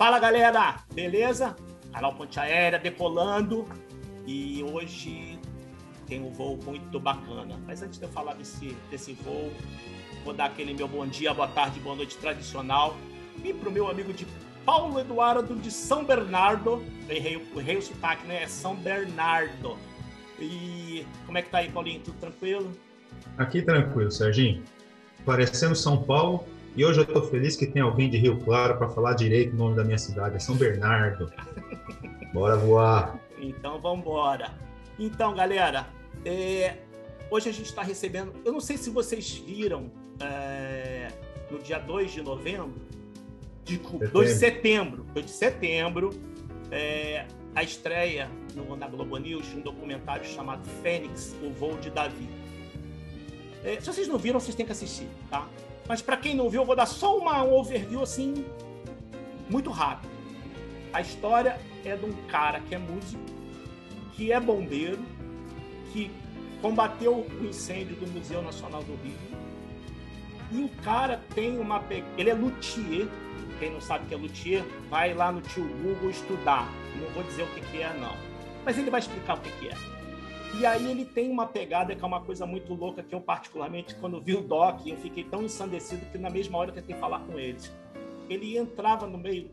Fala galera, beleza? Canal Ponte Aérea decolando e hoje tem um voo muito bacana. Mas antes de eu falar desse, desse voo, vou dar aquele meu bom dia, boa tarde, boa noite tradicional e pro meu amigo de Paulo Eduardo de São Bernardo. errei, errei o sotaque, né? É São Bernardo. E como é que tá aí, Paulinho? Tudo tranquilo? Aqui tranquilo, Serginho. Parecendo São Paulo, e hoje eu estou feliz que tem alguém de Rio Claro para falar direito o nome da minha cidade, é São Bernardo. Bora voar. Então vamos embora. Então, galera, é... hoje a gente está recebendo. Eu não sei se vocês viram é... no dia 2 de novembro, de 2 de setembro, 2 de setembro, é... a estreia no, na Globo News de um documentário chamado Fênix, o voo de Davi. É, se vocês não viram, vocês têm que assistir, tá? Mas para quem não viu, eu vou dar só uma, um overview assim, muito rápido. A história é de um cara que é músico, que é bombeiro, que combateu o incêndio do Museu Nacional do Rio. E o cara tem uma. Ele é luthier. Quem não sabe o que é luthier, vai lá no tio Google estudar. Não vou dizer o que, que é, não. Mas ele vai explicar o que, que é. E aí ele tem uma pegada que é uma coisa muito louca que eu particularmente quando vi o Doc eu fiquei tão ensandecido que na mesma hora eu tentei falar com eles. Ele entrava no meio,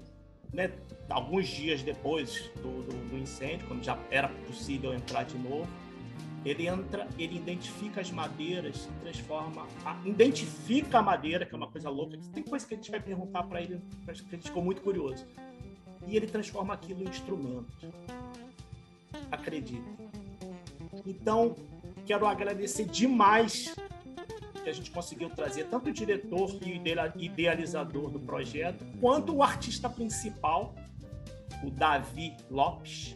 né, alguns dias depois do, do, do incêndio, quando já era possível entrar de novo, ele entra, ele identifica as madeiras, transforma, a, identifica a madeira, que é uma coisa louca. Tem coisa que a gente vai perguntar para ele, que a gente ficou muito curioso. E ele transforma aquilo em instrumento. Acredite então, quero agradecer demais que a gente conseguiu trazer tanto o diretor e idealizador do projeto, quanto o artista principal, o Davi Lopes,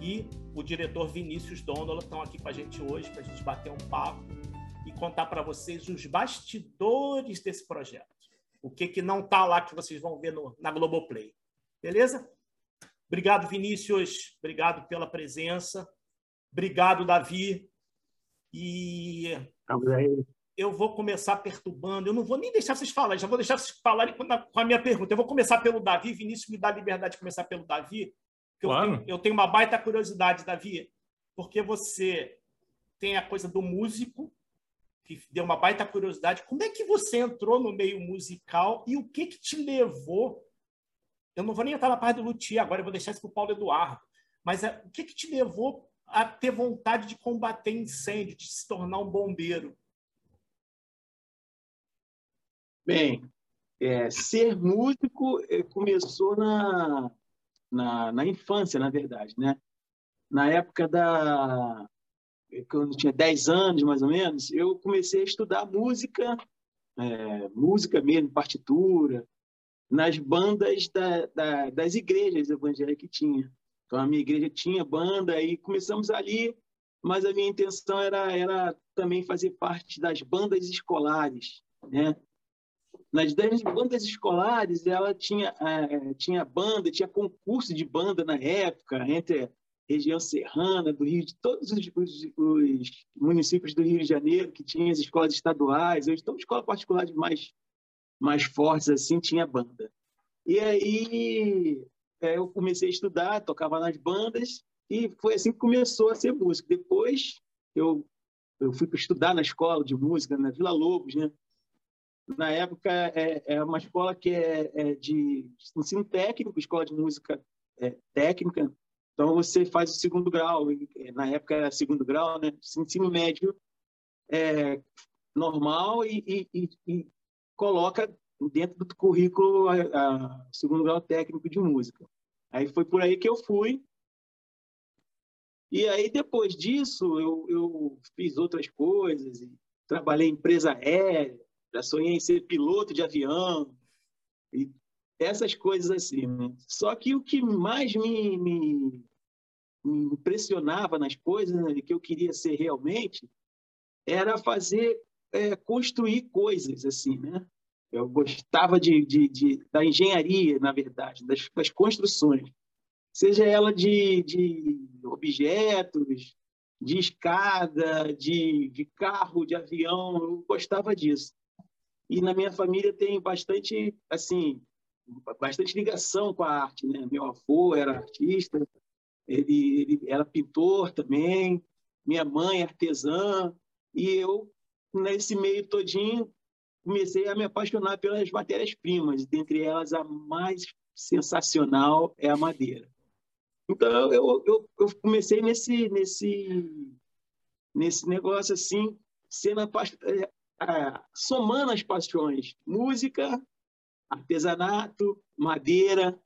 e o diretor Vinícius Dondola estão aqui com a gente hoje para a gente bater um papo e contar para vocês os bastidores desse projeto. O que, que não está lá que vocês vão ver no, na Globoplay. Beleza? Obrigado, Vinícius. Obrigado pela presença. Obrigado, Davi. E eu vou começar perturbando. Eu não vou nem deixar vocês falarem, já vou deixar vocês falarem com a minha pergunta. Eu vou começar pelo Davi. Vinícius me dá a liberdade de começar pelo Davi. Claro. Eu, tenho, eu tenho uma baita curiosidade, Davi, porque você tem a coisa do músico, que deu uma baita curiosidade. Como é que você entrou no meio musical e o que, que te levou? Eu não vou nem entrar na parte do Luthier agora, eu vou deixar isso para o Paulo Eduardo. Mas é, o que, que te levou a ter vontade de combater incêndio, de se tornar um bombeiro? Bem, é, ser músico é, começou na, na, na, infância, na verdade, né? Na época da quando eu tinha 10 anos, mais ou menos, eu comecei a estudar música, é, música mesmo, partitura, nas bandas da, da, das igrejas evangélicas que tinha. Então, a minha igreja tinha banda e começamos ali, mas a minha intenção era, era também fazer parte das bandas escolares, né? Nas bandas escolares, ela tinha, é, tinha banda, tinha concurso de banda na época, entre região serrana do Rio, de todos os, os, os municípios do Rio de Janeiro, que tinha as escolas estaduais, então, escola particular mais, mais fortes, assim, tinha banda. E aí, eu comecei a estudar, tocava nas bandas e foi assim que começou a ser música. Depois eu eu fui estudar na escola de música na Vila Lobos, né? Na época é, é uma escola que é, é de ensino técnico, escola de música é, técnica. Então você faz o segundo grau, na época era segundo grau, né? Ensino médio é, normal e, e, e coloca dentro do currículo a, a, segundo grau técnico de música. Aí foi por aí que eu fui. E aí, depois disso, eu, eu fiz outras coisas. Trabalhei em empresa aérea, já sonhei em ser piloto de avião. E essas coisas assim. Né? Só que o que mais me, me, me impressionava nas coisas, né, que eu queria ser realmente, era fazer, é, construir coisas, assim, né? Eu gostava de, de, de, da engenharia, na verdade, das, das construções, seja ela de, de objetos, de escada, de, de carro, de avião, eu gostava disso. E na minha família tem bastante, assim, bastante ligação com a arte, né? Meu avô era artista, ele, ele era pintor também, minha mãe artesã, e eu, nesse meio todinho, comecei a me apaixonar pelas matérias-primas, dentre elas a mais sensacional é a madeira. Então eu, eu, eu comecei nesse nesse nesse negócio assim, sendo é, somando as paixões, música, artesanato, madeira,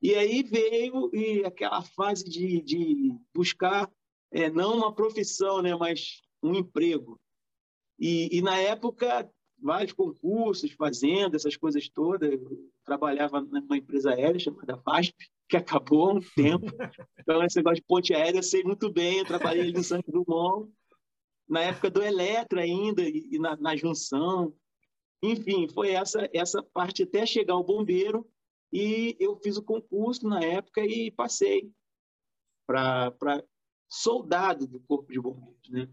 e aí veio e aquela fase de, de buscar é, não uma profissão, né, mas um emprego. E, e na época vários concursos, fazendo essas coisas todas. Eu trabalhava numa empresa aérea chamada VASP, que acabou há um tempo. Então, esse negócio de ponte aérea eu sei muito bem. Eu trabalhei ali em Santos Dumont, na época do Eletra ainda, e na, na junção. Enfim, foi essa, essa parte até chegar ao bombeiro. E eu fiz o concurso na época e passei para soldado do Corpo de Bombeiros. Né?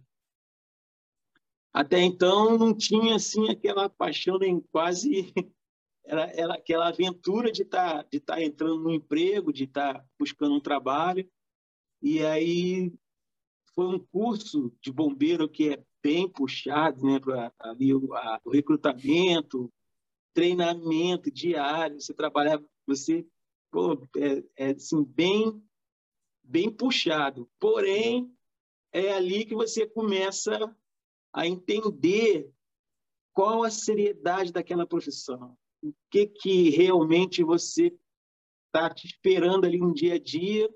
Até então não tinha assim aquela paixão nem quase era, era aquela aventura de estar tá, de tá entrando no emprego, de estar tá buscando um trabalho. E aí foi um curso de bombeiro que é bem puxado, né, para ali o, a, o recrutamento, treinamento diário, você trabalhava, você pô, é, é assim, bem bem puxado. Porém, é ali que você começa a entender qual a seriedade daquela profissão, o que que realmente você está te esperando ali no dia a dia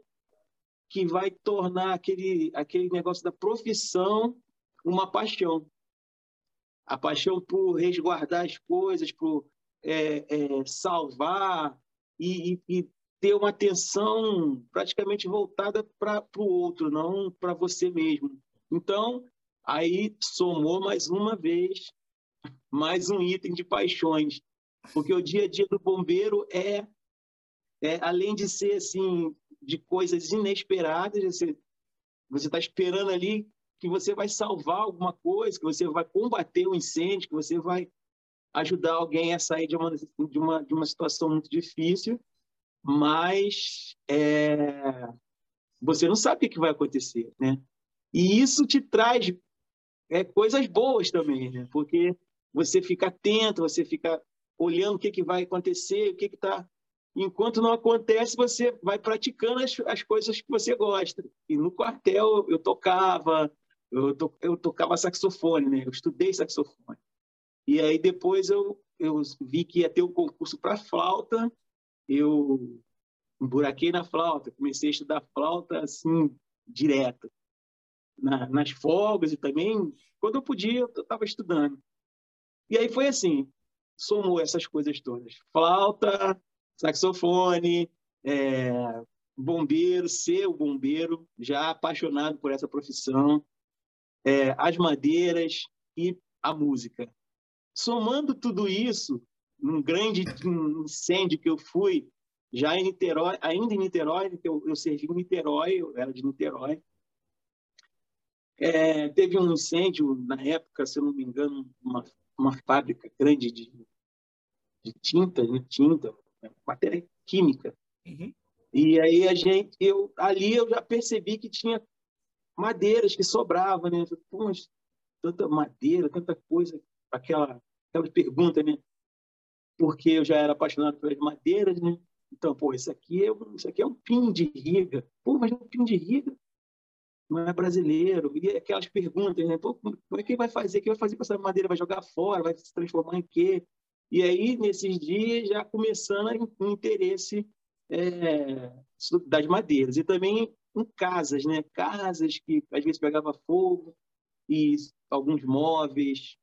que vai tornar aquele aquele negócio da profissão uma paixão, a paixão por resguardar as coisas, por é, é, salvar e, e, e, ter uma atenção praticamente voltada para o outro, não para você mesmo. Então, Aí somou mais uma vez mais um item de paixões, porque o dia a dia do bombeiro é, é além de ser assim de coisas inesperadas, você está esperando ali que você vai salvar alguma coisa, que você vai combater o um incêndio, que você vai ajudar alguém a sair de uma de uma, de uma situação muito difícil, mas é, você não sabe o que vai acontecer, né? E isso te traz é, coisas boas também, né? Porque você fica atento, você fica olhando o que, que vai acontecer, o que está. Enquanto não acontece, você vai praticando as, as coisas que você gosta. E no quartel eu tocava, eu, to, eu tocava saxofone, né? Eu estudei saxofone. E aí depois eu, eu vi que ia ter um concurso para flauta, eu emburaquei na flauta, comecei a estudar flauta assim, direto na, nas folgas e também, quando eu podia, eu estava estudando. E aí foi assim, somou essas coisas todas. Flauta, saxofone, é, bombeiro, ser o bombeiro, já apaixonado por essa profissão, é, as madeiras e a música. Somando tudo isso, num grande incêndio que eu fui, já em Niterói, ainda em Niterói, eu, eu servi em Niterói, eu era de Niterói, é, teve um incêndio na época, se eu não me engano, uma, uma fábrica grande de, de tinta, de né, tinta, matéria química. Uhum. E aí a gente, eu ali eu já percebi que tinha madeiras que sobravam, né? Pô, mas tanta madeira, tanta coisa, aquela, aquela pergunta, né? Porque eu já era apaixonado pelas madeiras, né? Então, pô, isso aqui é, isso aqui é um pin de riga. Pô, mas é um pin de riga não é brasileiro. E aquelas perguntas, né? Pô, como é que vai fazer? O que vai fazer com essa madeira? Vai jogar fora? Vai se transformar em quê? E aí, nesses dias, já começando um interesse é, das madeiras. E também em casas, né? Casas que às vezes pegava fogo e alguns móveis.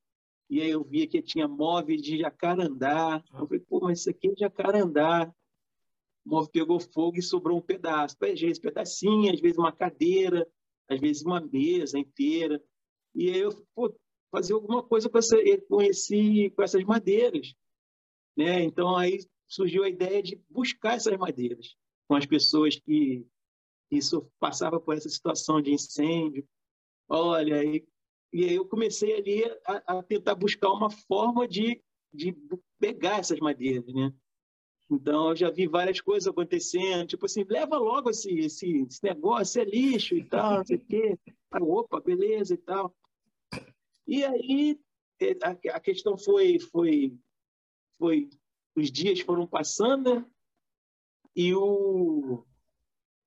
E aí eu via que tinha móveis de jacarandá. Eu falei, pô, mas isso aqui é jacarandá. O móvel pegou fogo e sobrou um pedaço. Às vezes pedacinho, às vezes uma cadeira às vezes uma mesa inteira. E aí eu pô, fazia alguma coisa com, essa, com, esse, com essas madeiras. Né? Então aí surgiu a ideia de buscar essas madeiras com as pessoas que, que passavam por essa situação de incêndio. Olha, e, e aí eu comecei ali a, a tentar buscar uma forma de, de pegar essas madeiras, né? Então, eu já vi várias coisas acontecendo, tipo assim, leva logo esse, esse, esse negócio, é lixo e tal, não sei o quê. Opa, beleza e tal. E aí, é, a, a questão foi, foi, foi, os dias foram passando, né? e, o,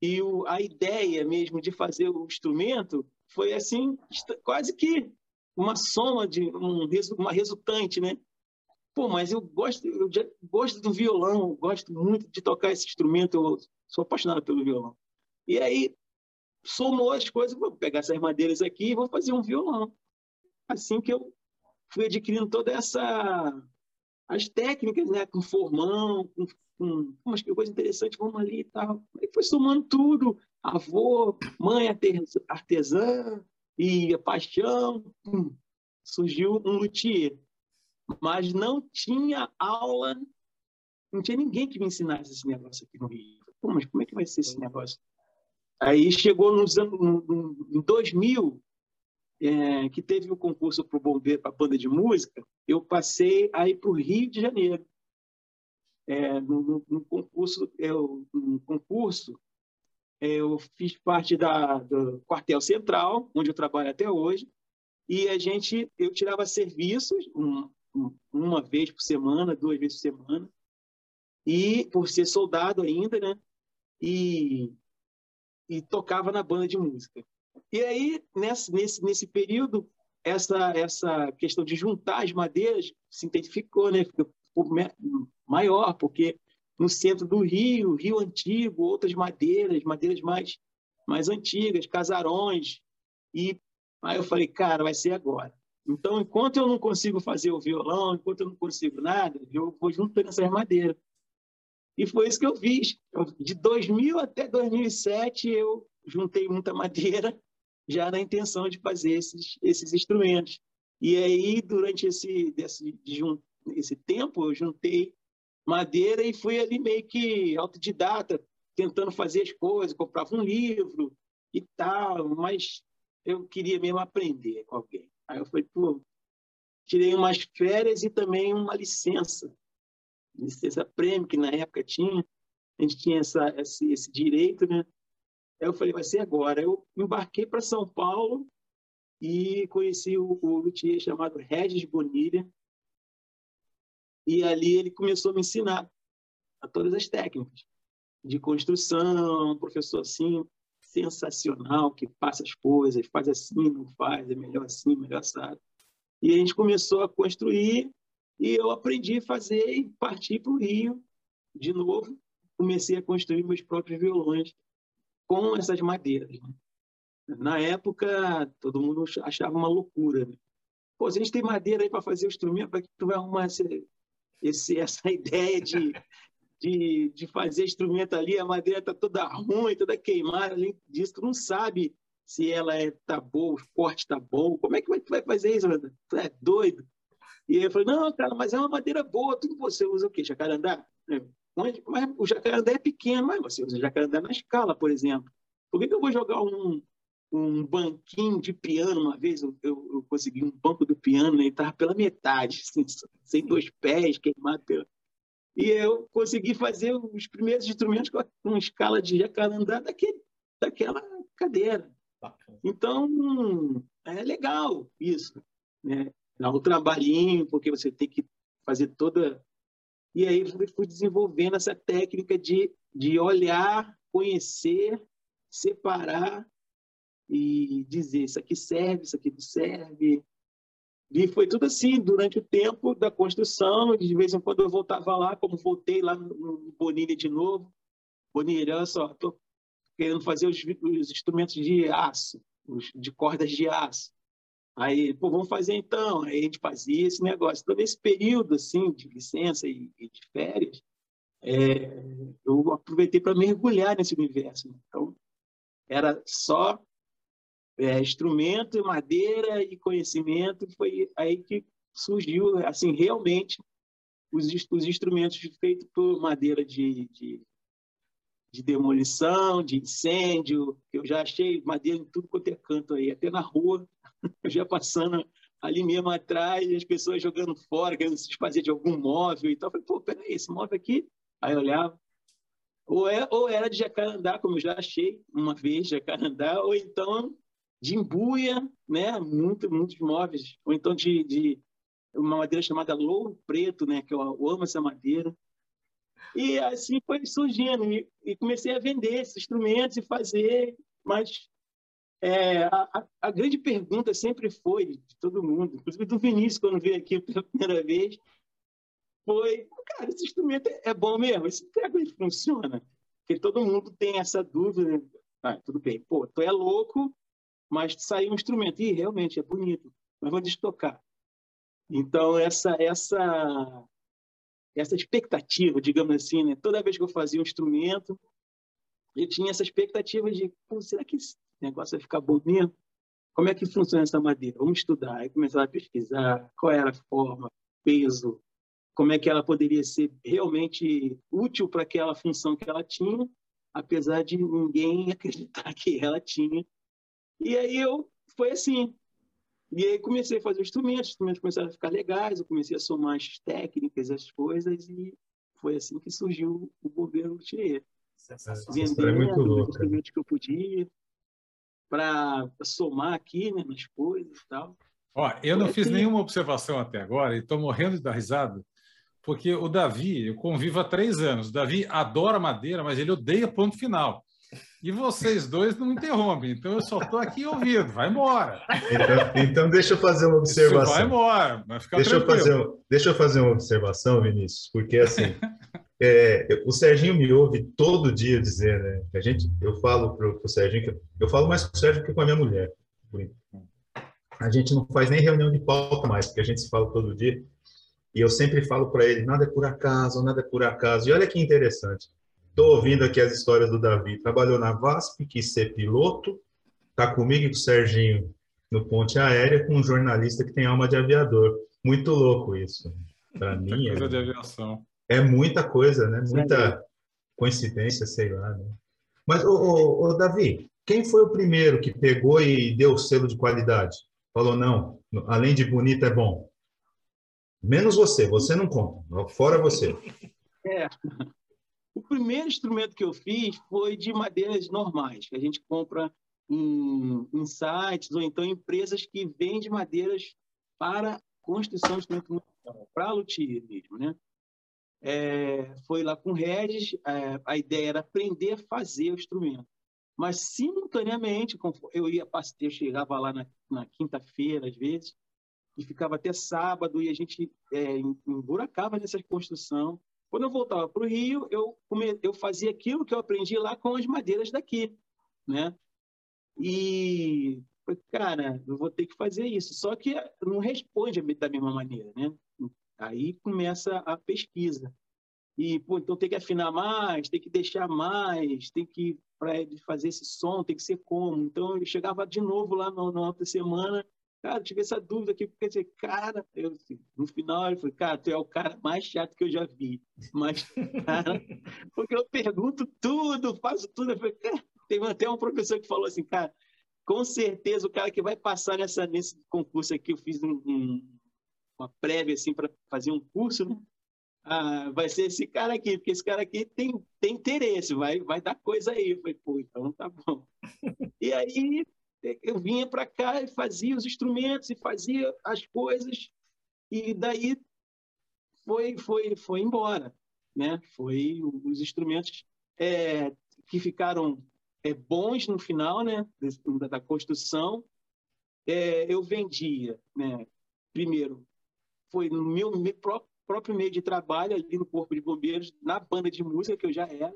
e o, a ideia mesmo de fazer o instrumento foi assim, quase que uma soma de um, uma resultante, né? Pô, mas eu gosto, eu gosto do violão, gosto muito de tocar esse instrumento, eu sou apaixonado pelo violão. E aí somou as coisas, vou pegar essas madeiras aqui e vou fazer um violão. Assim que eu fui adquirindo toda essa as técnicas, né, com formão, com, com umas coisas interessantes, vamos ali e tal. Aí foi somando tudo, avô, mãe artesã e a paixão, surgiu um luthier mas não tinha aula, não tinha ninguém que me ensinasse esse negócio aqui no Rio. Pô, mas como é que vai ser esse negócio? Aí chegou nos anos, em 2000, é, que teve o concurso para o bombeiro, para a banda de música, eu passei aí para o Rio de Janeiro. É, no, no, no, concurso, eu, no concurso, eu fiz parte da, do quartel central, onde eu trabalho até hoje, e a gente, eu tirava serviços, um, uma vez por semana, duas vezes por semana, e por ser soldado ainda, né? E, e tocava na banda de música. E aí, nesse, nesse, nesse período, essa, essa questão de juntar as madeiras se intensificou, né? Ficou maior, porque no centro do Rio, Rio Antigo, outras madeiras, madeiras mais, mais antigas, casarões. E aí eu falei, cara, vai ser agora. Então, enquanto eu não consigo fazer o violão, enquanto eu não consigo nada, eu vou juntando essas madeiras. E foi isso que eu fiz. De 2000 até 2007, eu juntei muita madeira, já na intenção de fazer esses, esses instrumentos. E aí, durante esse, esse tempo, eu juntei madeira e fui ali meio que autodidata, tentando fazer as coisas, comprava um livro e tal, mas eu queria mesmo aprender com alguém. Aí eu falei, pô, tirei umas férias e também uma licença, licença prêmio, que na época tinha, a gente tinha essa, esse, esse direito, né? Aí eu falei, vai ser agora. Eu embarquei para São Paulo e conheci o, o luthier chamado Regis Bonilha, e ali ele começou a me ensinar a todas as técnicas de construção, professor assim, sensacional, que passa as coisas, faz assim, não faz, é melhor assim, melhor assado. E a gente começou a construir e eu aprendi a fazer e parti para o Rio de novo. Comecei a construir meus próprios violões com essas madeiras. Né? Na época, todo mundo achava uma loucura. Né? Pô, se a gente tem madeira aí para fazer o instrumento, para que tu vai arrumar esse, esse, essa ideia de de, de fazer instrumento ali, a madeira está toda ruim, toda queimada, além disso, tu não sabe se ela é, tá boa, o corte está bom, como é que tu vai fazer isso? Tu é doido? E eu falei, não, cara, mas é uma madeira boa, tudo você usa o quê? Jacarandá? É, mas o jacarandá é pequeno, mas você usa jacarandá na escala, por exemplo. Por que, que eu vou jogar um, um banquinho de piano uma vez? Eu, eu, eu consegui um banco do piano né, e estava pela metade, assim, sem dois pés, queimado pela e eu consegui fazer os primeiros instrumentos com uma escala de jacarandá daquele, daquela cadeira. Então, é legal isso. Né? Dá um trabalhinho, porque você tem que fazer toda. E aí fui desenvolvendo essa técnica de, de olhar, conhecer, separar e dizer: isso aqui serve, isso aqui não serve, e foi tudo assim, durante o tempo da construção, de vez em quando eu voltava lá, como voltei lá no Bonilha de novo. Bonilha, olha só, estou querendo fazer os, os, instrumentos de aço, os, de cordas de aço. Aí, pô, vamos fazer então. Aí a gente fazia esse negócio. Então, nesse período, assim, de licença e, e de férias, é, eu aproveitei para mergulhar nesse universo. Então, era só é, instrumento, madeira e conhecimento, foi aí que surgiu, assim, realmente, os, os instrumentos feitos por madeira de, de, de, demolição, de incêndio, eu já achei madeira em tudo quanto é canto aí, até na rua, já passando ali mesmo atrás, as pessoas jogando fora, querendo se desfazer de algum móvel e tal. Eu falei, pô, peraí, esse móvel aqui Aí eu olhava. Ou, é, ou era de jacarandá, como eu já achei uma vez, jacarandá, ou então de embuia, né? Muito, muitos móveis. Ou então de, de uma madeira chamada louro preto, né? Que eu, amo essa madeira. E assim foi surgindo. E, e comecei a vender esses instrumentos e fazer, mas é, a, a, grande pergunta sempre foi de todo mundo, inclusive do Vinícius, quando veio aqui pela primeira vez, foi, cara, esse instrumento é bom mesmo? Esse treco funciona? Porque todo mundo tem essa dúvida. Ah, tudo bem, pô, tu é louco, mas saiu um instrumento. E realmente é bonito, mas vou destocar. Então, essa, essa, essa expectativa, digamos assim, né? toda vez que eu fazia um instrumento, eu tinha essa expectativa de, será que esse negócio vai ficar mesmo? Como é que funciona essa madeira? Vamos estudar. Aí começar a pesquisar qual era a forma, peso, como é que ela poderia ser realmente útil para aquela função que ela tinha, apesar de ninguém acreditar que ela tinha. E aí eu foi assim. E aí comecei a fazer os instrumentos, os instrumentos começaram a ficar legais, eu comecei a somar as técnicas, as coisas, e foi assim que surgiu o governo Luthier. Vendendo é os instrumentos que eu podia, para somar aqui né, nas coisas e tal. Ó, eu não fiz nenhuma observação até agora e estou morrendo de dar risada, porque o Davi, eu convivo há três anos. O Davi adora madeira, mas ele odeia ponto final. E vocês dois não interrompem, então eu só estou aqui ouvindo. Vai embora. Então, então, deixa eu fazer uma observação. Isso vai embora, vai ficar deixa eu, fazer, deixa eu fazer uma observação, Vinícius, porque assim, é, o Serginho me ouve todo dia dizer, né? A gente, eu falo para o Serginho, que eu falo mais com o Serginho que com a minha mulher. A gente não faz nem reunião de pauta mais, porque a gente se fala todo dia. E eu sempre falo para ele, nada é por acaso, nada é por acaso. E olha que interessante. Estou ouvindo aqui as histórias do Davi. Trabalhou na VASP, quis ser piloto. Está comigo e com o Serginho no Ponte Aérea, com um jornalista que tem alma de aviador. Muito louco isso. Para mim. Coisa é... de aviação. É muita coisa, né? Muita coincidência, sei lá. Né? Mas, ô, ô, ô, Davi, quem foi o primeiro que pegou e deu o selo de qualidade? Falou, não, além de bonito é bom. Menos você, você não conta. Fora você. É. O primeiro instrumento que eu fiz foi de madeiras normais, que a gente compra em, em sites ou então em empresas que vendem madeiras para construção de instrumento musical, para luthier mesmo, né? É, foi lá com o Regis, é, a ideia era aprender a fazer o instrumento. Mas, simultaneamente, eu ia eu chegava lá na, na quinta-feira, às vezes, e ficava até sábado, e a gente é, emburacava nessa construção. Quando eu voltava para o Rio, eu, eu fazia aquilo que eu aprendi lá com as madeiras daqui, né? E, cara, eu vou ter que fazer isso. Só que não responde da mesma maneira, né? Aí começa a pesquisa. E, pô, então tem que afinar mais, tem que deixar mais, tem que, para fazer esse som, tem que ser como. Então eu chegava de novo lá na, na outra semana, Cara, tive essa dúvida aqui, porque dizer, cara, eu, assim, no final ele falou, cara, tu é o cara mais chato que eu já vi. Mas, cara, porque eu pergunto tudo, faço tudo. Eu falei, cara, tem até um professor que falou assim, cara, com certeza o cara que vai passar nessa, nesse concurso aqui, eu fiz um, um, uma prévia assim para fazer um curso, né? Ah, vai ser esse cara aqui, porque esse cara aqui tem, tem interesse, vai, vai dar coisa aí. Eu falei, pô, então tá bom. E aí eu vinha para cá e fazia os instrumentos e fazia as coisas. E daí foi foi foi embora né? Foi os instrumentos é, que ficaram é, bons no final né? Da, construção. É, eu vendia né? Primeiro foi no meu, meu próprio meio de trabalho ali no corpo de bombeiros na banda de música que eu já era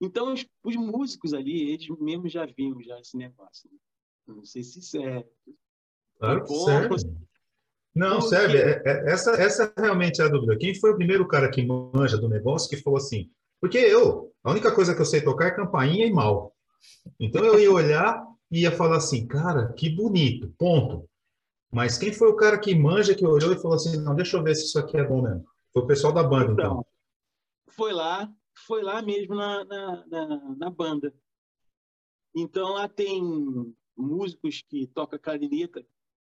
então, os, os, músicos ali, eles mesmo já viam já esse negócio. Né? Não sei se é. Claro que serve. Não, serve. É, é, essa, essa realmente é a dúvida. Quem foi o primeiro cara que manja do negócio que falou assim? Porque eu, a única coisa que eu sei tocar é campainha e mal. Então eu ia olhar e ia falar assim, cara, que bonito, ponto. Mas quem foi o cara que manja, que olhou e falou assim, não, deixa eu ver se isso aqui é bom mesmo. Foi o pessoal da banda, então. então. Foi lá, foi lá mesmo na, na, na, na banda. Então lá tem músicos que tocam clarineta,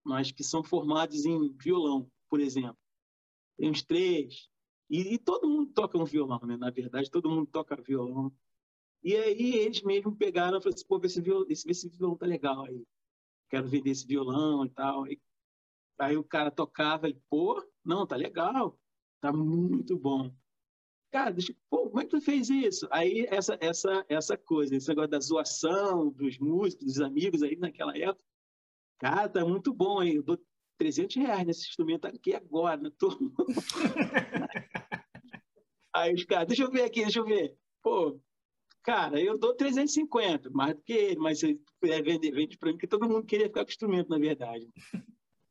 mas que são formados em violão, por exemplo. Tem uns três. E, e, todo mundo toca um violão, né? Na verdade, todo mundo toca violão. E aí eles mesmos pegaram e falaram assim, pô, esse violão, esse, esse violão tá legal aí. Quero vender esse violão e tal. E, aí o cara tocava e, pô, não, tá legal. Tá muito bom. Cara, deixa, pô, como é que tu fez isso? Aí essa, essa, essa coisa, esse negócio da zoação dos músicos, dos amigos aí naquela época. Cara, tá muito bom aí. Eu dou 300 reais nesse instrumento aqui agora. Né? Tô... aí os caras, deixa eu ver aqui, deixa eu ver. Pô, cara, eu dou 350, mais do que ele, mas se puder vender, vende para mim, porque todo mundo queria ficar com o instrumento, na verdade.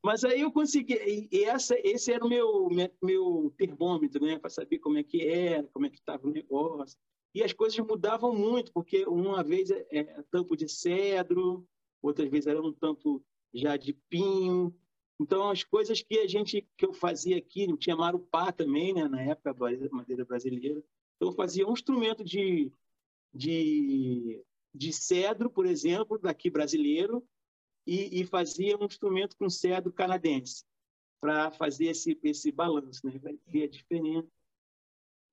Mas aí eu consegui, e essa, esse era o meu, meu termômetro, né, para saber como é que era, como é que estava o negócio. E as coisas mudavam muito, porque uma vez é, é tampo de cedro, outras vezes era um tampo já de pinho. Então, as coisas que a gente que eu fazia aqui, tinha marupá também, né, na época, madeira brasileira. Então, eu fazia um instrumento de, de, de cedro, por exemplo, daqui brasileiro, e, e fazia um instrumento com cedro canadense para fazer esse, esse balanço, né? Vai ver.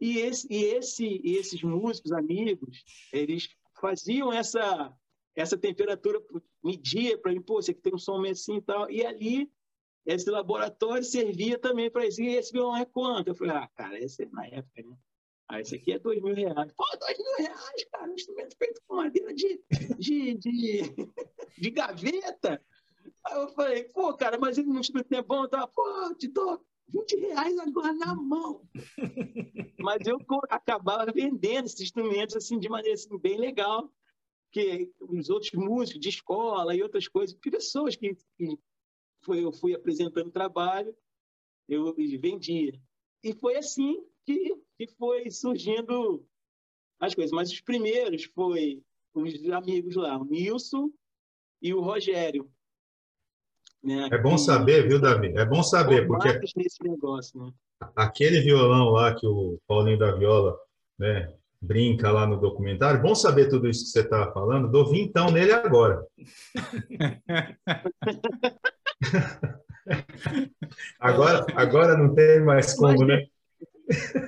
E, esse, e esse, esses músicos amigos, eles faziam essa essa temperatura, media para mim, pô, você que tem um som meio assim e tal. E ali, esse laboratório servia também para isso. E esse violão é quanto? Eu falei, ah, cara, esse é na época, né? Ah, esse aqui é dois mil reais. Pô, dois mil reais, cara, um instrumento feito com madeira de, de, de, de gaveta. Aí eu falei, pô, cara, mas ele não instrumento é bom, tá? Pô, te dou 20 reais agora na mão. mas eu acabava vendendo esses instrumentos assim de maneira assim, bem legal, que os outros músicos de escola e outras coisas, pessoas que, que foi, eu fui apresentando trabalho, eu vendia. E foi assim que, que foi surgindo as coisas. Mas os primeiros foi os amigos lá, o Nilson e o Rogério. Né? É bom saber, viu, Davi? É bom saber, porque negócio, né? aquele violão lá que o Paulinho da Viola né, brinca lá no documentário, bom saber tudo isso que você estava falando, dou vintão nele agora. agora, agora não tem mais como, né?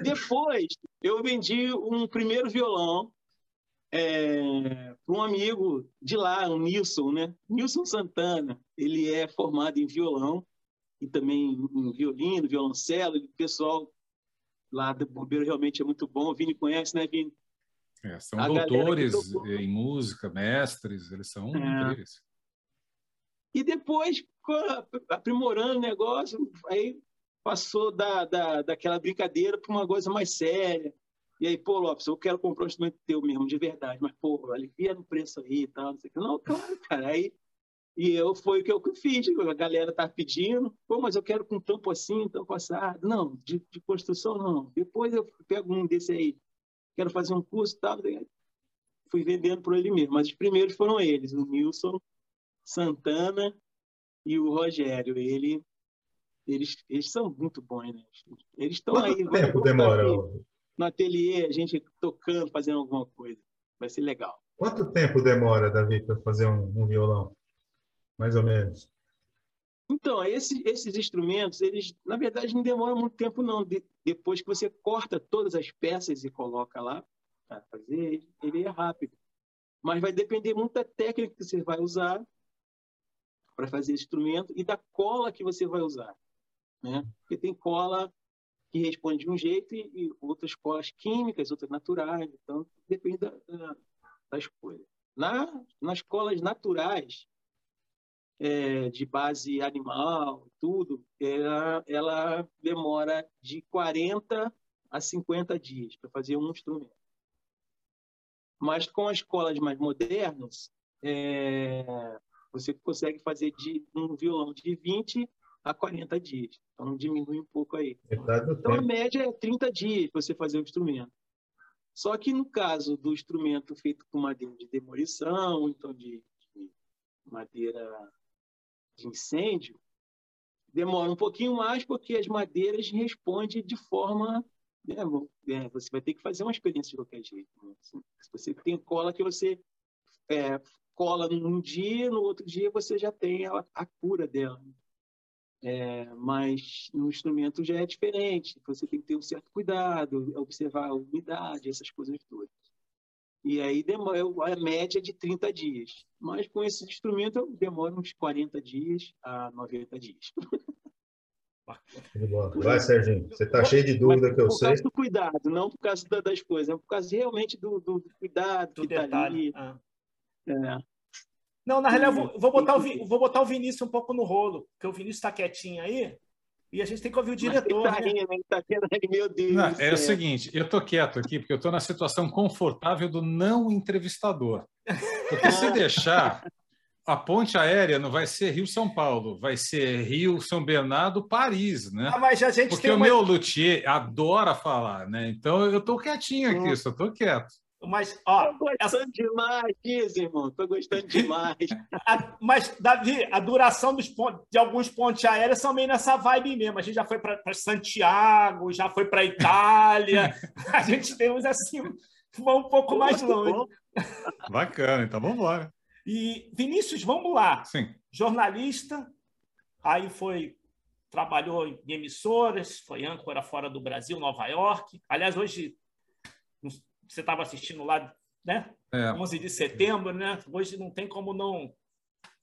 Depois, eu vendi um primeiro violão é, para um amigo de lá, o Nilson, né? Nilson Santana. Ele é formado em violão e também em violino, violoncelo. O pessoal lá do Bombeiro realmente é muito bom. O Vini conhece, né, Vini? É, são a doutores em música, mestres, eles são é. incríveis. E depois, aprimorando o negócio, aí passou da, da, daquela brincadeira para uma coisa mais séria. E aí, pô, Lopes, eu quero comprar um instrumento teu mesmo, de verdade, mas, pô, alivia no preço aí e tal, não sei o que. Não, claro, cara. Aí, e eu, foi o que eu fiz, a galera tá pedindo, pô, mas eu quero com tampo assim, tampo assado. Não, de, de construção não. Depois eu pego um desse aí, quero fazer um curso e tal. Fui vendendo por ele mesmo, mas os primeiros foram eles, o Nilson, Santana e o Rogério. Ele eles, eles são muito bons, né? Eles estão aí. tempo demora? No ateliê, a gente tocando, fazendo alguma coisa. Vai ser legal. Quanto tempo demora, Davi, para fazer um, um, violão? Mais ou menos. Então, esse, esses instrumentos, eles, na verdade, não demoram muito tempo, não. De, depois que você corta todas as peças e coloca lá para fazer, ele é rápido. Mas vai depender muito da técnica que você vai usar para fazer esse instrumento e da cola que você vai usar né? Porque tem cola que responde de um jeito e, e outras colas químicas, outras naturais, então depende da, da, da escolha. Na, nas colas naturais, é, de base animal, tudo, ela, ela demora de 40 a 50 dias para fazer um instrumento. Mas com as colas mais modernas, é, você consegue fazer de um violão de 20 a 40 dias. Então diminui um pouco aí. Então a média é 30 dias para você fazer o instrumento. Só que no caso do instrumento feito com madeira de demolição, então de, de madeira de incêndio, demora um pouquinho mais porque as madeiras respondem de forma né, é, você vai ter que fazer uma experiência de qualquer jeito. Né? Se você tem cola que você é, cola num dia, no outro dia você já tem a, a cura dela. É, mas no instrumento já é diferente. Você tem que ter um certo cuidado, observar a umidade, essas coisas todas. E aí demora, a média é de 30 dias. Mas com esse instrumento demora uns 40 dias a 90 dias. Vai, Serginho. Você está cheio de dúvida que eu por sei. Por causa do cuidado, não por causa das coisas, é por causa realmente do, do, do cuidado do que está ali. Ah. É. Não, na realidade, vou, vou, botar o, vou botar o Vinícius um pouco no rolo, porque o Vinícius está quietinho aí. E a gente tem que ouvir o diretor. Tá né? rindo, tá meu Deus. Não, é o seguinte, eu tô quieto aqui porque eu estou na situação confortável do não entrevistador. Porque se deixar, a ponte aérea não vai ser Rio-São Paulo, vai ser Rio-São Bernardo-Paris, né? Ah, mas a gente porque tem o uma... meu luthier adora falar, né? Então eu estou quietinho aqui, só estou quieto. Mas, ó. Tô gostando essa... demais disso, irmão. Tô gostando demais. a, mas, Davi, a duração dos pontos, de alguns pontos aéreos são meio nessa vibe mesmo. A gente já foi para Santiago, já foi para Itália. a gente tem uns assim, vão um pouco mais longe. Bacana, então vamos embora. E, Vinícius, vamos lá. Sim. Jornalista, aí foi. Trabalhou em emissoras, foi âncora fora do Brasil, Nova York. Aliás, hoje você estava assistindo lá, né? É. 11 de setembro, né? Hoje não tem como não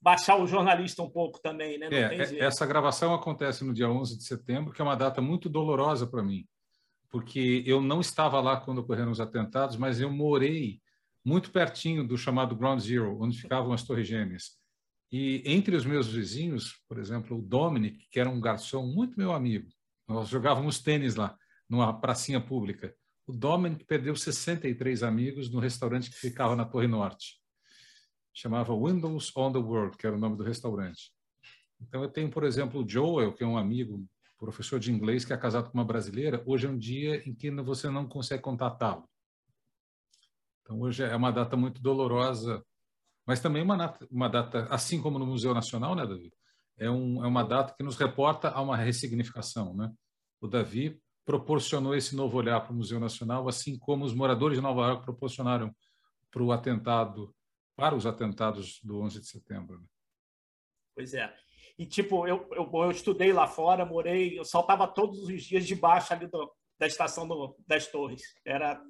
baixar o jornalista um pouco também, né? É, essa gravação acontece no dia 11 de setembro, que é uma data muito dolorosa para mim, porque eu não estava lá quando ocorreram os atentados, mas eu morei muito pertinho do chamado Ground Zero, onde ficavam as Torres Gêmeas. E entre os meus vizinhos, por exemplo, o Dominic, que era um garçom muito meu amigo, nós jogávamos tênis lá, numa pracinha pública. O Dominic perdeu 63 amigos no restaurante que ficava na Torre Norte. Chamava Windows on the World, que era o nome do restaurante. Então, eu tenho, por exemplo, o Joel, que é um amigo, professor de inglês, que é casado com uma brasileira. Hoje é um dia em que você não consegue contatá-lo. Então, hoje é uma data muito dolorosa, mas também uma data, uma data assim como no Museu Nacional, né, Davi? É, um, é uma data que nos reporta a uma ressignificação, né? O Davi proporcionou esse novo olhar para o Museu Nacional, assim como os moradores de Nova York proporcionaram para o atentado, para os atentados do 11 de setembro. Né? Pois é. E, tipo, eu, eu, eu, estudei lá fora, morei, eu saltava todos os dias debaixo ali do, da estação do, das torres. Era...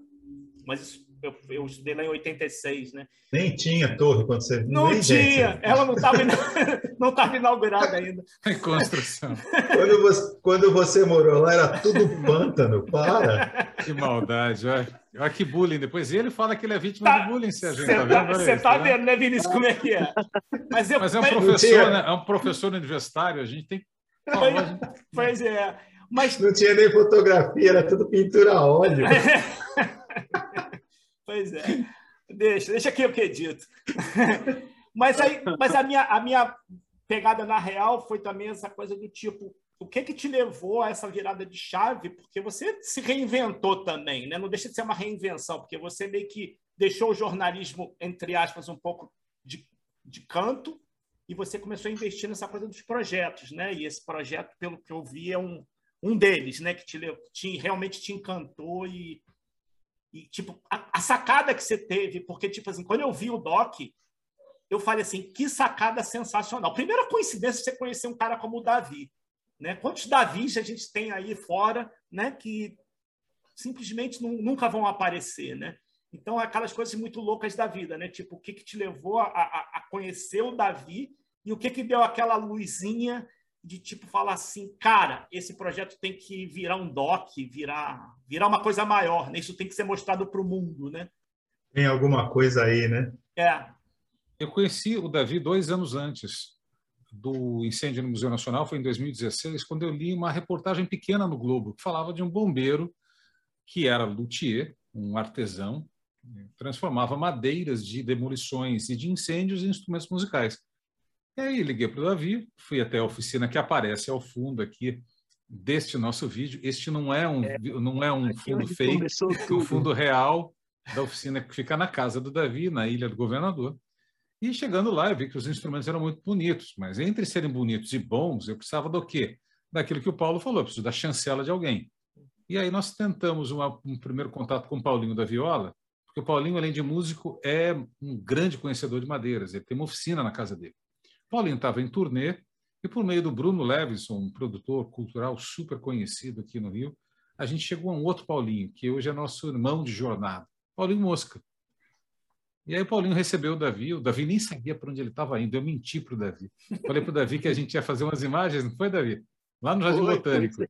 Mas isso eu, eu estudei lá em 86, né? Nem tinha torre quando você... Não Nem tinha, gente. ela não estava não tava inaugurada ainda. Em construção. Quando você, quando você morou lá, era tudo pântano, para! Que maldade, olha, olha que bullying. Depois ele fala que ele é vítima tá, de bullying, se a gente tá. Você tá, vendo, né, Vinícius, como é que é? Mas, eu, mas é um professor, né? É um professor universitário, a gente tem que... Pois é. Mas... Não tinha nem fotografia, era tudo pintura a óleo. Pois é. Deixa, deixa que dito. mas aí, mas a minha, a minha pegada na real foi também essa coisa do tipo, o que que te levou a essa virada de chave? Porque você se reinventou também, né? Não deixa de ser uma reinvenção, porque você meio que deixou o jornalismo, entre aspas, um pouco de, de canto e você começou a investir nessa coisa dos projetos, né? E esse projeto, pelo que eu vi, é um, um deles, né? Que te, te realmente te encantou e e, tipo, a, a, sacada que você teve, porque, tipo assim, quando eu vi o Doc, eu falei assim, que sacada sensacional. Primeira coincidência você conhecer um cara como o Davi. Né? Quantos Davis a gente tem aí fora né, que simplesmente não, nunca vão aparecer, né? Então, aquelas coisas muito loucas da vida, né? Tipo, o que, que te levou a, a, a conhecer o Davi e o que, que deu aquela luzinha de tipo falar assim, cara, esse projeto tem que virar um doc, virar, virar uma coisa maior, né? Isso tem que ser mostrado para o mundo, né? Tem alguma coisa aí, né? É. Eu conheci o Davi dois anos antes do incêndio no Museu Nacional, foi em 2016, quando eu li uma reportagem pequena no Globo que falava de um bombeiro que era luthier, um artesão, transformava madeiras de demolições e de incêndios em instrumentos musicais. E aí liguei para o Davi, fui até a oficina que aparece ao fundo aqui deste nosso vídeo. Este não é um, é, não é um fundo fake, é um fundo real da oficina que fica na casa do Davi, na Ilha do Governador. E chegando lá, eu vi que os instrumentos eram muito bonitos, mas entre serem bonitos e bons, eu precisava do quê? Daquilo que o Paulo falou, eu preciso da chancela de alguém. E aí nós tentamos uma, um primeiro contato com o Paulinho da Viola, porque o Paulinho, além de músico, é um grande conhecedor de madeiras, ele tem uma oficina na casa dele. Paulinho estava em turnê E por meio do Bruno Levison, um produtor cultural super conhecido aqui no Rio, a gente chegou a um outro Paulinho, que hoje é nosso irmão de jornada, Paulinho Mosca. E aí o Paulinho recebeu o Davi, o Davi nem sabia para onde ele estava indo, eu menti para o Davi. Falei para o Davi que a gente ia fazer umas imagens, não foi, Davi? Lá no Jardim foi, Botânico. Foi.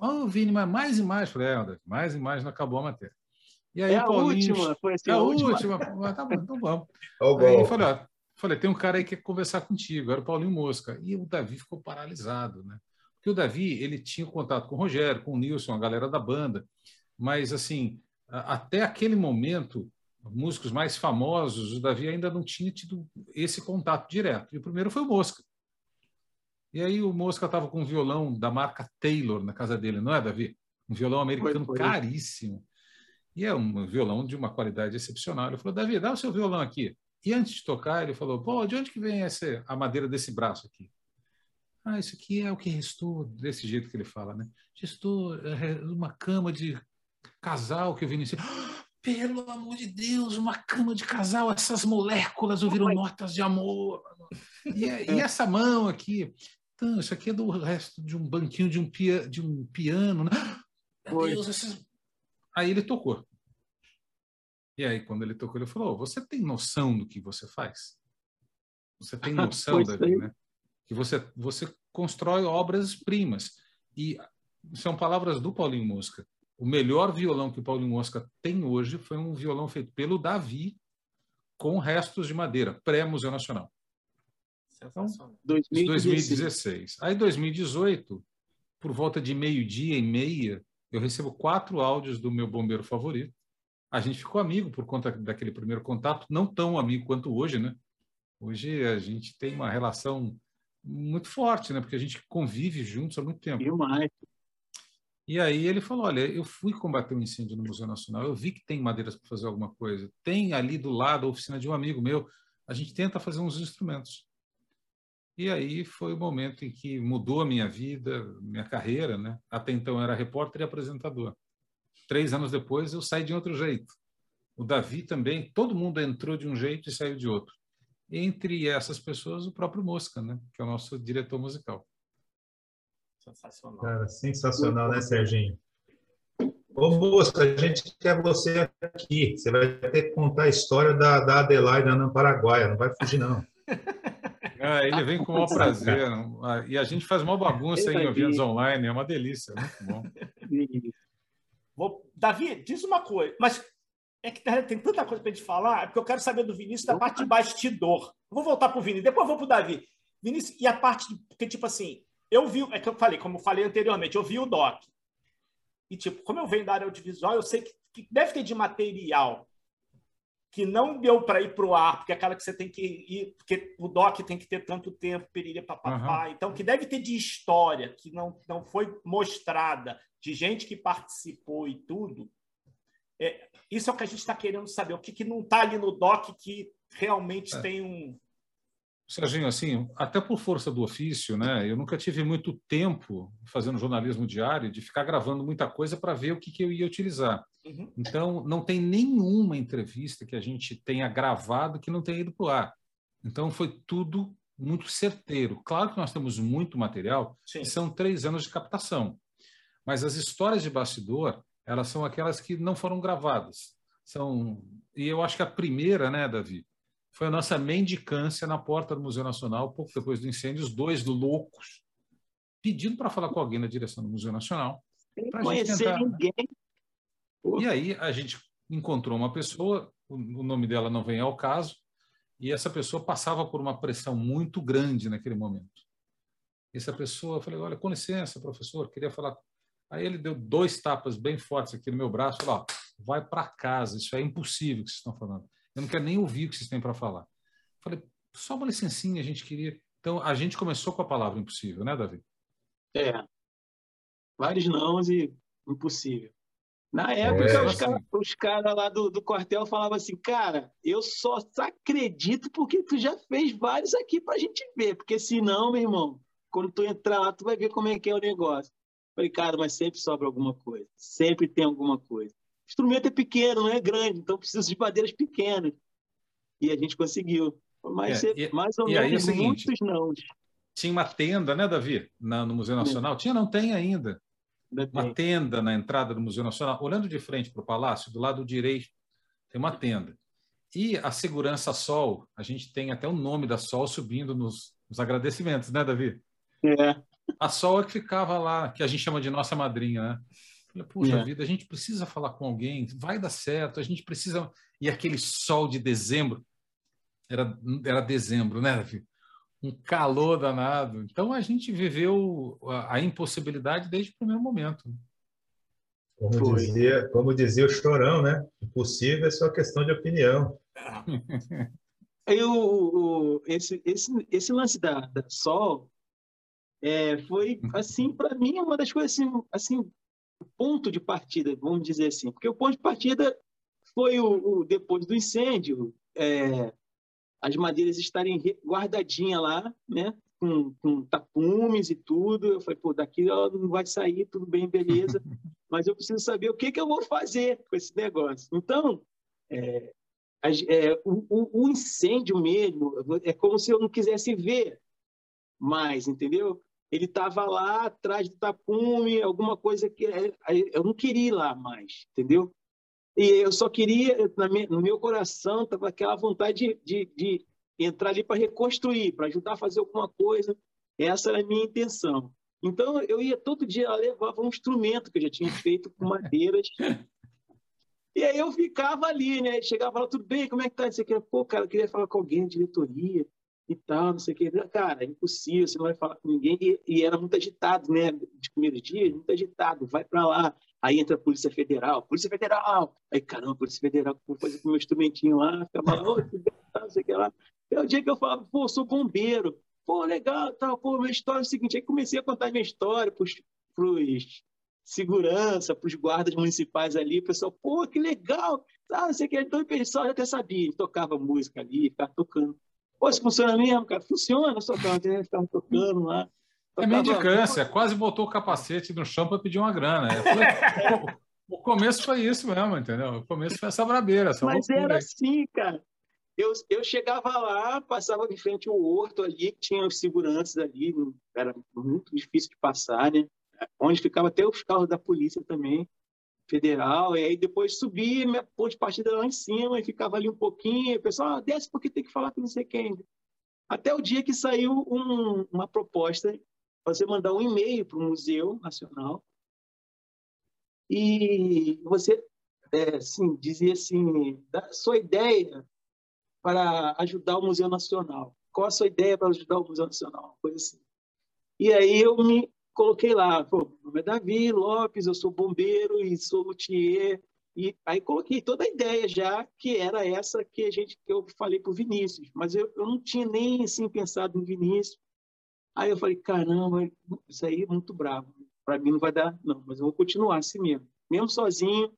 Oh, Vini, mas mais imagens. Falei, é, Davi, mais imagens, não acabou a matéria. E aí, é a Paulinho, última, foi assim, é a, última. última. Tá bom, então vamos. aí falei, ó, falei, tem um cara aí que quer conversar contigo, era o Paulinho Mosca. E o Davi ficou paralisado, né? Porque o Davi, ele tinha contato com o Rogério, com o Nilson, a galera da banda, mas, assim, até aquele momento, músicos mais famosos, o Davi ainda não tinha tido esse contato direto. E o primeiro foi o Mosca. E aí o Mosca estava com um violão da marca Taylor na casa dele, não é, Davi? Um violão americano foi, foi. caríssimo. E é um violão de uma qualidade excepcional. Ele falou, Davi, dá o seu violão aqui. E antes de tocar, ele falou, pô, de onde que vem essa, a madeira desse braço aqui? Ah, isso aqui é o que restou, desse jeito que ele fala, né? Restou é, uma cama de casal que eu vi nesse... Pelo amor de Deus, uma cama de casal, essas moléculas ouviram notas de amor. E, e, essa mão aqui? Então, isso aqui é do resto de um banquinho de um, pia, de um piano. Né? Meu Deus, esses... Aí ele tocou. E aí, quando ele tocou, ele falou: Você tem noção do que você faz? Você tem noção, Davi, né? Que você, você constrói obras-primas. E são palavras do Paulinho Mosca. O melhor violão que o Paulinho Mosca tem hoje foi um violão feito pelo Davi com restos de madeira, pré-Museu Nacional. Então, 2016. 2016. Aí, 2018, por volta de meio-dia e meia, eu recebo quatro áudios do meu bombeiro favorito. A gente ficou amigo por conta daquele primeiro contato, não tão amigo quanto hoje, né? Hoje a gente tem uma relação muito forte, né? Porque a gente convive juntos há muito tempo. E mais. E aí ele falou: Olha, eu fui combater um incêndio no Museu Nacional, eu vi que tem madeiras para fazer alguma coisa. Tem ali do lado a oficina de um amigo meu, a gente tenta fazer uns instrumentos. E aí foi o momento em que mudou a minha vida, minha carreira, né? Até então eu era repórter e apresentador. Três anos depois eu saí de outro jeito. O Davi também, todo mundo entrou de um jeito e saiu de outro. Entre essas pessoas, o próprio Mosca, né? Que é o nosso diretor musical. Sensacional. Cara, sensacional, né, Serginho? Ô, moça, a gente quer você aqui. Você vai ter que contar a história da, da Adelaide na Paraguaia. Não vai fugir, não. Ah, ele vem com o maior prazer. Ah, e a gente faz uma bagunça em eventos online. É uma delícia. Muito bom. Davi, diz uma coisa. Mas é que tem tanta coisa para gente falar, porque eu quero saber do Vinícius da parte de bastidor. Vou voltar para o Vinícius, depois vou para o Davi. Vinícius, e a parte. Porque, tipo assim, eu vi, é que eu falei, como eu falei anteriormente, eu vi o doc. E, tipo, como eu venho da área audiovisual, eu sei que, que deve ter de material que não deu para ir para o ar, porque é aquela que você tem que ir, porque o doc tem que ter tanto tempo, periria papapá. Uhum. Então, que deve ter de história, que não, não foi mostrada, de gente que participou e tudo. É, isso é o que a gente está querendo saber. O que, que não está ali no doc que realmente é. tem um, Serginho, assim, até por força do ofício, né? Eu nunca tive muito tempo fazendo jornalismo diário de ficar gravando muita coisa para ver o que, que eu ia utilizar. Uhum. Então, não tem nenhuma entrevista que a gente tenha gravado que não tenha ido para o ar. Então, foi tudo muito certeiro. Claro que nós temos muito material, Sim. são três anos de captação. Mas as histórias de bastidor, elas são aquelas que não foram gravadas. São e eu acho que a primeira, né, Davi, foi a nossa mendicância na porta do Museu Nacional, pouco depois do incêndio, os dois loucos, pedindo para falar com alguém na direção do Museu Nacional. Sem conhecer tentar... ninguém. E aí a gente encontrou uma pessoa, o nome dela não vem ao caso, e essa pessoa passava por uma pressão muito grande naquele momento. Essa pessoa, eu falei, olha, com licença, professor, queria falar. Aí ele deu dois tapas bem fortes aqui no meu braço, falou, vai para casa, isso é impossível que vocês estão falando. Eu não quero nem ouvir o que vocês têm para falar. Falei, só uma licencinha, a gente queria. Então, a gente começou com a palavra impossível, né, Davi? É. Vários nãos e impossível. Na época, é, os caras assim. cara lá do, do quartel falavam assim, cara, eu só acredito porque tu já fez vários aqui pra gente ver, porque senão, meu irmão, quando tu entrar lá, tu vai ver como é que é o negócio. Falei, cara, mas sempre sobra alguma coisa, sempre tem alguma coisa instrumento é pequeno, não é grande, então precisa de madeiras pequenas. E a gente conseguiu. Mas é, e, mais ou menos é seguinte, muitos não. tinha uma tenda, né, Davi, na, no Museu Nacional. Tinha, não tem ainda. Uma tenda na entrada do Museu Nacional. Olhando de frente para o palácio, do lado direito, tem uma tenda. E a segurança Sol, a gente tem até o nome da Sol subindo nos, nos agradecimentos, né, Davi? É. A Sol é que ficava lá, que a gente chama de nossa madrinha, né? Falei, Puxa é. vida, a gente precisa falar com alguém, vai dar certo, a gente precisa. E aquele sol de dezembro, era, era dezembro, né, Davi? Um calor danado. Então a gente viveu a, a impossibilidade desde o primeiro momento. Como dizia, como dizia o Chorão, né? Impossível é só questão de opinião. O, esse, esse, esse lance da, da Sol é, foi, assim, para mim, uma das coisas assim, assim, ponto de partida, vamos dizer assim. Porque o ponto de partida foi o, o depois do incêndio, é, as madeiras estarem guardadinhas lá, né? com, com tapumes e tudo. Eu falei, pô, daqui ela não vai sair, tudo bem, beleza. Mas eu preciso saber o que, que eu vou fazer com esse negócio. Então, é, é, o, o, incêndio mesmo é como se eu não quisesse ver mais, entendeu? Ele estava lá atrás do tapume, alguma coisa que é, eu não queria ir lá mais, entendeu? E eu só queria, no meu coração, estava aquela vontade de, de, de entrar ali para reconstruir, para ajudar a fazer alguma coisa. Essa era a minha intenção. Então, eu ia todo dia, levava um instrumento que eu já tinha feito com madeiras. E aí eu ficava ali, né? Chegava lá, tudo bem, como é que tá? Isso aqui, pô, cara, eu queria falar com alguém, diretoria e tal, não sei o que. Cara, é impossível, você não vai falar com ninguém. E, e era muito agitado, né? De primeiros dias, muito agitado. Vai para lá, aí entra a Polícia Federal, Polícia Federal. Aí, caramba, Polícia Federal, vou fazer com o meu instrumentinho lá, ficava lá, não sei o que lá. É o dia que eu falava, pô, sou bombeiro. Pô, legal, tal, pô, minha história é o seguinte. Aí comecei a contar minha história para os segurança, para os guardas municipais ali, o pessoal, pô, que legal, ah, não sei o que, então o pessoal já até sabia, tocava música ali, ficava tocando. Pô, isso funciona mesmo, cara? Funciona, só que ficava tocando lá. É mendicância, quase botou o capacete no chão para pedir uma grana. É, foi, o começo foi isso mesmo, entendeu? O começo foi essa brabeira. Essa Mas era assim, cara. Eu, eu chegava lá, passava em frente ao horto ali, tinha os seguranças ali, era muito difícil de passar, né? Onde ficava até os carros da polícia também, federal, e aí depois subia, minha ponte de partida lá em cima, e ficava ali um pouquinho, e o pessoal, ah, desce porque tem que falar com não sei quem. Até o dia que saiu um, uma proposta, você mandar um e-mail para o Museu Nacional, e você é, assim, dizia assim, da sua ideia para ajudar o Museu Nacional. Qual a sua ideia para ajudar o Museu Nacional? Coisa assim. E aí eu me coloquei lá, meu nome é Davi Lopes, eu sou bombeiro e sou luthier. E aí coloquei toda a ideia já, que era essa que a gente que eu falei para o Vinícius, mas eu, eu não tinha nem assim pensado no Vinícius. Aí eu falei, caramba, isso aí é muito bravo. Para mim não vai dar, não, mas eu vou continuar assim mesmo. Mesmo sozinho,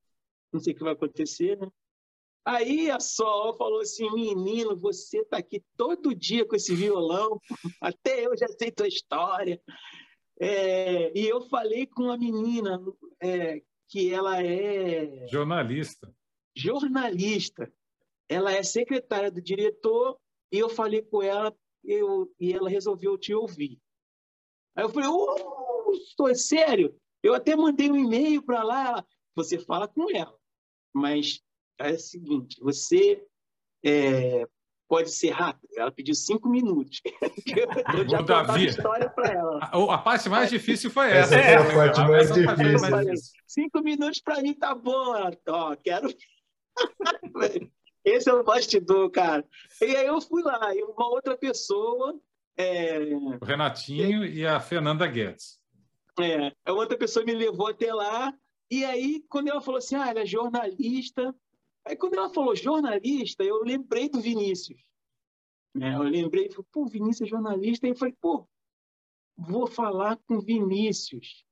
não sei o que vai acontecer, né? Aí a Sol falou assim: menino, você está aqui todo dia com esse violão, até eu já sei tua história. É, e eu falei com a menina é, que ela é. Jornalista. Jornalista. Ela é secretária do diretor, e eu falei com ela eu, e ela resolveu te ouvir. Aí eu falei: oh, estou sério? Eu até mandei um e-mail para lá. Ela, você fala com ela, mas é o seguinte: você é, pode ser rápido. Ela pediu cinco minutos. Eu já Davi, a história para ela. A, a, parte mais difícil foi essa. Essa é a parte mais difícil. Mais... Cinco minutos para mim tá bom. Ó, quero. Esse é o bastidor, cara. E aí eu fui lá, e uma outra pessoa. É... O Renatinho e a Fernanda Guedes. É, a outra pessoa me levou até lá. E aí, quando ela falou assim, ah, ela é jornalista, Aí quando ela falou jornalista, eu lembrei do Vinícius. Né? Eu lembrei, pô, Vinícius é jornalista. Aí eu falei, pô, vou falar com Vinícius.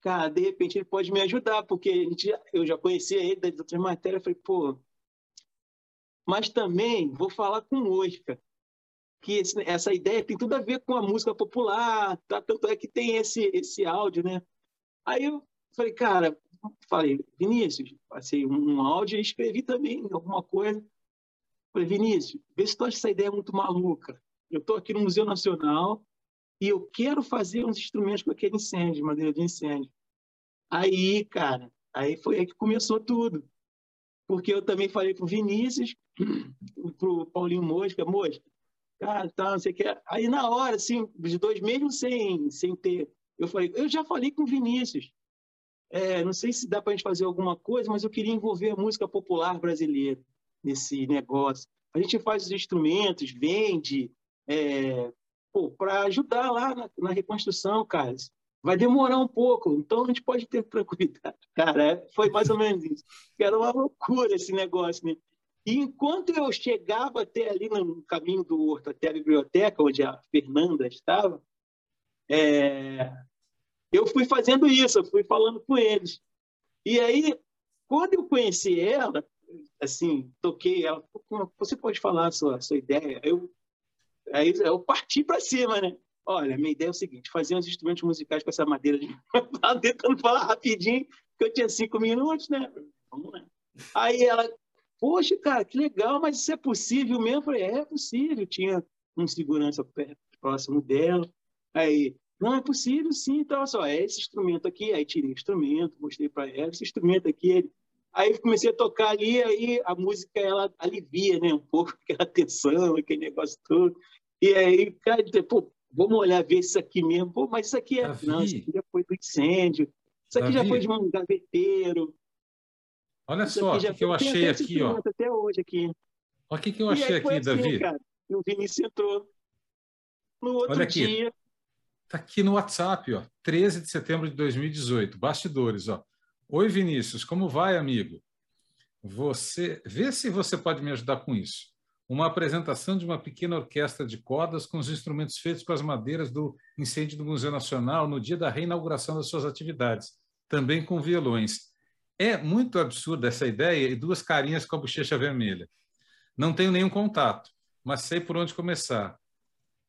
Cara, de repente ele pode me ajudar, porque eu já conhecia ele das outras matérias. Eu falei, pô, mas também vou falar com o Oscar, que esse, essa ideia tem tudo a ver com a música popular, tá? tanto é que tem esse, esse áudio, né? Aí eu falei, cara, falei, Vinícius, passei um áudio e escrevi também alguma coisa. Falei, Vinícius, vê se tu acha essa ideia muito maluca. eu estou aqui no Museu Nacional e eu quero fazer uns instrumentos com aquele incêndio, madeira de incêndio. Aí, cara, aí foi aí que começou tudo. Porque eu também falei pro Vinícius, pro Paulinho Mosca, Mosca, cara, tá, não sei o que. Aí na hora, assim, os dois, mesmo sem, sem ter, eu falei, eu já falei com o Vinícius. É, não sei se dá para a gente fazer alguma coisa, mas eu queria envolver a música popular brasileira nesse negócio. A gente faz os instrumentos, vende, é, para ajudar lá na, na, reconstrução, cara. Vai demorar um pouco, então a gente pode ter tranquilidade. Cara, foi mais ou menos isso. Era uma loucura esse negócio, né? E enquanto eu chegava até ali no caminho do horto, até a biblioteca, onde a Fernanda estava, é, eu fui fazendo isso, eu fui falando com eles. E aí, quando eu conheci ela, assim, toquei ela, você pode falar a sua, a sua ideia? Eu, aí eu parti para cima, né? Olha, minha ideia é o seguinte: fazer uns instrumentos musicais com essa madeira de. tentando falar rapidinho, porque eu tinha cinco minutos, né? Vamos lá. Aí ela, poxa, cara, que legal, mas isso é possível mesmo? Eu falei, é possível. Tinha um segurança próximo dela. Aí, não, é possível sim, então, olha só, é esse instrumento aqui, aí tirei o instrumento, mostrei para ela, esse instrumento aqui, ele... aí comecei a tocar ali, aí a música, ela alivia, né, um pouco aquela tensão, aquele negócio todo, e aí, cara, pô, vamos olhar, ver isso aqui mesmo, pô, mas isso aqui é, Davi. não, isso aqui já foi do incêndio, isso aqui Davi. já foi de um gaveteiro. Olha isso só, o que, que eu achei aqui, ó. Até hoje aqui. Olha o que, que eu achei aqui, assim, Davi. Cara, o Vinícius entrou. No outro Olha dia, Está aqui no WhatsApp, ó, 13 de setembro de 2018, bastidores. Ó. Oi, Vinícius, como vai, amigo? Você Vê se você pode me ajudar com isso. Uma apresentação de uma pequena orquestra de cordas com os instrumentos feitos com as madeiras do incêndio do Museu Nacional no dia da reinauguração das suas atividades, também com violões. É muito absurda essa ideia e duas carinhas com a bochecha vermelha. Não tenho nenhum contato, mas sei por onde começar.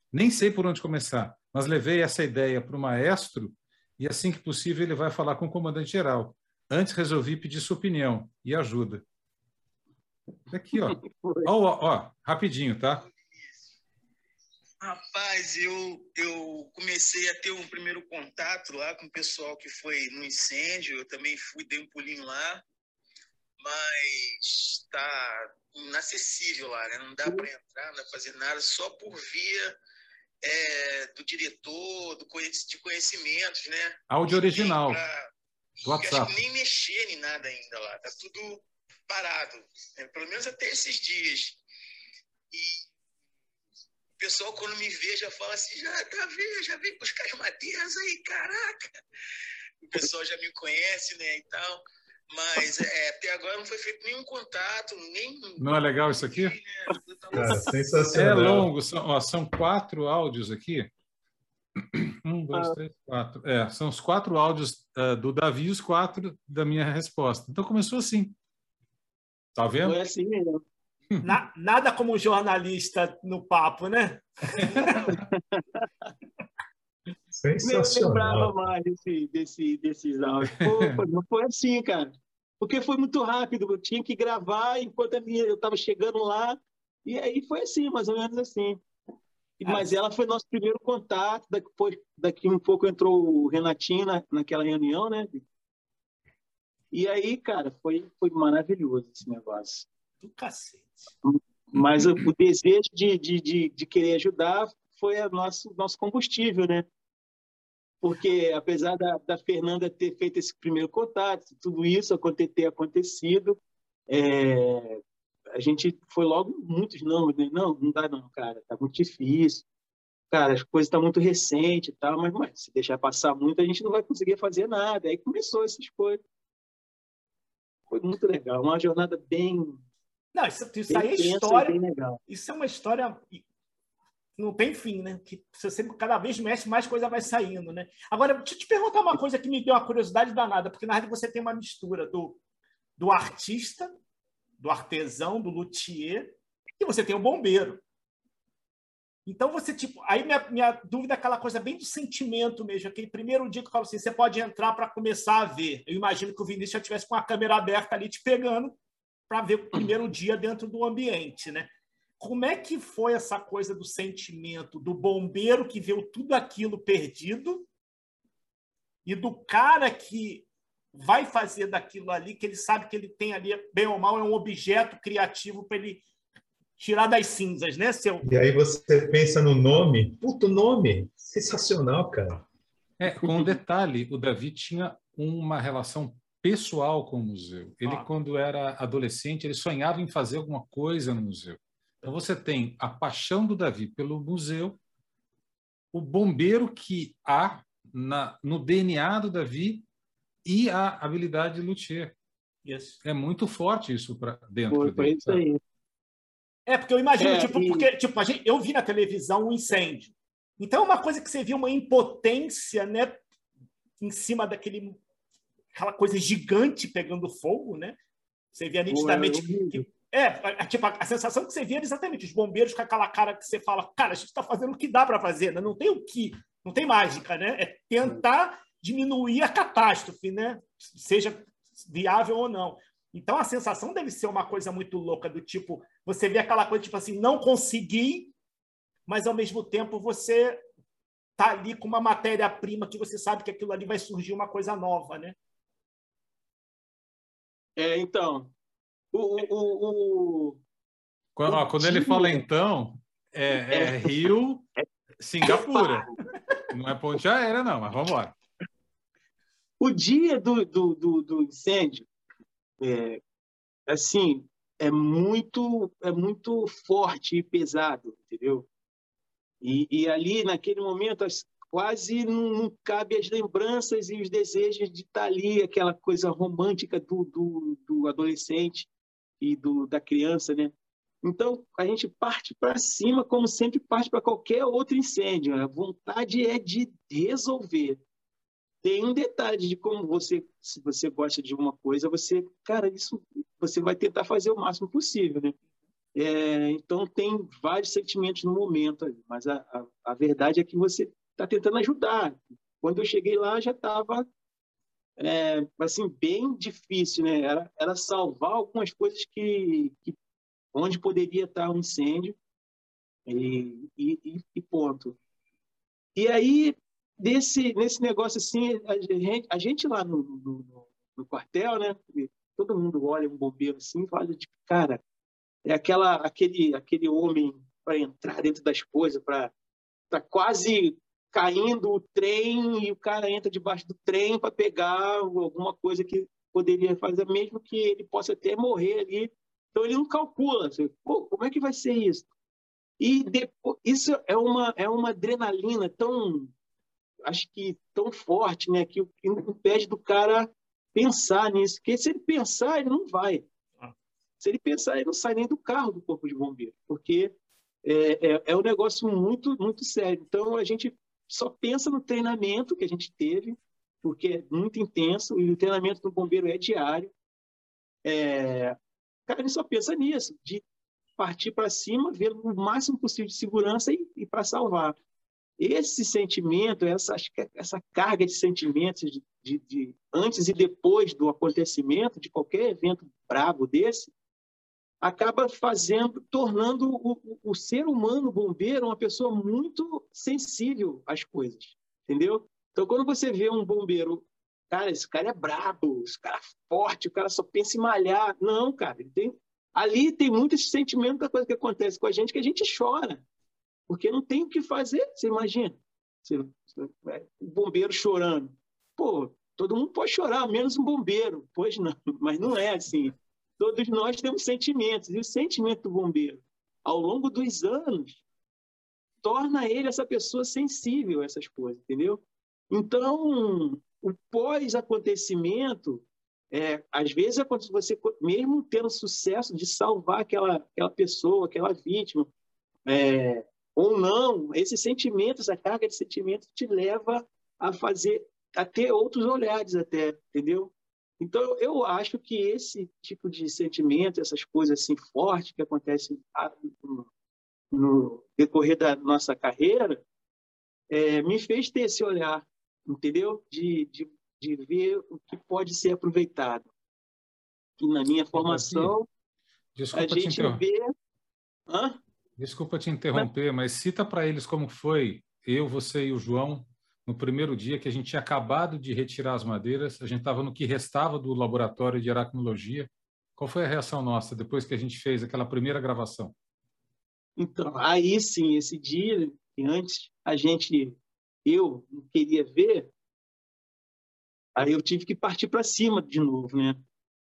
Nem sei por onde começar, mas levei essa ideia para o maestro e, assim que possível, ele vai falar com o comandante-geral. Antes, resolvi pedir sua opinião e ajuda. Aqui, ó. ó, ó, rapidinho, tá? Rapaz, eu, eu comecei a ter um primeiro contato lá com o pessoal que foi no incêndio. Eu também fui, dei um pulinho lá, mas está inacessível lá, né? Não dá para entrar, não dá para fazer nada, só por via é, do diretor, do, de conhecimentos, né? Áudio original. Pra, do WhatsApp. Nem mexer em nada ainda lá, tá tudo parado, né? pelo menos até esses dias. E o pessoal, quando me vê, já fala assim: já tá vendo, já vem buscar as madeiras aí, caraca. O pessoal já me conhece, né? E tal. Mas é, até agora não foi feito nenhum contato, nem. Não é legal isso aqui? Cara, sensacional. É longo, são, ó, são quatro áudios aqui. Um, dois, ah. três, quatro. É, são os quatro áudios uh, do Davi e os quatro da minha resposta. Então começou assim. Tá vendo? Foi assim mesmo. Na, nada como um jornalista no papo, né? Sensacional. Eu lembrava mais desse, desse, desses áudios. Pô, não foi assim, cara. Porque foi muito rápido. Eu tinha que gravar enquanto eu estava chegando lá. E aí foi assim, mais ou menos assim. Mas ela foi nosso primeiro contato. Depois, daqui um pouco entrou o Renatinho na, naquela reunião, né? E aí, cara, foi, foi maravilhoso esse negócio. Do cacete. Mas o, o desejo de, de, de, de, querer ajudar foi o nosso, nosso combustível, né? Porque apesar da, da, Fernanda ter feito esse primeiro contato, tudo isso ter acontecido, é, a gente foi logo muitos não, não, não dá não, cara, tá muito difícil, cara, as coisas estão tá muito recente e tal, mas, mas se deixar passar muito a gente não vai conseguir fazer nada. Aí começou essas coisas. Foi muito legal, uma jornada bem não, isso, isso aí é história. Isso é uma história não tem fim, né? Que você sempre, cada vez mexe, mais coisa vai saindo, né? Agora, deixa eu te perguntar uma coisa que me deu uma curiosidade danada, porque na verdade você tem uma mistura do, do artista, do artesão, do luthier, e você tem o bombeiro. Então você, tipo, aí minha, minha dúvida é aquela coisa bem do sentimento mesmo, aquele primeiro dia que eu falo assim, você pode entrar para começar a ver. Eu imagino que o Vinícius já tivesse com a câmera aberta ali te pegando para ver o primeiro dia dentro do ambiente, né? Como é que foi essa coisa do sentimento do bombeiro que viu tudo aquilo perdido e do cara que vai fazer daquilo ali, que ele sabe que ele tem ali, bem ou mal, é um objeto criativo para ele tirar das cinzas, né, seu? E aí você pensa no nome, puto nome, sensacional, cara. É, com um detalhe, o Davi tinha uma relação pessoal com o museu. Ele, ah. quando era adolescente, ele sonhava em fazer alguma coisa no museu. Então você tem a paixão do Davi pelo museu, o bombeiro que há na, no DNA do Davi e a habilidade de luthier. Yes. É muito forte isso para dentro Foi, dele. Isso aí. É, porque eu imagino, é, tipo, e... porque tipo, a gente, eu vi na televisão um incêndio. Então é uma coisa que você viu uma impotência, né, em cima daquele aquela coisa gigante pegando fogo, né? Você via nitidamente que, é, tipo, a, a, sensação que você via era exatamente os bombeiros com aquela cara que você fala, cara, a gente está fazendo o que dá para fazer, né? não tem o que, não tem mágica, né? É tentar diminuir a catástrofe, né? Seja viável ou não. Então a sensação deve ser uma coisa muito louca do tipo, você vê aquela coisa tipo assim, não consegui, mas ao mesmo tempo você tá ali com uma matéria-prima que você sabe que aquilo ali vai surgir uma coisa nova, né? É, então, o, o, o, quando, ó, quando ele fala então, é, é, é Rio, Singapura. Não é ponte aérea, não, mas vamos embora. O dia do, do, do, do incêndio, é, assim, é muito, é muito forte e pesado, entendeu? E, e ali, naquele momento, as, quase não, não, cabe as lembranças e os desejos de estar ali, aquela coisa romântica do, do, do adolescente e do, da criança, né? Então, a gente parte para cima, como sempre parte para qualquer outro incêndio. A vontade é de resolver. Tem um detalhe de como você, se você gosta de uma coisa, você, cara, isso você vai tentar fazer o máximo possível, né? É, então, tem vários sentimentos no momento, mas a, a, a verdade é que você está tentando ajudar. Quando eu cheguei lá, já estava é, assim bem difícil, né? Era, era salvar algumas coisas que, que onde poderia estar um incêndio e, e, e ponto. E aí desse nesse negócio assim, a gente, a gente lá no, no, no, quartel, né? Todo mundo olha um bombeiro assim, e fala tipo, cara, é aquela aquele aquele homem para entrar dentro das coisas, para tá quase caindo o trem e o cara entra debaixo do trem para pegar alguma coisa que poderia fazer, mesmo que ele possa até morrer ali. Então ele não calcula, assim, como é que vai ser isso? E depois, isso é uma é uma adrenalina tão acho que tão forte, né, que impede do cara pensar nisso, porque se ele pensar, ele não vai. Ah. Se ele pensar, ele não sai nem do carro do corpo de bombeiro, porque é, é, é um negócio muito muito sério. Então a gente só pensa no treinamento que a gente teve, porque é muito intenso, e o treinamento do bombeiro é diário. É... Cara, só pensa nisso, de partir para cima, ver o máximo possível de segurança e, e para salvar. Esse sentimento, essa, essa carga de sentimentos de, de, de, antes e depois do acontecimento de qualquer evento brabo desse, acaba fazendo, tornando o, o, ser humano bombeiro uma pessoa muito sensível às coisas, entendeu? Então, quando você vê um bombeiro, cara, esse cara é brabo, esse cara é forte, o cara só pensa em malhar. Não, cara, tem, ali tem muitos sentimentos da coisa que acontece com a gente que a gente chora, porque não tem o que fazer, você imagina. Você, é, o bombeiro chorando. Pô, todo mundo pode chorar, menos um bombeiro. Pois não, mas não é assim. Todos nós temos sentimentos, e o sentimento do bombeiro, ao longo dos anos, torna ele essa pessoa sensível a essas coisas, entendeu? Então, o pós-acontecimento, é, às vezes, é quando você, mesmo tendo sucesso de salvar aquela, aquela pessoa, aquela vítima, é, ou não, esse sentimento, essa carga de sentimento te leva a fazer, a ter outros olhares até, entendeu? Então, eu acho que esse tipo de sentimento, essas coisas assim fortes que acontecem no decorrer da nossa carreira, é, me fez ter esse olhar, entendeu? De, de, de ver o que pode ser aproveitado. E na minha formação, Desculpa a gente vê... Hã? Desculpa te interromper, mas cita para eles como foi eu, você e o João no primeiro dia que a gente tinha acabado de retirar as madeiras, a gente estava no que restava do laboratório de aracnologia. Qual foi a reação nossa depois que a gente fez aquela primeira gravação? Então, aí sim, esse dia, que antes a gente, eu não queria ver, aí eu tive que partir para cima de novo, né?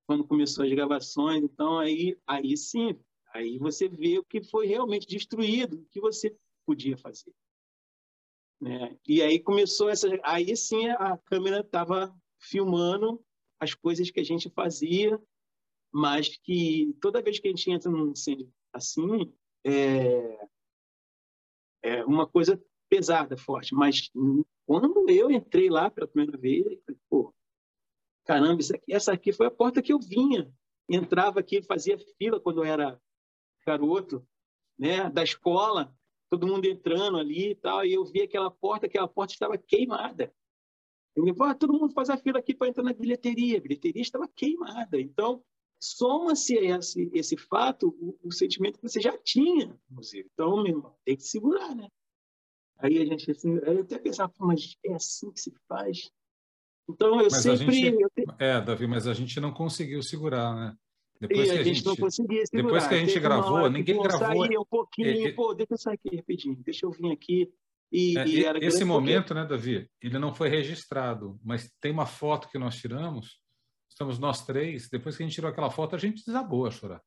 Quando começou as gravações, então aí, aí sim, aí você vê o que foi realmente destruído, o que você podia fazer. Né? E aí começou essa. Aí sim a câmera estava filmando as coisas que a gente fazia, mas que toda vez que a gente entra num incêndio assim, é, é uma coisa pesada, forte. Mas quando eu entrei lá pela primeira vez, pô, caramba, aqui, essa aqui foi a porta que eu vinha. Entrava aqui, fazia fila quando eu era garoto, né, da escola todo mundo entrando ali e tal, e eu vi aquela porta, aquela porta estava queimada. Eu falei, ah, todo mundo faz a fila aqui para entrar na bilheteria, a bilheteria estava queimada. Então, soma-se esse, esse fato o, o, sentimento que você já tinha museu. Então, meu irmão, tem que segurar, né? Aí a gente, assim, eu até pensava, mas é assim que se faz? Então, eu mas sempre... Gente, eu É, Davi, mas a gente não conseguiu segurar, né? Depois e que a, gente, não conseguia segurar. Depois que a gente gravou, ninguém gravou. Saía um pouquinho, é, pô, deixa eu sair aqui rapidinho, deixa eu vir aqui. E, é, e era esse momento, porque... né, Davi, ele não foi registrado, mas tem uma foto que nós tiramos, estamos nós três, depois que a gente tirou aquela foto, a gente desabou a chorar.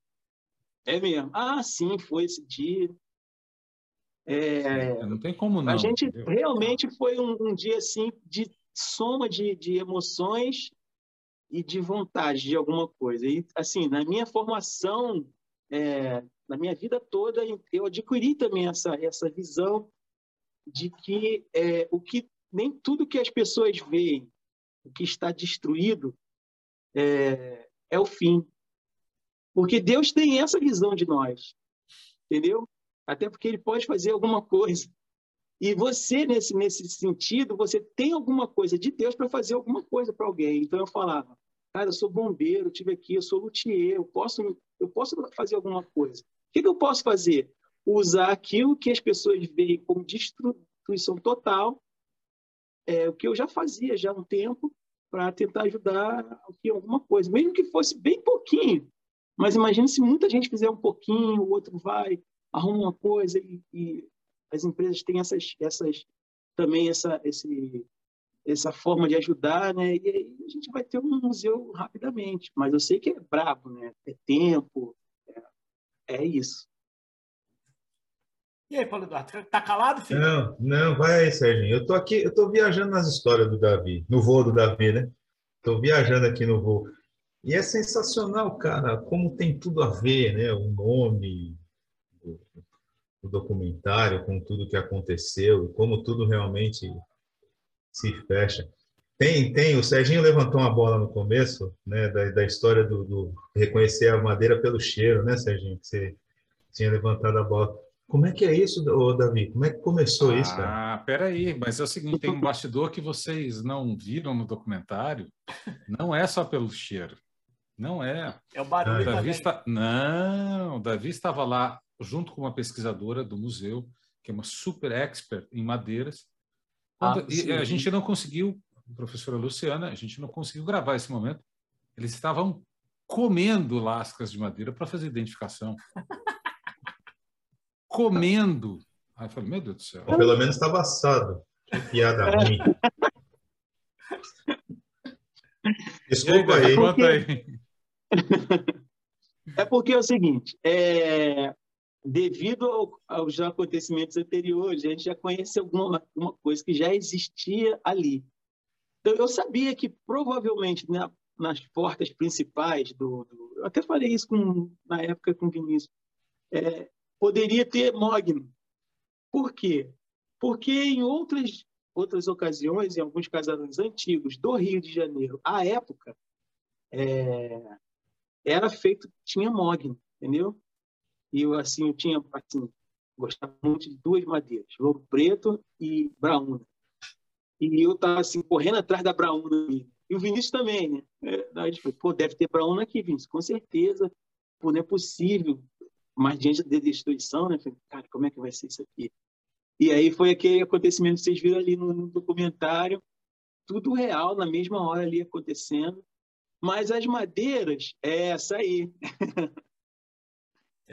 É mesmo. Ah, sim, foi esse dia. É... Não tem como não. A gente entendeu? realmente foi um, um, dia assim de soma de, de emoções e de vontade de alguma coisa. E, assim, na minha formação, é, na minha vida toda, eu adquiri também essa, essa visão de que é, o que nem tudo que as pessoas veem, o que está destruído, é, é o fim. Porque Deus tem essa visão de nós, entendeu? Até porque Ele pode fazer alguma coisa. E você, nesse, nesse sentido, você tem alguma coisa de Deus para fazer alguma coisa para alguém. Então eu falava, cara, eu sou bombeiro, tive aqui, eu sou luthier, eu posso, eu posso fazer alguma coisa. O que, que eu posso fazer? Usar aquilo que as pessoas veem como destruição total, é, o que eu já fazia já há um tempo, para tentar ajudar aqui alguma coisa, mesmo que fosse bem pouquinho. Mas imagine se muita gente fizer um pouquinho, o outro vai, arruma uma coisa e, e as empresas têm essas, essas também essa, esse, essa forma de ajudar, né? E aí a gente vai ter um museu rapidamente. Mas eu sei que é brabo, né? É tempo, é, é isso. E aí, Paulo Eduardo, tá calado, filho? Não, não, vai aí, Serginho. Eu tô aqui, eu tô viajando nas histórias do Davi, no voo do Davi, né? Tô viajando aqui no voo. E é sensacional, cara, como tem tudo a ver, né? O nome, o documentário, com tudo que aconteceu, como tudo realmente se fecha. Tem, tem. O Serginho levantou uma bola no começo, né, da, da história do, do, reconhecer a madeira pelo cheiro, né, Serginho? Que você tinha levantado a bola. Como é que é isso, Davi? Como é que começou ah, isso, cara? Ah, peraí, mas é o seguinte, tem um bastidor que vocês não viram no documentário. Não é só pelo cheiro. Não é. É o barulho Davi também. Está... Não, o Davi estava lá junto com uma pesquisadora do museu, que é uma super expert em madeiras, quando, ah, e a gente não conseguiu, professora Luciana, a gente não conseguiu gravar esse momento. Eles estavam comendo lascas de madeira para fazer identificação. comendo. Aí eu falei, meu Deus do céu. Ou pelo menos estava assado. Que piada é. ruim. Desculpa aí. Conta aí. É porque é o seguinte, é, devido ao, aos acontecimentos anteriores, a gente já conhece alguma uma coisa que já existia ali. Então, eu sabia que provavelmente na, nas portas principais do, do, Eu até falei isso com, na época com o Vinícius. É, poderia ter mogno. Por quê? Porque em outras, outras ocasiões, em alguns casarões antigos do Rio de Janeiro, à época, é, era feito, tinha mogno, entendeu? E eu, assim, eu tinha, assim, gostava muito de duas madeiras, lobo preto e braúna. E eu estava, assim, correndo atrás da braúna. E o Vinícius também, né? É, a gente falou, pô, deve ter braúna aqui, Vinícius, com certeza. Pô, não é possível. mas diante da destruição, né? Falei, cara, como é que vai ser isso aqui? E aí foi aquele acontecimento que vocês viram ali no, no documentário, tudo real, na mesma hora ali acontecendo. Mas as madeiras, é essa aí.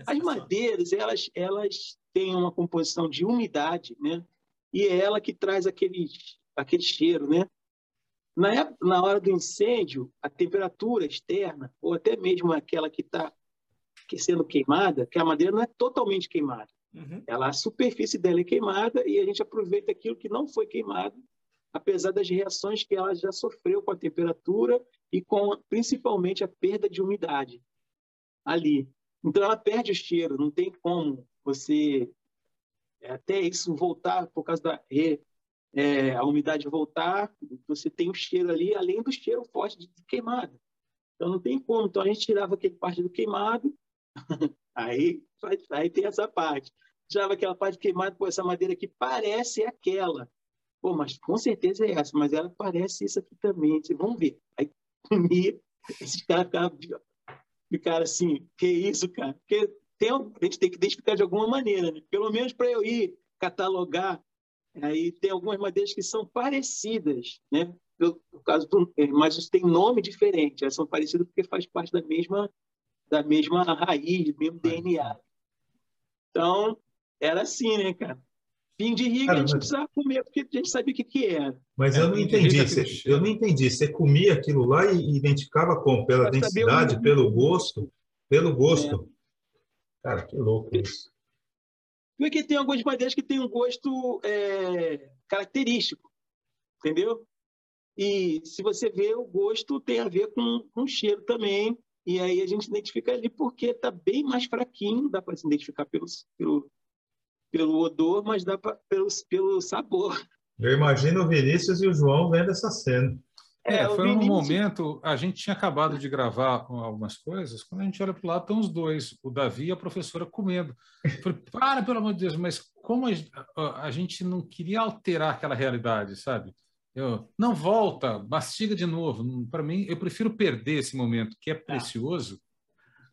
As madeiras, elas, elas têm uma composição de umidade, né? E é ela que traz aquele, aquele cheiro, né? Na, época, na hora do incêndio, a temperatura externa, ou até mesmo aquela que está sendo queimada, que a madeira não é totalmente queimada. Uhum. Ela, a superfície dela é queimada e a gente aproveita aquilo que não foi queimado, apesar das reações que ela já sofreu com a temperatura e com principalmente a perda de umidade ali. Então ela perde o cheiro, não tem como você até isso voltar por causa da é, a umidade voltar, você tem o cheiro ali, além do cheiro forte de queimado. Então não tem como. Então a gente tirava aquele parte do queimado, aí, aí tem essa parte. Tirava aquela parte queimada, pô, essa madeira aqui parece aquela. Pô, mas com certeza é essa, mas ela parece isso aqui também. Vão ver. Aí comia, esses caras ficaram, ficaram assim, que isso, cara? Porque tem, a gente tem que identificar de alguma maneira, né? Pelo menos para eu ir catalogar Aí tem algumas madeiras que são parecidas, né? No, caso do, é, mas tem nome diferente. Elas são parecidas porque faz parte da mesma da mesma raiz, do mesmo DNA. Então era assim, né, cara? Fim de riga cara, a gente mas... precisava comer porque a gente sabia o que, que era. Mas é, eu não entendi. Você, eu não entendi. Você comia aquilo lá e identificava como? Pela densidade, pelo gosto? Pelo gosto. É. Cara, que louco isso. Porque tem algumas madeiras que têm um gosto é, característico, entendeu? E se você vê, o gosto tem a ver com, com o cheiro também. E aí a gente identifica ali porque está bem mais fraquinho, dá para se identificar pelo, pelo, pelo odor, mas dá pra, pelo, pelo sabor. Eu imagino o Vinícius e o João vendo essa cena. É, é foi um momento, a gente tinha acabado de gravar algumas coisas, quando a gente olha para o lado, estão os dois, o Davi e a professora comendo. Eu falei, para, pelo amor de Deus, mas como a, a gente não queria alterar aquela realidade, sabe? Eu, não volta, mastiga de novo. Para mim, eu prefiro perder esse momento, que é tá. precioso,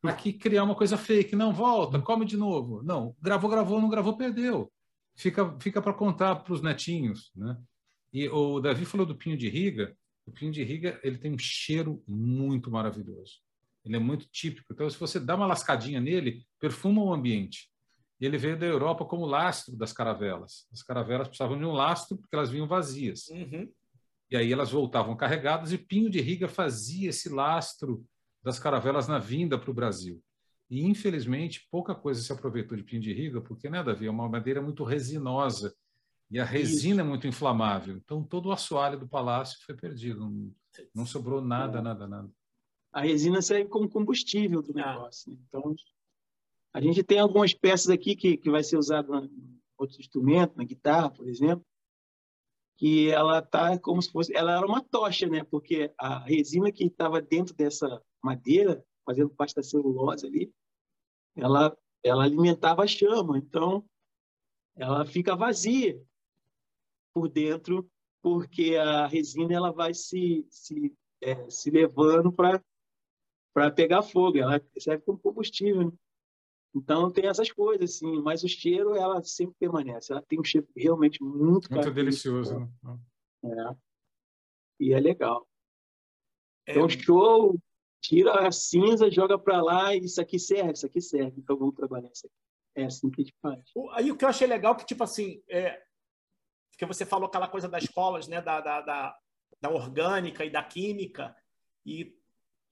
aqui criar uma coisa fake. Não, volta, come de novo. Não, gravou, gravou, não gravou, perdeu. Fica, fica para contar para os netinhos, né? E o Davi falou do pinho de riga, o pinho de riga ele tem um cheiro muito maravilhoso. Ele é muito típico. Então, se você dá uma lascadinha nele, perfuma o ambiente. E ele veio da Europa como lastro das caravelas. As caravelas precisavam de um lastro porque elas vinham vazias. Uhum. E aí elas voltavam carregadas e Pinho de Riga fazia esse lastro das caravelas na vinda para o Brasil. E, infelizmente, pouca coisa se aproveitou de Pinho de Riga, porque, né, Davi, é uma madeira muito resinosa e a resina Isso. é muito inflamável. Então, todo o assoalho do palácio foi perdido. Não, não sobrou nada, é. nada, nada. A resina serve como combustível do ah. negócio. Né? Então, a gente tem algumas peças aqui que, que vai ser usado em outros instrumentos, na guitarra, por exemplo, que ela tá como se fosse, ela era uma tocha, né? Porque a resina que estava dentro dessa madeira, fazendo parte da celulose ali, ela ela alimentava a chama. Então, ela fica vazia por dentro, porque a resina ela vai se, se, é, se levando para pegar fogo, ela serve como combustível. Né? Então tem essas coisas, assim, mas o cheiro ela sempre permanece. Ela tem um cheiro realmente muito Muito delicioso. Né? É. E é legal. É. Então, show, tira a cinza, joga para lá, e isso aqui serve, isso aqui serve. Então vamos trabalhar isso aqui. É assim que a gente faz. Aí o que eu achei legal é que, tipo assim, é, porque você falou aquela coisa das escolas, né, da, da, da, da orgânica e da química, e,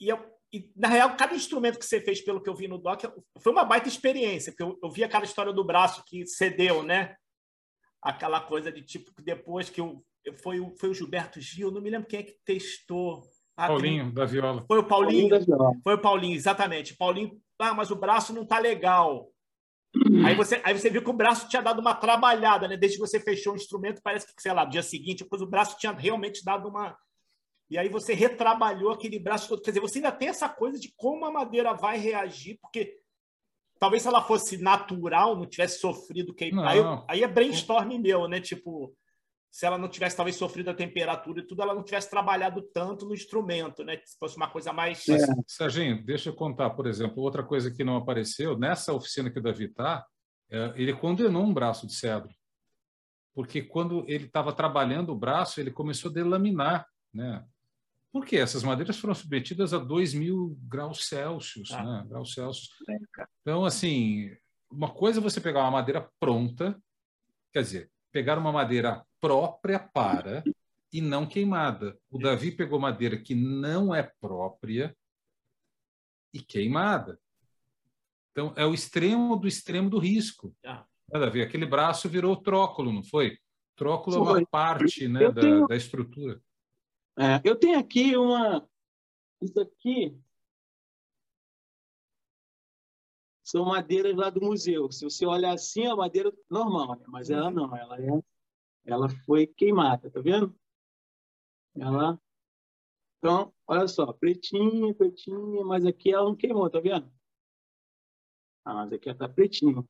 e, eu, e, na real, cada instrumento que você fez, pelo que eu vi no doc, foi uma baita experiência, porque eu, eu vi aquela história do braço que cedeu, né? Aquela coisa de tipo, que depois que eu, foi, o, foi o Gilberto Gil, não me lembro quem é que testou. Ah, Paulinho, tem... da viola. Foi o Paulinho. Paulinho foi o Paulinho, exatamente. Paulinho, ah, mas o braço não tá legal. Aí você, aí você viu que o braço tinha dado uma trabalhada, né? Desde que você fechou o instrumento, parece que, sei lá, no dia seguinte, depois o braço tinha realmente dado uma. E aí você retrabalhou aquele braço todo. Quer dizer, você ainda tem essa coisa de como a madeira vai reagir, porque talvez se ela fosse natural, não tivesse sofrido queimar. Aí, aí, é brainstorm meu, né? Tipo, se ela não tivesse talvez sofrido a temperatura e tudo, ela não tivesse trabalhado tanto no instrumento, né? Se fosse uma coisa mais. É. Serginho, deixa eu contar, por exemplo, outra coisa que não apareceu, nessa oficina que o Davi está, é, ele condenou um braço de cedro. Porque quando ele estava trabalhando o braço, ele começou a delaminar, né? Por quê? Essas madeiras foram submetidas a 2 mil graus Celsius, ah. né? Graus Celsius. Então, assim, uma coisa é você pegar uma madeira pronta, quer dizer, pegar uma madeira própria para e não queimada. O Davi pegou madeira que não é própria e queimada. Então, é o extremo do extremo do risco. Ah. É, Davi, aquele braço virou tróculo, não foi? Tróculo é uma parte né, da, tenho... da estrutura. É, eu tenho aqui uma. Isso aqui são madeiras lá do museu. Se você olhar assim, é madeira normal, né? mas ela não, ela é, ela foi queimada, tá vendo? Ela, então, olha só, pretinha, pretinha, mas aqui ela não queimou, tá vendo? Ah, mas aqui ela tá pretinha.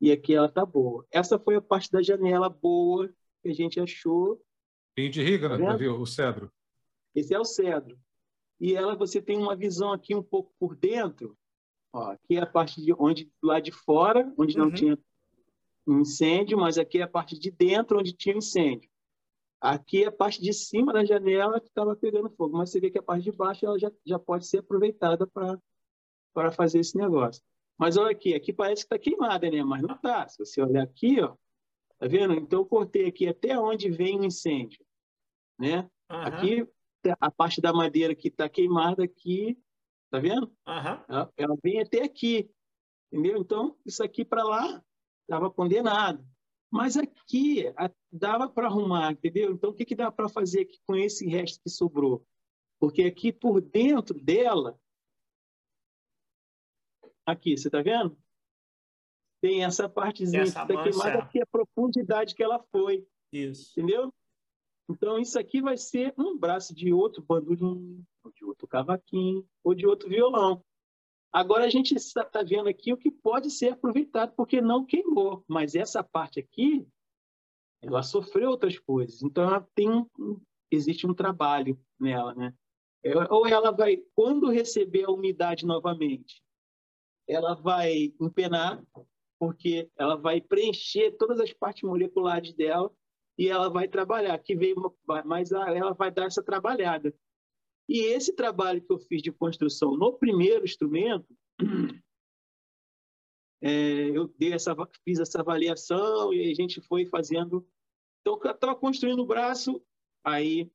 E aqui ela tá boa. Essa foi a parte da janela boa que a gente achou. Pinho de riga, tá Davi? O cedro. Esse é o cedro. E ela, você tem uma visão aqui um pouco por dentro, Ó, aqui é a parte de onde lá de fora, onde não uhum. tinha incêndio, mas aqui é a parte de dentro onde tinha incêndio. Aqui é a parte de cima da janela que estava pegando fogo, mas você vê que a parte de baixo ela já, já pode ser aproveitada para fazer esse negócio. Mas olha aqui, aqui parece que está queimada, né? Mas não está. Se você olhar aqui, ó, tá vendo? Então eu cortei aqui até onde vem o incêndio, né? Uhum. Aqui a parte da madeira que está queimada aqui Tá vendo? Uhum. Ela, ela vem até aqui. Entendeu? Então, isso aqui para lá estava condenado. Mas aqui a, dava para arrumar, entendeu? Então, o que, que dá para fazer aqui com esse resto que sobrou? Porque aqui por dentro dela, aqui, você está vendo? Tem essa partezinha essa que está queimada, que é a profundidade que ela foi. Isso. Entendeu? Então, isso aqui vai ser um braço de outro bandolim, ou de outro cavaquinho, ou de outro violão. Agora, a gente está tá vendo aqui o que pode ser aproveitado, porque não queimou. Mas essa parte aqui, ela sofreu outras coisas. Então, ela tem existe um trabalho nela, né? É, ou ela vai, quando receber a umidade novamente, ela vai empenar, porque ela vai preencher todas as partes moleculares dela e ela vai trabalhar. Aqui veio mas ela vai dar essa trabalhada. E esse trabalho que eu fiz de construção no primeiro instrumento, é, eu dei essa, fiz essa avaliação e a gente foi fazendo. Então, eu estava construindo o braço, aí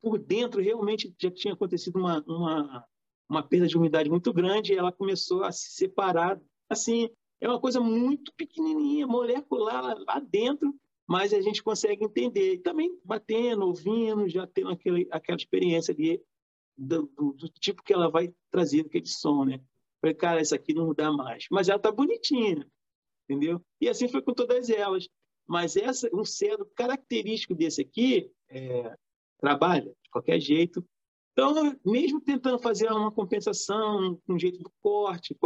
por dentro realmente já tinha acontecido uma, uma, uma perda de umidade muito grande e ela começou a se separar. Assim, é uma coisa muito pequenininha, molecular lá, lá dentro, mas a gente consegue entender. E também batendo, ouvindo, já tendo aquele, aquela experiência ali do, do, do, tipo que ela vai trazer aquele som, né? Falei, cara, isso aqui não dá mais. Mas ela tá bonitinha, entendeu? E assim foi com todas elas. Mas essa, um cedro característico desse aqui, é, trabalha de qualquer jeito. Então, mesmo tentando fazer uma compensação com um jeito do corte,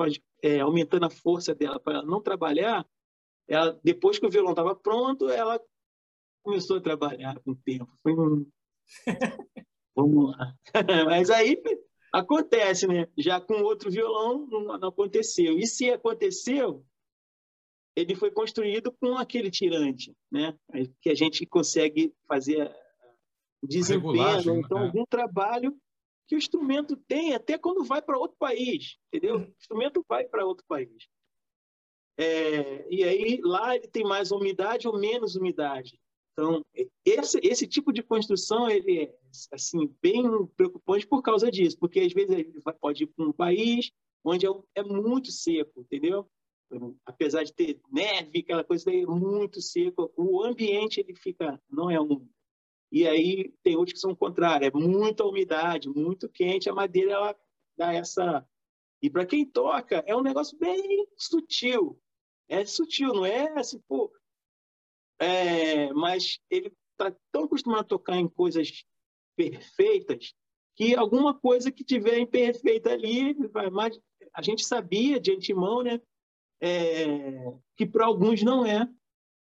é, aumentando a força dela para não trabalhar, ela, depois que o violão estava pronto, ela começou a trabalhar com o tempo. Foi um... Vamos lá. Mas aí acontece, né? Já com outro violão não, não aconteceu. E se aconteceu, ele foi construído com aquele tirante, né? Que a gente consegue fazer desempenho, então né? algum trabalho que o instrumento tem até quando vai para outro país, entendeu? O instrumento vai para outro país. É, e aí lá ele tem mais umidade ou menos umidade. Então, esse, esse tipo de construção ele é assim, bem preocupante por causa disso, porque às vezes ele pode ir para um país onde é, é, muito seco, entendeu? Apesar de ter neve, aquela coisa é muito seco, o ambiente ele fica, não é úmido. E aí tem outros que são o contrário, é muita umidade, muito quente, a madeira ela dá essa. E para quem toca, é um negócio bem sutil é sutil, não é assim, pô. É, mas ele está tão acostumado a tocar em coisas perfeitas que alguma coisa que tiver imperfeita ali, mas a gente sabia de antemão, né, é, que para alguns não é.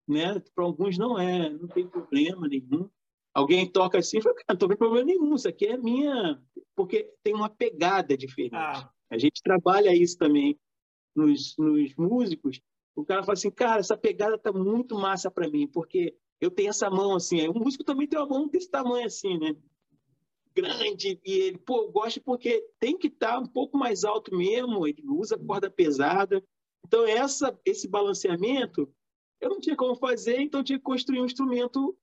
né? Para alguns não é, não tem problema nenhum. Alguém toca assim, fala, cara, não tem problema nenhum, isso aqui é minha, porque tem uma pegada diferente. Ah. A gente trabalha isso também nos, nos músicos. O cara fala assim, cara, essa pegada tá muito massa para mim, porque eu tenho essa mão assim. O músico também tem uma mão desse tamanho assim, né? Grande. E ele, pô, gosta porque tem que estar tá um pouco mais alto mesmo. Ele usa corda pesada. Então, essa, esse balanceamento eu não tinha como fazer, então tinha que construir um instrumento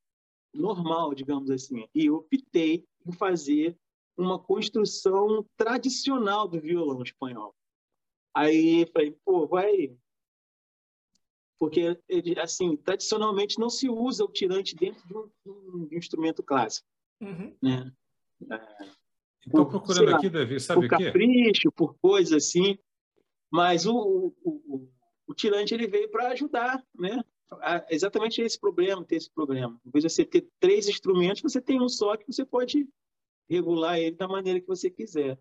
normal, digamos assim. E eu optei em fazer uma construção tradicional do violão espanhol. Aí falei, pô, vai. Porque, assim, tradicionalmente não se usa o tirante dentro de um, de um instrumento clássico. Uhum. Né? Estou procurando lá, aqui, Davi, sabe o quê? Por capricho, por coisa assim. Mas o, o, o tirante ele veio para ajudar, né? exatamente esse problema, ter esse problema. Em vez de você ter três instrumentos, você tem um só que você pode regular ele da maneira que você quiser.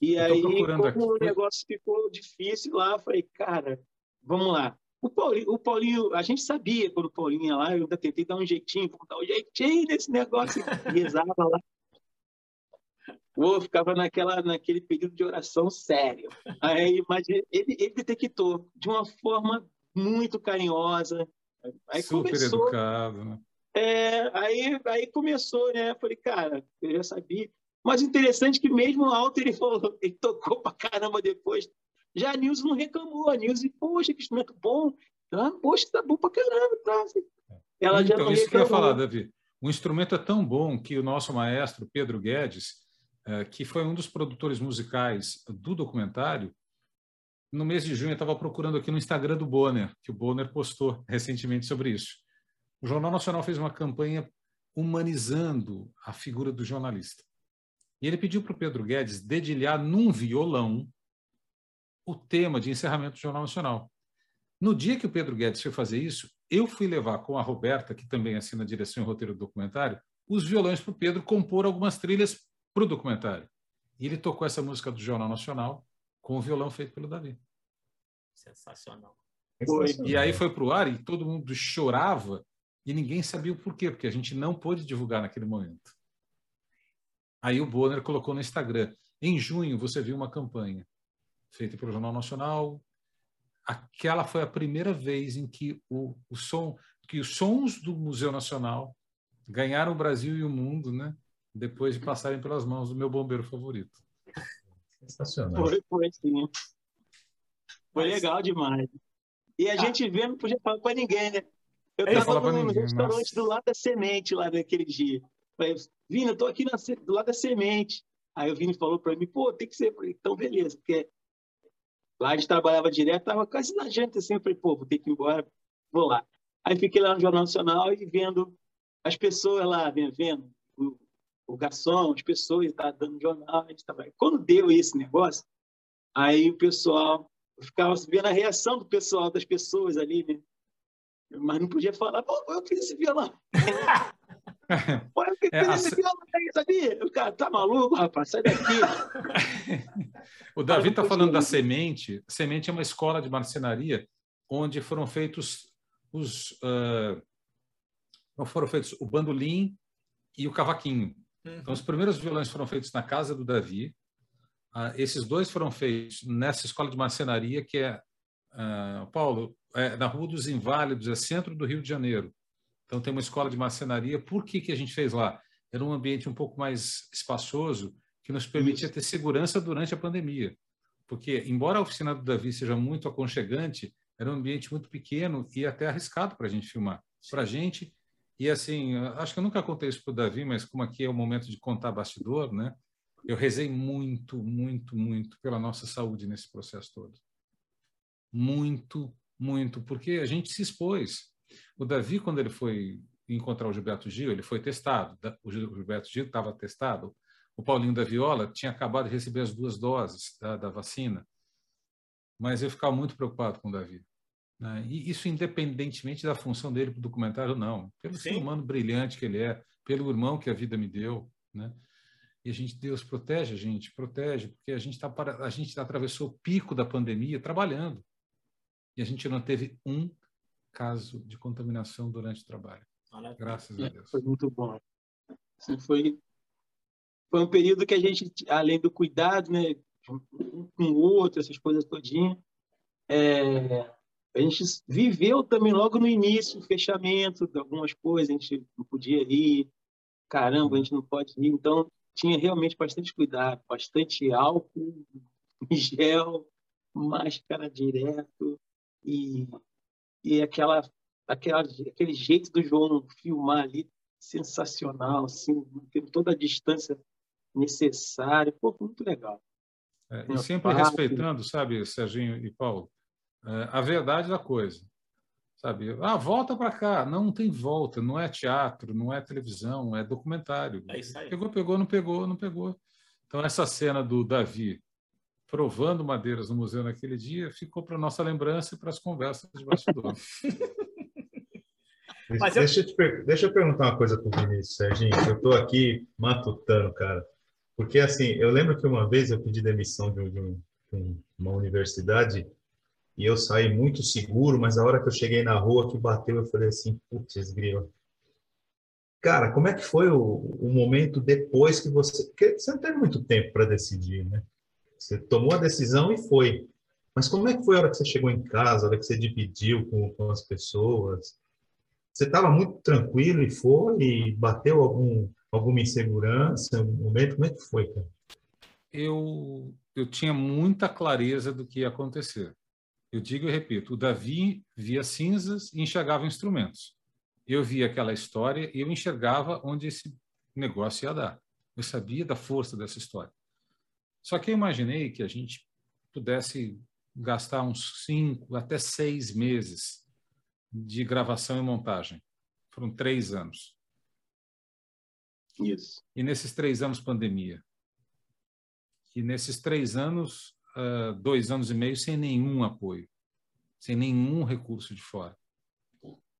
E aí, como aqui. o negócio ficou difícil lá, eu falei, cara, vamos lá. O Paulinho, o Paulinho, a gente sabia quando o Paulinho ia lá, eu ainda tentei dar um jeitinho, vou dar um jeitinho nesse negócio, rezava lá. Pô, ficava naquela, naquele período de oração sério. Aí, mas ele, ele detectou de uma forma muito carinhosa. Aí Super começou, educado, né? É, aí, aí começou, né? Falei, cara, eu já sabia. Mas interessante é que mesmo alto ele falou, ele tocou pra caramba depois. Já a Nilson não reclamou. A Nilson, poxa, que instrumento bom. Ah, poxa, tá bom pra caramba. Tá? Ela então, já não isso reclamou. que eu ia falar, Davi. O instrumento é tão bom que o nosso maestro, Pedro Guedes, é, que foi um dos produtores musicais do documentário, no mês de junho eu estava procurando aqui no Instagram do Bonner, que o Bonner postou recentemente sobre isso. O Jornal Nacional fez uma campanha humanizando a figura do jornalista. E ele pediu para o Pedro Guedes dedilhar num violão o tema de encerramento do Jornal Nacional. No dia que o Pedro Guedes foi fazer isso, eu fui levar com a Roberta, que também assina a direção e roteiro do documentário, os violões para o Pedro compor algumas trilhas para o documentário. E ele tocou essa música do Jornal Nacional com o violão feito pelo Davi. Sensacional. Foi. E aí foi para o ar e todo mundo chorava e ninguém sabia o porquê, porque a gente não pôde divulgar naquele momento. Aí o Bonner colocou no Instagram. Em junho você viu uma campanha feita pelo Jornal Nacional. Aquela foi a primeira vez em que o, o som, que os sons do Museu Nacional ganharam o Brasil e o mundo, né? Depois de passarem pelas mãos do meu bombeiro favorito. Sensacional. Foi, foi sim. Foi Mas... legal demais. E a ah. gente vê, não podia falar para ninguém, né? Eu estava no, no restaurante do lado da semente lá naquele dia. Falei, Vini, eu tô aqui na, do lado da semente. Aí o Vini falou para mim, pô, tem que ser. Falei, então, beleza, porque lá a gente trabalhava direto, tava quase na janta assim. Eu falei, pô, vou ter que ir embora, vou lá. Aí fiquei lá no Jornal Nacional e vendo as pessoas lá, vendo o, o garçom, as pessoas tá dando jornal. Gente tava... Quando deu esse negócio, aí o pessoal eu ficava vendo a reação do pessoal, das pessoas ali, né? Mas não podia falar, eu fiz esse violão. pô, eu fiz é, esse a... violão aí, sabia? O cara tá maluco, rapaz, sai daqui. o Davi está falando da Semente. Semente é uma escola de marcenaria onde foram feitos os. Uh, foram feitos o bandolim e o cavaquinho. Uhum. Então, os primeiros violões foram feitos na casa do Davi, ah, esses dois foram feitos nessa escola de marcenaria que é, ah, Paulo, é, na Rua dos Inválidos, é centro do Rio de Janeiro. Então tem uma escola de marcenaria. Por que, que a gente fez lá? Era um ambiente um pouco mais espaçoso que nos permitia ter segurança durante a pandemia. Porque, embora a oficina do Davi seja muito aconchegante, era um ambiente muito pequeno e até arriscado para a gente filmar. Para a gente, e assim, acho que eu nunca contei isso para o Davi, mas como aqui é o momento de contar bastidor, né? Eu rezei muito, muito, muito pela nossa saúde nesse processo todo. Muito, muito, porque a gente se expôs. O Davi, quando ele foi encontrar o Gilberto Gil, ele foi testado. O Gilberto Gil estava testado. O Paulinho da Viola tinha acabado de receber as duas doses da, da vacina. Mas eu ficava muito preocupado com o Davi. Né? E isso independentemente da função dele para o documentário, não. Pelo Sim. ser humano brilhante que ele é, pelo irmão que a vida me deu. Né? E a gente, Deus protege a gente, protege, porque a gente, tá para, a gente atravessou o pico da pandemia trabalhando. E a gente não teve um caso de contaminação durante o trabalho. Graças a Deus. Foi muito bom. Assim, foi, foi um período que a gente, além do cuidado, né, um com o outro, essas coisas todinhas, é, a gente viveu também logo no início o fechamento de algumas coisas, a gente não podia ir, caramba, a gente não pode ir, então tinha realmente bastante cuidado, bastante álcool, gel, máscara direto e, e aquela, aquela, aquele jeito do João filmar ali sensacional, assim, tendo toda a distância necessária, pô, muito legal. É, e sempre respeitando, sabe, Serginho e Paulo, é, a verdade da coisa. Sabe? Ah, volta para cá. Não, não tem volta. Não é teatro, não é televisão, é documentário. É isso aí. Pegou, pegou, não pegou, não pegou. Então, essa cena do Davi provando madeiras no museu naquele dia ficou para nossa lembrança e para as conversas de bastidor. Mas deixa, eu... Te, deixa eu perguntar uma coisa para o Vinícius, Serginho, eu estou aqui matutando, cara. Porque, assim, eu lembro que uma vez eu pedi demissão de, de, um, de uma universidade e eu saí muito seguro, mas a hora que eu cheguei na rua que bateu, eu falei assim, putz, grila. Cara, como é que foi o, o, momento depois que você... Porque você não teve muito tempo para decidir, né? Você tomou a decisão e foi. Mas como é que foi a hora que você chegou em casa, a hora que você dividiu com, com as pessoas? Você estava muito tranquilo e foi? E bateu algum, alguma insegurança algum momento? Como é que foi, cara? Eu, eu tinha muita clareza do que ia acontecer. Eu digo e repito, o Davi via cinzas e enxergava instrumentos. Eu via aquela história e eu enxergava onde esse negócio ia dar. Eu sabia da força dessa história. Só que eu imaginei que a gente pudesse gastar uns cinco até seis meses de gravação e montagem. Foram três anos. Isso. E nesses três anos, pandemia. E nesses três anos, uh, dois anos e meio sem nenhum apoio, sem nenhum recurso de fora.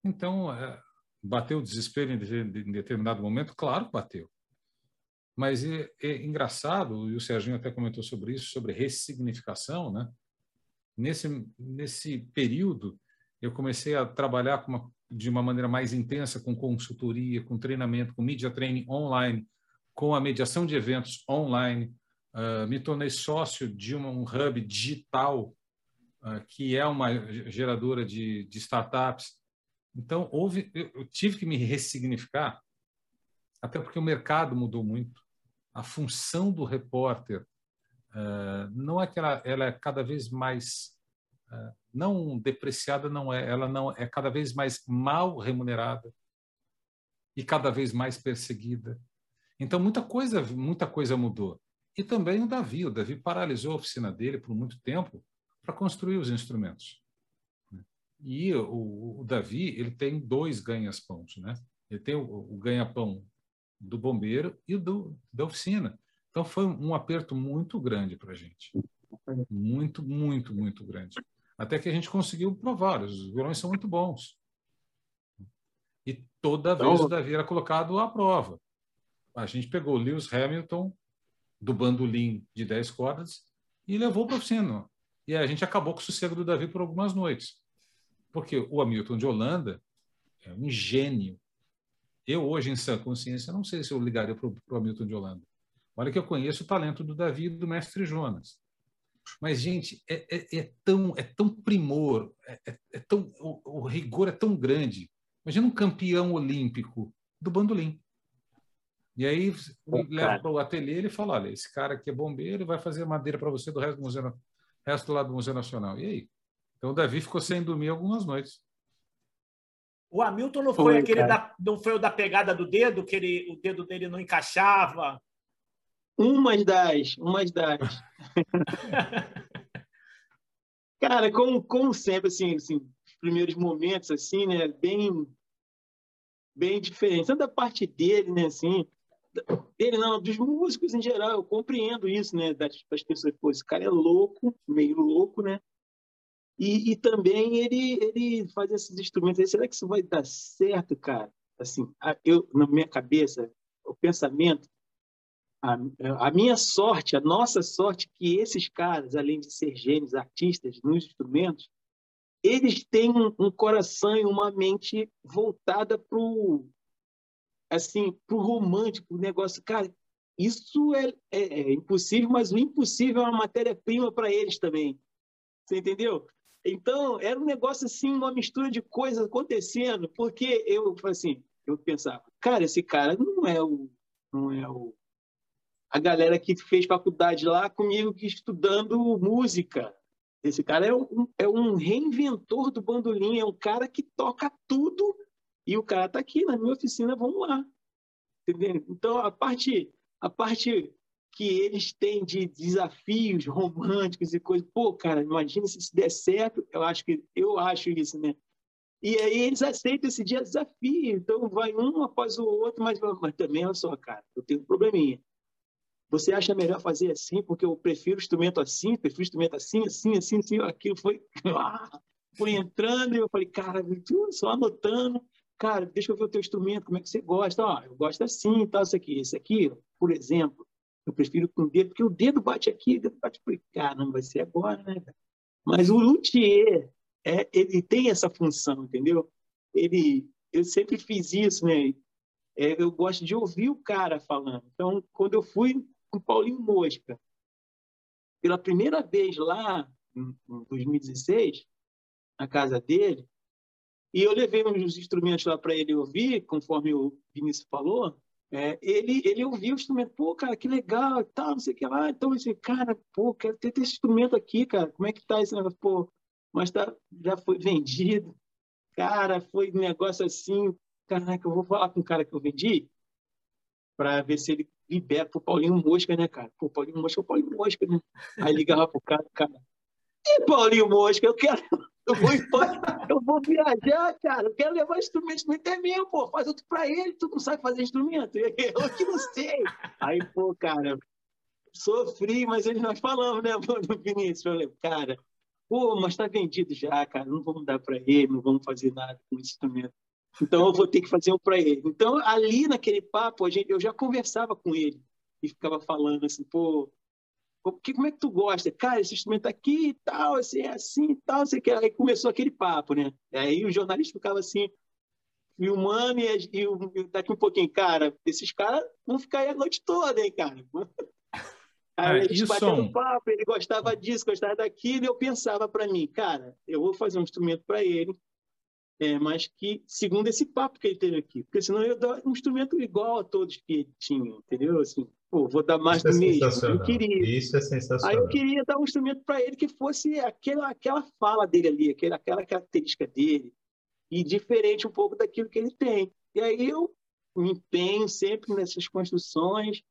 Então, uh, bateu o desespero em, em determinado momento? Claro que bateu. Mas é, é, engraçado, e o Serginho até comentou sobre isso, sobre ressignificação, né? Nesse, nesse período, eu comecei a trabalhar uma, de uma maneira mais intensa com consultoria, com treinamento, com media training online, com a mediação de eventos online, Uh, me tornei sócio de uma, um hub digital, uh, que é uma geradora de, de startups. Então, houve, eu, eu, tive que me ressignificar, até porque o mercado mudou muito. A função do repórter uh, não é que ela, ela, é cada vez mais não depreciada, não é, ela não é cada vez mais mal remunerada e cada vez mais perseguida. Então muita coisa, muita coisa mudou. E também o Davi. O Davi paralisou a oficina dele por muito tempo para construir os instrumentos. E o, o, Davi ele tem dois ganhas-pãos. Né? Ele tem o, o ganha-pão do bombeiro e do, da oficina. Então foi um aperto muito grande para a gente. Muito, muito, muito grande. Até que a gente conseguiu provar. Os violões são muito bons. E toda vez então... o Davi era colocado à prova. A gente pegou o Lewis Hamilton do bandolim de 10 cordas e levou para o oficina. E a gente acabou com o sossego do Davi por algumas noites. Porque o Hamilton de Holanda é um gênio. Eu, hoje, em sã consciência, não sei se eu ligaria para o Hamilton de Holanda. Olha que eu conheço o talento do Davi e do mestre Jonas. Mas, gente, é, é, é tão, é tão primor, é, é, é tão, o, o rigor é tão grande. Imagina um campeão olímpico do bandolim. E aí leva para o ateliê ele fala: olha, esse cara aqui é bombeiro, vai fazer madeira para você do resto do museu, resto lado do Museu Nacional. E aí? Então o Davi ficou sem dormir algumas noites. O Hamilton não foi, foi aquele da, não foi o da pegada do dedo, que ele, o dedo dele não encaixava. Umas das, umas das. cara, como, como sempre, assim, assim, os primeiros momentos, assim, né, bem, bem diferentes. Tanto da parte dele, né, assim, dele não, dos músicos em geral, eu compreendo isso, né, das, das pessoas, pô, esse cara é louco, meio louco, né, e, e também ele, ele faz esses instrumentos aí, será que isso vai dar certo, cara? Assim, eu, na minha cabeça, o pensamento, a, a minha sorte, a nossa sorte, que esses caras, além de ser gênios, artistas nos instrumentos, eles têm um, coração e uma mente voltada para o assim, pro romântico, o negócio, cara, isso é, é, é impossível, mas o impossível é uma matéria-prima para eles também. Você entendeu? Então, era um negócio assim, uma mistura de coisas acontecendo, porque eu, assim, eu pensava, cara, esse cara não é o não é o a galera que fez faculdade lá comigo que estudando música. Esse cara é um, é um reinventor do bandolim, é um cara que toca tudo e o cara está aqui na minha oficina, vamos lá. Entendeu? Então, a parte, a parte que eles têm de desafios românticos e coisas, pô, cara, imagina se isso der certo, eu acho que eu acho isso, né? E aí eles aceitam esse dia desafio, então vai um após o outro, mas, mas também, olha só, cara, eu tenho um probleminha. Você acha melhor fazer assim, porque eu prefiro instrumento assim, prefiro instrumento assim, assim, assim, assim. Aquilo foi, foi entrando e eu falei, cara, só anotando. Cara, deixa eu ver o teu instrumento, como é que você gosta? Ó, eu gosto assim, tal, isso aqui. Esse aqui, por exemplo, eu prefiro com o dedo, porque o dedo bate aqui, o dedo bate por cá. Não vai ser agora, né? Mas o luthier, é, ele tem essa função, entendeu? Ele, eu sempre fiz isso, né? É, eu gosto de ouvir o cara falando. Então, quando eu fui com o Paulinho Mosca. Pela primeira vez lá, em 2016, na casa dele, e eu levei uns instrumentos lá para ele ouvir, conforme o Vinícius falou. É, ele, ele ouviu o instrumento, pô, cara, que legal, tal, não sei o que lá. Então, assim, cara, pô, quero ter esse instrumento aqui, cara. Como é que tá esse negócio? Pô, mas tá, já foi vendido. Cara, foi um negócio assim. Caraca, eu vou falar com o cara que eu vendi para ver se ele libera pro Paulinho Mosca, né, cara? Pô, Paulinho Mosca é Paulinho Mosca, né? Aí ligava pro cara, cara. E Paulinho Mosca, eu quero. Eu vou, eu vou viajar, cara. Eu quero levar instrumento. Instrumento é meu, pô. Faz outro pra ele. Tu não sabe fazer instrumento? Eu que não sei. Aí, pô, cara, sofri, mas eles nós falamos, né, no Vinícius? Eu falei, cara, pô, mas tá vendido já, cara. Não vamos dar pra ele, não vamos fazer nada com instrumento. Então eu vou ter que fazer um para ele. Então ali naquele papo a gente, eu já conversava com ele e ficava falando assim, pô, que, como é que tu gosta? Cara, esse instrumento aqui e tal, assim, é assim e tal, você quer. Aí começou aquele papo, né? Aí o jornalista ficava assim, filmando e, e, e daqui um pouquinho, cara, esses caras vão ficar aí a noite toda, hein, cara? Aí é, isso... batendo papo, ele gostava disso, gostava daquilo, e eu pensava para mim, cara, eu vou fazer um instrumento para ele, é, mas que, segundo esse papo que ele teve aqui, porque senão eu dar um instrumento igual a todos que ele tinha, entendeu? Assim, pô, vou dar mais Isso do é mesmo. Eu queria. Isso é sensacional. Aí eu queria dar um instrumento para ele que fosse aquela, aquela fala dele ali, aquela, aquela característica dele, e diferente um pouco daquilo que ele tem. E aí eu me empenho sempre nessas construções,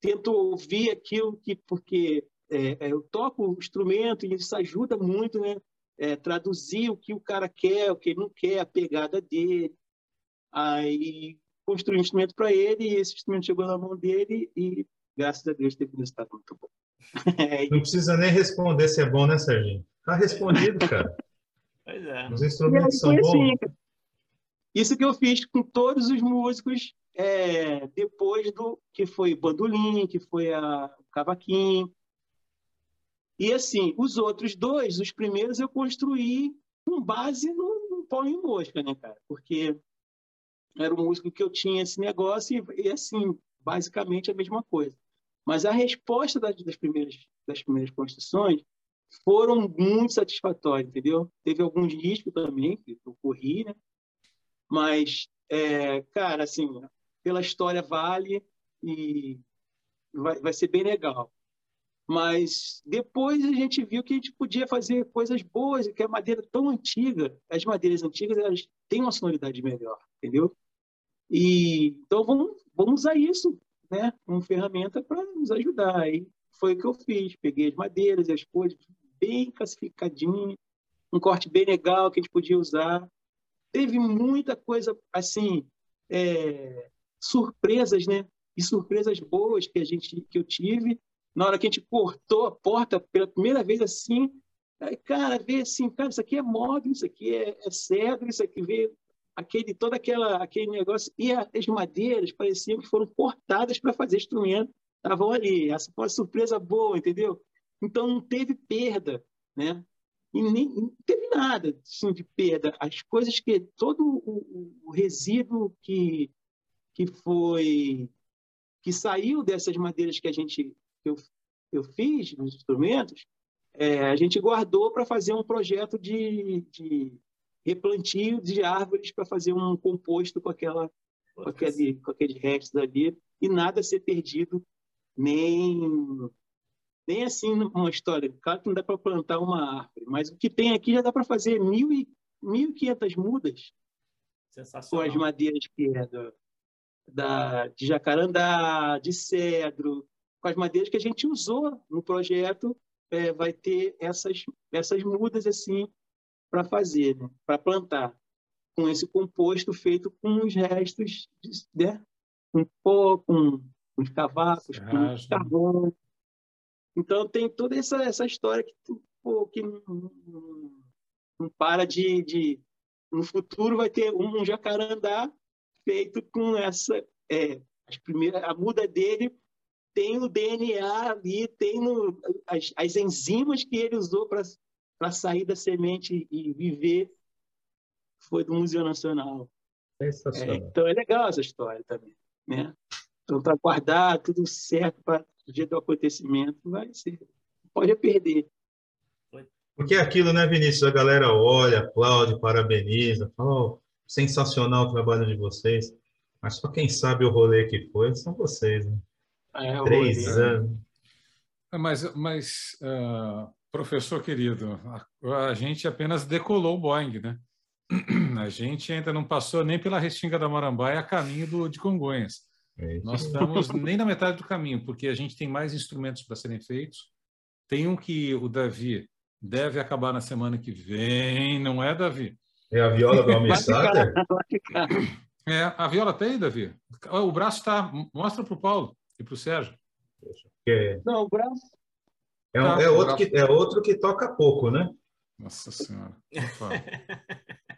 tento ouvir aquilo que, porque é, é eu toco o instrumento e isso ajuda muito, né? é, traduzir o que o cara quer, o que ele não quer, a pegada dele. Aí construí um instrumento para ele e esse instrumento chegou na mão dele e, graças a Deus, teve um resultado muito bom. É não precisa nem responder se é bom, né, Serginho? Tá respondido, cara. Pois é. Os instrumentos são bons. Assim, isso que eu fiz com todos os músicos é, depois do que foi bandolim, que foi a cavaquinho, e assim, os outros dois, os primeiros eu construí com base no, no Paulinho Mosca, né, cara? Porque era um músico que eu tinha esse negócio e, e assim, basicamente a mesma coisa. Mas a resposta das, das, primeiras, das primeiras construções foram muito satisfatórias, entendeu? Teve alguns riscos também que eu corri, né? Mas, é, cara, assim, pela história vale e vai, vai ser bem legal. Mas depois a gente viu que a gente podia fazer coisas boas, que a madeira tão antiga, as madeiras antigas, elas têm uma sonoridade melhor, entendeu? E então vamos, vamos usar isso, né, como ferramenta para nos ajudar. Aí foi o que eu fiz, peguei as madeiras, as coisas bem classificadinhas, um corte bem legal que a gente podia usar. Teve muita coisa assim, é, surpresas, né? E surpresas boas que a gente que eu tive na hora que a gente cortou a porta pela primeira vez assim, cara, vê assim, cara, isso aqui é móvel, isso aqui é, é cedro, isso aqui vê aquele todo aquela aquele negócio e as madeiras pareciam que foram cortadas para fazer instrumento, estavam ali. Essa foi uma surpresa boa, entendeu? Então não teve perda, né? e nem não teve nada assim, de perda. As coisas que todo o, o resíduo que que foi que saiu dessas madeiras que a gente que eu, eu fiz nos instrumentos, é, a gente guardou para fazer um projeto de, de replantio de árvores para fazer um composto com aquela com aquele, com aqueles restos ali e nada ser perdido nem nem assim uma história. Claro que não dá para plantar uma árvore, mas o que tem aqui já dá para fazer mil e mil quinhentas mudas com as madeiras que é do, da, de jacarandá, de cedro, com as madeiras que a gente usou no projeto, é, vai ter essas, essas mudas assim para fazer, né? para plantar, com esse composto feito com os restos, né? com pó, com os cavacos, com carvão. Então tem toda essa, essa história que, pô, que não, não, não para de, de, No futuro vai ter um jacarandá feito com essa. É, as primeiras, a muda dele tem o DNA ali, tem no, as, as enzimas que ele usou para sair da semente e viver, foi do Museu Nacional. É, então é legal essa história também. Né? Então, para guardar tudo certo para o dia do acontecimento, vai ser. Pode perder. Porque é aquilo, né, Vinícius? A galera olha, aplaude, parabeniza, fala, oh, sensacional o trabalho de vocês. Mas só quem sabe o rolê que foi são vocês, né? É, Três rolê, anos. É, mas, mas uh, professor querido, a, a, gente apenas decolou o Boeing, né? A gente ainda não passou nem pela Restinga da Marambaia a caminho do, de Congonhas. É Nós estamos nem na metade do caminho, porque a gente tem mais instrumentos para serem feitos. Tem um que o Davi deve acabar na semana que vem, não é, Davi? É a viola do Almir Sater? É, a viola tem, Davi? O braço está. Mostra para o Paulo e para o Sérgio. É... Não, o braço. É, um, tá, é, outro que, é outro que toca pouco, né? Nossa Senhora.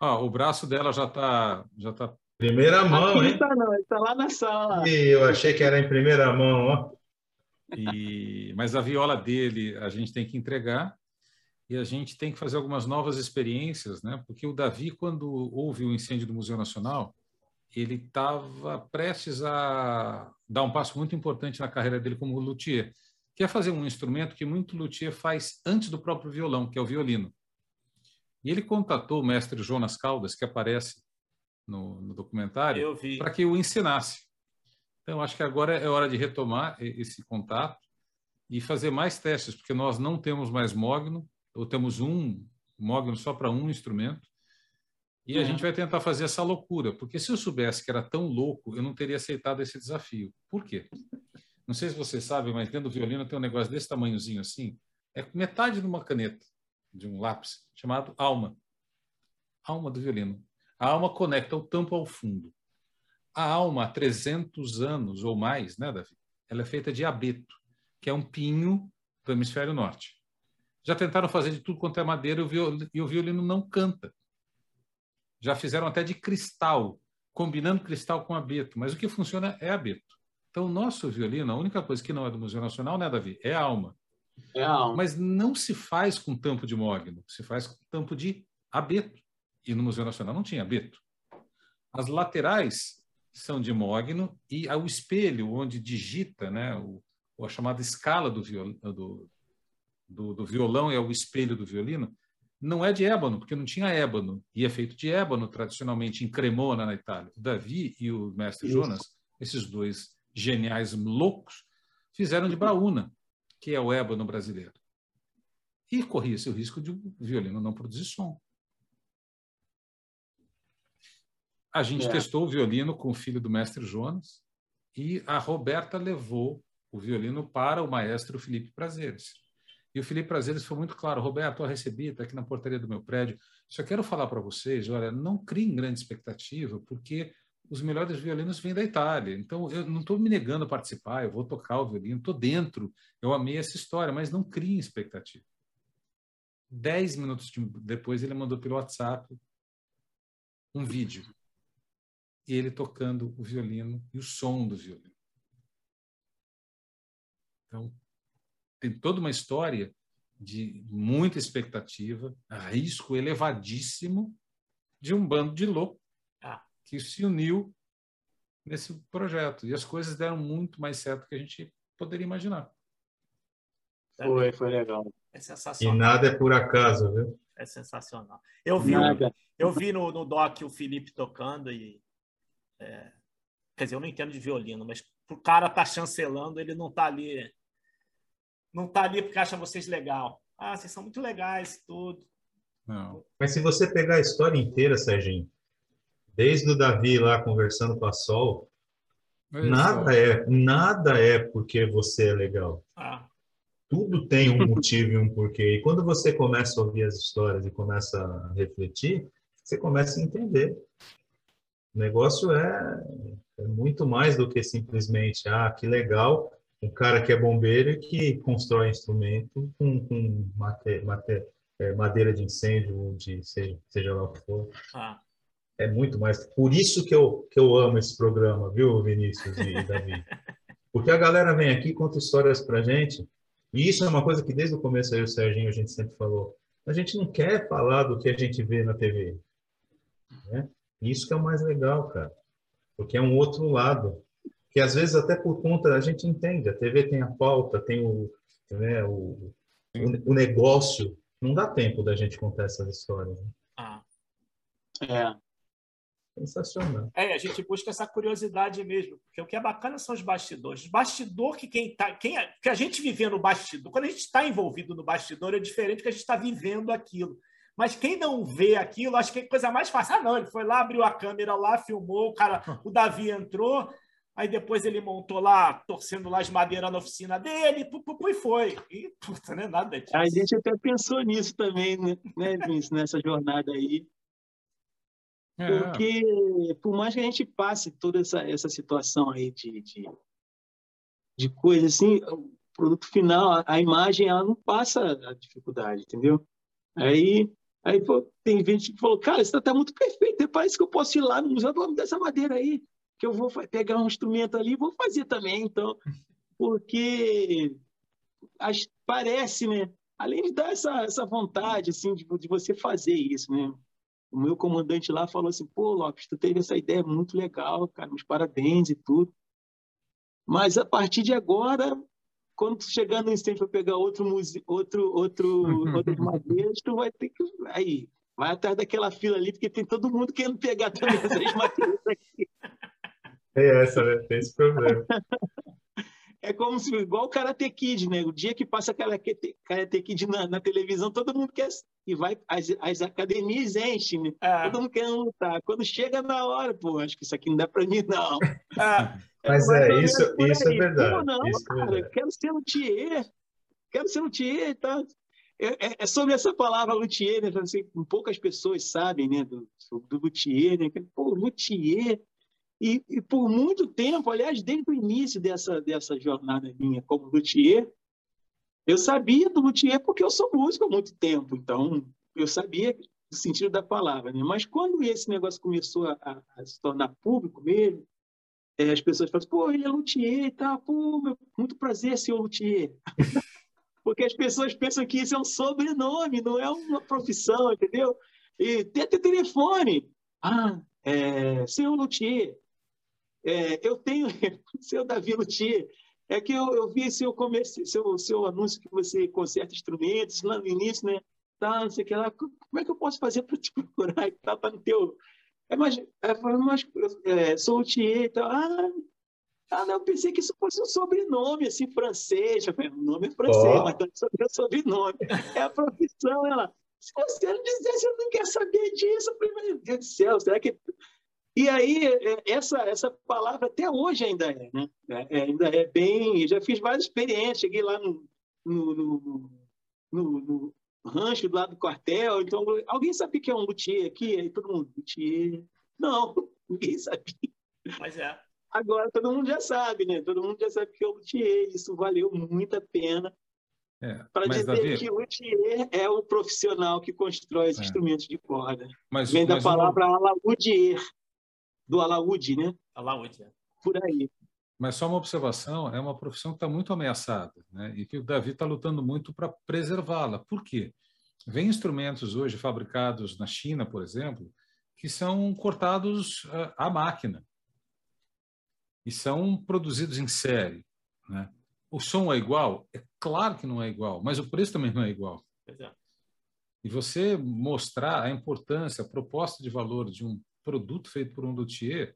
ah, o braço dela já está. Já tá... Primeira mão, Aqui hein? Não tá, não, está lá na sala. E eu achei que era em primeira mão, ó. E... Mas a viola dele a gente tem que entregar e a gente tem que fazer algumas novas experiências, né? Porque o Davi, quando houve o incêndio do Museu Nacional, ele estava prestes a dar um passo muito importante na carreira dele como luthier, que é fazer um instrumento que muito luthier faz antes do próprio violão, que é o violino. E ele contatou o mestre Jonas Caldas, que aparece no, no documentário, para que o ensinasse. Então, acho que agora é hora de retomar esse contato e fazer mais testes, porque nós não temos mais mogno, ou temos um mogno só para um instrumento, e a gente vai tentar fazer essa loucura, porque se eu soubesse que era tão louco, eu não teria aceitado esse desafio. Por quê? Não sei se vocês sabem, mas dentro do violino tem um negócio desse tamanhozinho assim, é metade de uma caneta, de um lápis, chamado alma. Alma do violino. A alma conecta o tampo ao fundo. A alma, há 300 anos ou mais, né, Davi? Ela é feita de abeto, que é um pinho do hemisfério norte. Já tentaram fazer de tudo quanto é madeira e o violino não canta. Já fizeram até de cristal, combinando cristal com abeto, mas o que funciona é abeto. Então, o nosso violino, a única coisa que não é do Museu Nacional, né, Davi? É a alma. É a alma. Mas não se faz com tampo de mogno, se faz com tampo de abeto. E no Museu Nacional não tinha abeto. As laterais são de mogno e o espelho onde digita, né, o, a chamada escala do, viol, do, do, do violão é o espelho do violino, não é de ébano, porque não tinha ébano, e é feito de ébano tradicionalmente em Cremona, na Itália. O Davi e o mestre Isso. Jonas, esses dois geniais loucos, fizeram de braúna, que é o ébano brasileiro. E corria-se o risco de o violino não produzir som. A gente é. testou o violino com o filho do mestre Jonas e a Roberta levou o violino para o maestro Felipe Prazeres. E o Felipe Prazeres foi muito claro, Roberto, eu recebi, está aqui na portaria do meu prédio. Só quero falar para vocês, olha, não criem grande expectativa, porque os melhores violinos vêm da Itália. Então, eu não estou me negando a participar, eu vou tocar o violino, estou dentro, eu amei essa história, mas não criem expectativa. Dez minutos depois, ele mandou pelo WhatsApp um vídeo. E ele tocando o violino e o som do violino. Então, tem toda uma história de muita expectativa, risco elevadíssimo de um bando de louco Ah. Que se uniu nesse projeto. E as coisas deram muito mais certo do que a gente poderia imaginar. Foi, foi legal. É E sensacional. nada é por acaso, viu? É sensacional. Eu vi, Nada. eu vi no, no doc o Felipe tocando e. é, quer dizer, eu não entendo de violino, mas o cara tá chancelando, ele não tá ali. Não tá ali porque acha vocês legal. Ah, vocês são muito legais, tudo. Não. Mas se você pegar a história inteira, Serginho, desde o Davi lá conversando com a Sol, nada é, nada é porque você é legal. Ah, Tudo tem um motivo e um porquê. E quando você começa a ouvir as histórias e começa a refletir, você começa a entender. O negócio é, é muito mais do que simplesmente, ah, que legal, um cara que é bombeiro e que constrói instrumento com, com mate- mate- é, madeira de incêndio, de seja, seja lá o que for. ah. É muito mais. Por isso que eu, que eu amo esse programa, viu, Vinícius e Davi? Porque a galera vem aqui conta histórias pra gente. E isso é uma coisa que desde o começo aí o Serginho a gente sempre falou. A gente não quer falar do que a gente vê na TV. Né? Isso que é o mais legal, cara. Porque é um outro lado. Que às vezes até por conta a gente entende. A TV tem a pauta, tem o, né, o, o, o negócio. Não dá tempo da gente contar essas histórias. né? ah. É. Sensacional. É, a gente busca essa curiosidade mesmo, porque o que é bacana são os bastidores. Os bastidor que quem tá, quem é- que a gente viver no bastidor, quando a gente está envolvido no bastidor é diferente que a gente está vivendo aquilo. Mas quem não vê aquilo, acho que é coisa mais fácil. Ah, não, ele foi lá, abriu a câmera lá, filmou, o cara, o Davi entrou, aí depois ele montou lá, torcendo lá as madeiras na oficina dele, pu, pu, pu, e foi. E puta, né? Nada disso. A gente até pensou nisso também, né, né, Vinícius, nessa jornada aí. É, Porque, por mais que a gente passe toda essa, essa situação aí de, de, de coisa assim, o produto final, a, a imagem, ela não passa a dificuldade, entendeu? Aí, aí pô, tem gente que falou, cara, isso tá, tá muito perfeito, parece que eu posso ir lá no museu, vamos dessa madeira aí, que eu vou pegar um instrumento ali e vou fazer também, então, porque as- parece, né? Além de dar essa, essa vontade, assim, de, de você fazer isso, né? O meu comandante lá falou assim, pô, Lopes, tu teve essa ideia muito legal, cara, meus parabéns e tudo. Mas a partir de agora, quando tu chegar no instante para pegar outro muse... outro outro outras madeiras, tu vai ter que aí vai atrás daquela fila ali porque tem todo mundo querendo pegar também essas madeiras aqui. É essa, né? Tem esse problema. É como se igual o Karate Kid, né? O dia que passa Karate Karate Kid na, na televisão, todo mundo quer e vai as, as academias enchem, né? É, Todo mundo querendo lutar. Quando chega na hora, pô, acho que isso aqui não dá para mim não. é, Mas é, ou menos isso- isso é verdade, Pô, não, isso é cara, verdade. eu quero ser luthier. Quero ser luthier e tal. É, é- é sobre essa palavra luthier, né? Assim, poucas pessoas sabem, né? Do, do luthier, né? Pô, luthier. E, e por muito tempo, aliás, desde o início dessa, dessa jornada minha como luthier, eu sabia do luthier porque eu sou músico há muito tempo. Então, eu sabia o sentido da palavra, né? Mas quando esse negócio começou a, a- se tornar público mesmo, é, as pessoas falam assim, pô, ele é luthier e tal, pô, muito prazer, senhor luthier. Porque as pessoas pensam que isso é um sobrenome, não é uma profissão, entendeu? E tem até telefone. Ah, é, senhor luthier, é, eu tenho, seu Davi Luthier, é que eu, eu vi seu, comércio, seu, seu anúncio que você conserta instrumentos lá no início, né? Tá, não sei o que lá. Como é que eu posso fazer para te procurar e tal? No teu. É, mas, é, mas é, sou luthier e tal. Ah, ah, não, eu pensei que isso fosse um sobrenome, assim, francês. Eu falei, o nome é francês, Ó. mas não é sobre- sobrenome. É a profissão, ela. Se você não dissesse, eu não quero saber disso. Eu falei, meu Deus do céu, será que. E aí, é, essa, essa palavra até hoje ainda é, né? É, é, ainda é bem. Eu já fiz várias experiências, cheguei lá no, no, no, no- no rancho do lado do quartel. Então, alguém sabe o que é um luthier aqui? Aí todo mundo, luthier. Não, ninguém sabia. mas é. Agora todo mundo já sabe, né? Todo mundo já sabe que é o luthier. Isso valeu muito a pena é. para dizer Davi, que o luthier é o profissional que constrói os É. instrumentos de corda. mas, Vem da mas uma- palavra alaúdier, do alaúde, né? A Laúde. Por aí. Mas só uma observação, é uma profissão que está muito ameaçada, né? e que o Davi está lutando muito para preservá-la. Por quê? Vem instrumentos hoje fabricados na China, por exemplo, que são cortados uh, à máquina e são produzidos em série. Né? O som é igual? É claro que não é igual, mas o preço também não é igual. É. E você mostrar a importância, a proposta de valor de um produto feito por um luthier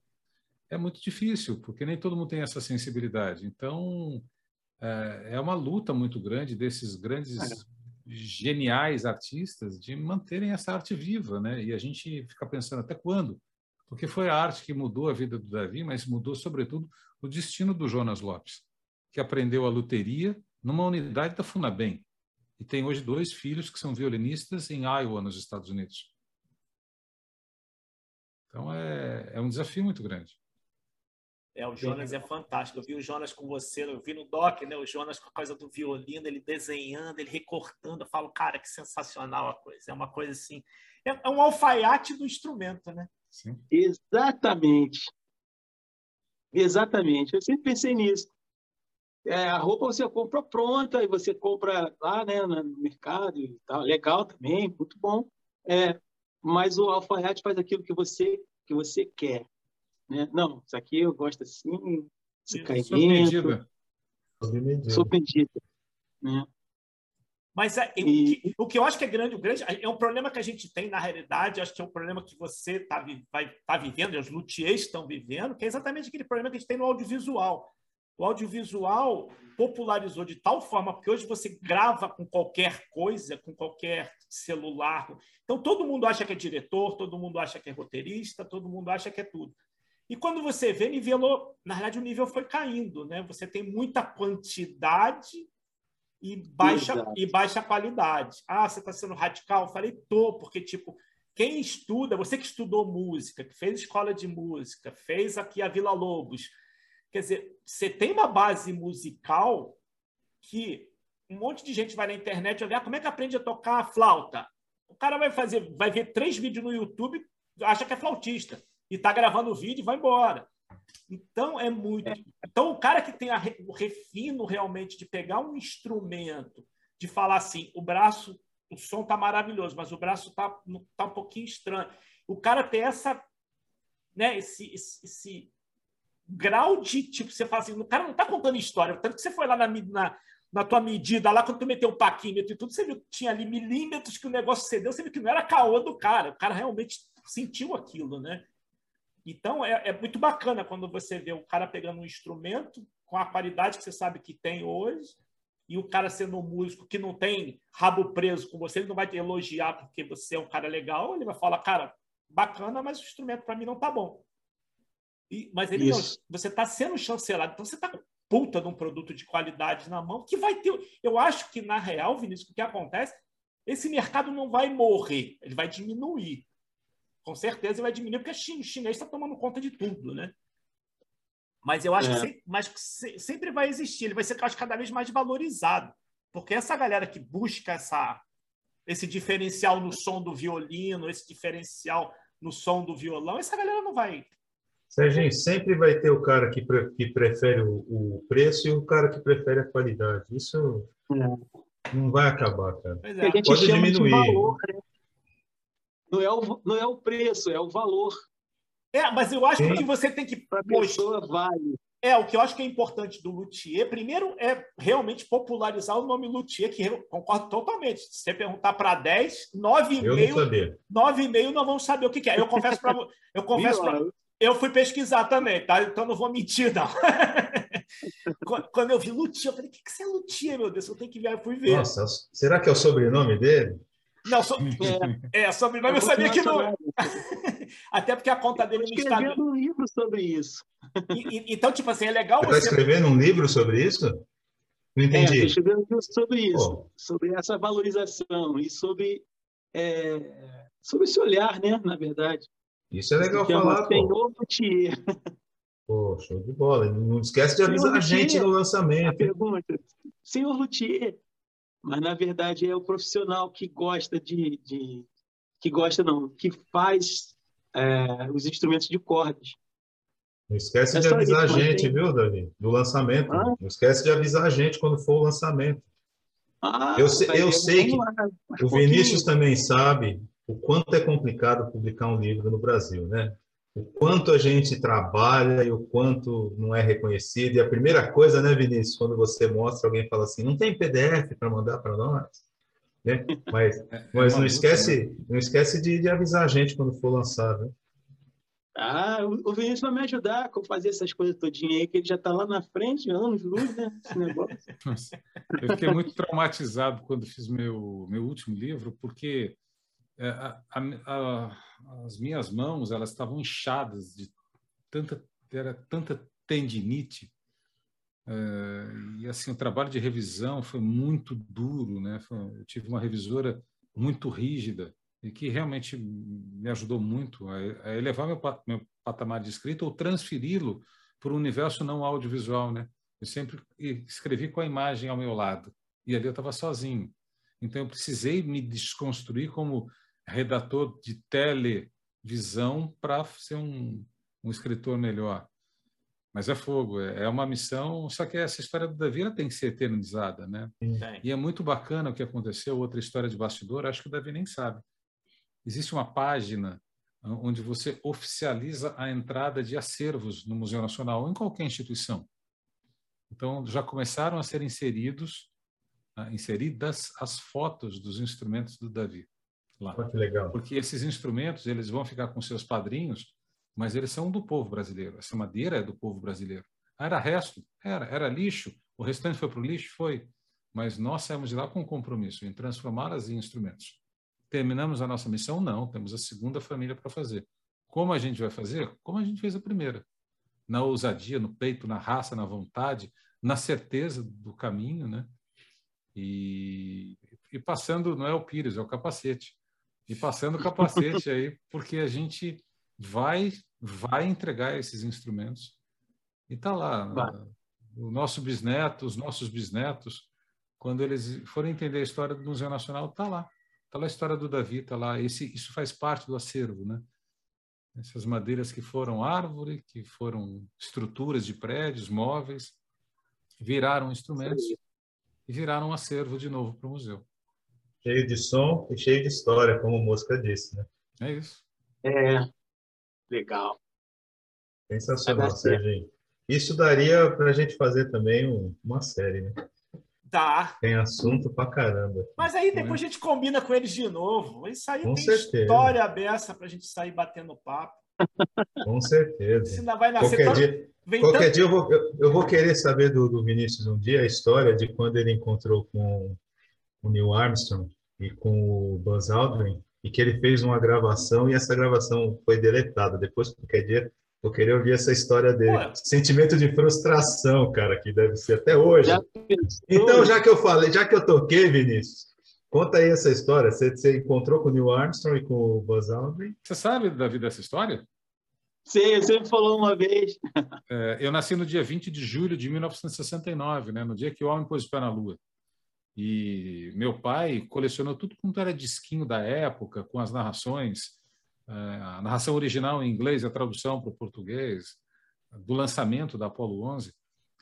é muito difícil, porque nem todo mundo tem essa sensibilidade. Então, é, é uma luta muito grande desses grandes, geniais artistas de manterem essa arte viva, né? E a gente fica pensando até quando? Porque foi a arte que mudou a vida do Davi, mas mudou, sobretudo, o destino do Jonas Lopes, que aprendeu a luteria numa unidade da Funabem e tem hoje dois filhos que são violinistas em Iowa, nos Estados Unidos. Então é, é um desafio muito grande. É, o Jonas é fantástico. Eu vi o Jonas com você, eu vi no doc, né? O Jonas com a coisa do violino, ele desenhando, ele recortando. Eu falo, cara, que sensacional a coisa. É uma coisa assim. É, é um alfaiate do instrumento, né? Sim. Exatamente. Exatamente. Eu sempre pensei nisso. É, a roupa você compra pronta e você compra lá né, no mercado e tal. Legal também, muito bom. É, mas o alfaiate faz aquilo que você, que você quer. Né? Não, isso aqui eu gosto assim, esse caimento. Surpreendida. Né? Mas é, e... o, que, eu acho que é grande, o grande é um problema que a gente tem na realidade, acho que é um problema que você está vai, tá vivendo, e os luthiers estão vivendo, que é exatamente aquele problema que a gente tem no audiovisual. O audiovisual popularizou de tal forma, porque hoje você grava com qualquer coisa, com qualquer celular. Então todo mundo acha que é diretor, todo mundo acha que é roteirista, todo mundo acha que é tudo. E quando você vê, nivelou, na verdade o nível foi caindo, né? Você tem muita quantidade e baixa e baixa qualidade. Ah, você está sendo radical? Eu falei, tô, porque tipo, quem estuda, você que estudou música, que fez escola de música, fez aqui a Vila Lobos, quer dizer, você tem uma base musical que um monte de gente vai na internet olhar como é que aprende a tocar a flauta. O cara vai fazer, vai ver três vídeos no YouTube, acha que é flautista e está gravando o vídeo e vai embora. Então é muito. Então o cara que tem a, o refino realmente de pegar um instrumento, de falar assim, o braço, o som tá maravilhoso, mas o braço tá, tá um pouquinho estranho. O cara tem essa, né, esse, esse, esse grau de tipo você fala assim, o cara não tá contando história, tanto que você foi lá na, na, na tua medida, lá quando tu meteu o paquímetro e tudo, você viu que tinha ali milímetros que o negócio cedeu, você viu que não era caô do cara, o cara realmente sentiu aquilo, né? Então, é, é, muito bacana quando você vê o cara pegando um instrumento com a qualidade que você sabe que tem hoje e o cara sendo um músico que não tem rabo preso com você, ele não vai te elogiar porque você é um cara legal, ele vai falar, cara, bacana, mas o instrumento para mim não tá bom. E, mas ele não, você está sendo chancelado, então você está com puta de um produto de qualidade na mão que vai ter. Eu acho que, na real, Vinícius, o que acontece, esse mercado não vai morrer, ele vai diminuir com certeza vai diminuir, porque o chinês está tomando conta de tudo, né? Mas eu acho é. que, sempre, mas sempre vai existir, ele vai ser acho, cada vez mais valorizado. Porque essa galera que busca essa, esse diferencial no som do violino, esse diferencial no som do violão, essa galera não vai. Serginho, sempre vai ter o cara que, pre, que prefere o, o, preço e o cara que prefere a qualidade. Isso é. não vai acabar, cara. É. Pode diminuir. Valor, né? não é o, não é o preço, é o valor. É, mas eu acho que você tem que. Para a pessoa vale. É, o que eu acho que é importante do luthier, primeiro, é realmente popularizar o nome luthier, que eu concordo totalmente. Se você perguntar para 10, 9,5 9,5 não vão saber o que, que é. Eu confesso para eu confesso pra, eu fui pesquisar também, tá? Então não vou mentir, não. Quando eu vi luthier, eu falei: o que, que você é luthier, meu Deus? Eu tenho que ver. Eu fui ver. Nossa, será que é o sobrenome dele? Não, so... é, é, sobrenome eu, eu sabia que não. Até porque a conta dele no Instagram. um livro sobre isso. E, e, então, tipo assim, é legal você. Está escrevendo um livro sobre isso? Não entendi. É, escrevendo um livro sobre isso, sobre essa valorização e sobre, é, sobre esse olhar, né, na verdade. Isso é legal falar. Senhor Luthier. Pô, show de bola. Não esquece de avisar a gente no lançamento. A pergunta. Senhor Luthier, mas na verdade é o profissional que gosta de, de que gosta não, que faz é, os instrumentos de cordas. Não esquece é de avisar isso, a gente, tem... viu, Davi? Do lançamento. Ah? Não esquece de avisar a gente quando for o lançamento. Ah, eu, sei, eu sei que o Vinícius também sabe o quanto é complicado publicar um livro no Brasil, né? O quanto a gente trabalha e o quanto não é reconhecido. E a primeira coisa, né, Vinícius, quando você mostra, alguém fala assim, não tem PDF para mandar para nós? Né? Mas, é, é mas não, esquece, né? não esquece de, de, avisar a gente quando for lançado. Né? Ah, o Vinícius vai me ajudar a fazer essas coisas todinha aí, que ele já está lá na frente, anos luz, né? Esse negócio. Eu fiquei muito traumatizado quando fiz meu, meu último livro, porque é, a, a, as minhas mãos elas estavam inchadas de tanta era tanta tendinite é, e assim o trabalho de revisão foi muito duro, né? Foi, eu tive uma revisora muito rígida e que realmente me ajudou muito a, a elevar meu, meu patamar de escrita ou transferi-lo para o universo não audiovisual, né? Eu sempre escrevi com a imagem ao meu lado e ali eu estava sozinho. Então eu precisei me desconstruir como redator de televisão para ser um, um escritor melhor. Mas é fogo, é, é uma missão, só que essa história do Davi tem que ser eternizada, né? Sim. E é muito bacana o que aconteceu, outra história de bastidor, acho que o Davi nem sabe. Existe uma página onde você oficializa a entrada de acervos no Museu Nacional ou em qualquer instituição. Então, já começaram a ser inseridos, ah, inseridas as fotos dos instrumentos do Davi lá. que legal. Porque esses instrumentos, eles vão ficar com seus padrinhos mas eles são do povo brasileiro. Essa madeira é do povo brasileiro. Ah, era resto? Era. Era lixo? O restante foi para o lixo? Foi. Mas nós saímos de lá com um compromisso em transformá-las em instrumentos. Terminamos a nossa missão? Não. Temos a segunda família para fazer. Como a gente vai fazer? Como a gente fez a primeira. Na ousadia, no peito, na raça, na vontade, na certeza do caminho, né? E, e passando, não é o pires, é o capacete. E passando o capacete aí, porque a gente vai vai entregar esses instrumentos e está lá vai. o nosso bisneto, os nossos bisnetos, quando eles forem entender a história do Museu Nacional, está lá, está lá a história do Davi, está lá. Esse, isso faz parte do acervo, né? Essas madeiras que foram árvore, que foram estruturas de prédios, móveis, viraram instrumentos Sim. e viraram um acervo de novo para o museu. Cheio de som e cheio de história, como o Mosca disse, né? É isso. É, Legal. Sensacional, Serginho. Isso daria para a gente fazer também um, uma série, né? Tá. Tem assunto pra caramba. Mas aí depois a gente combina com eles de novo. Isso aí com tem certeza. história aberta pra gente sair batendo papo. Com certeza. Você ainda vai nascer qualquer dia, qualquer tanto... dia eu vou, eu, eu, vou querer saber do, do Vinícius um dia a história de quando ele encontrou com o Neil Armstrong e com o Buzz Aldrin e que ele fez uma gravação e essa gravação foi deletada. Depois, qualquer dia, eu queria ouvir essa história dele. Ué. Sentimento de frustração, cara, que deve ser até hoje. Já então, já que eu falei, já que eu toquei, Vinícius, conta aí essa história. Você, você encontrou com o Neil Armstrong e com o Buzz Aldrin? Você sabe, Davi, dessa história? Sim, você me falou uma vez. É, eu nasci no dia 20 de julho de 1969, né, no dia que o homem pôs o pé na Lua. E meu pai colecionou tudo quanto era disquinho da época, com as narrações, eh, a narração original em inglês, a tradução para o português, do lançamento da Apollo 11.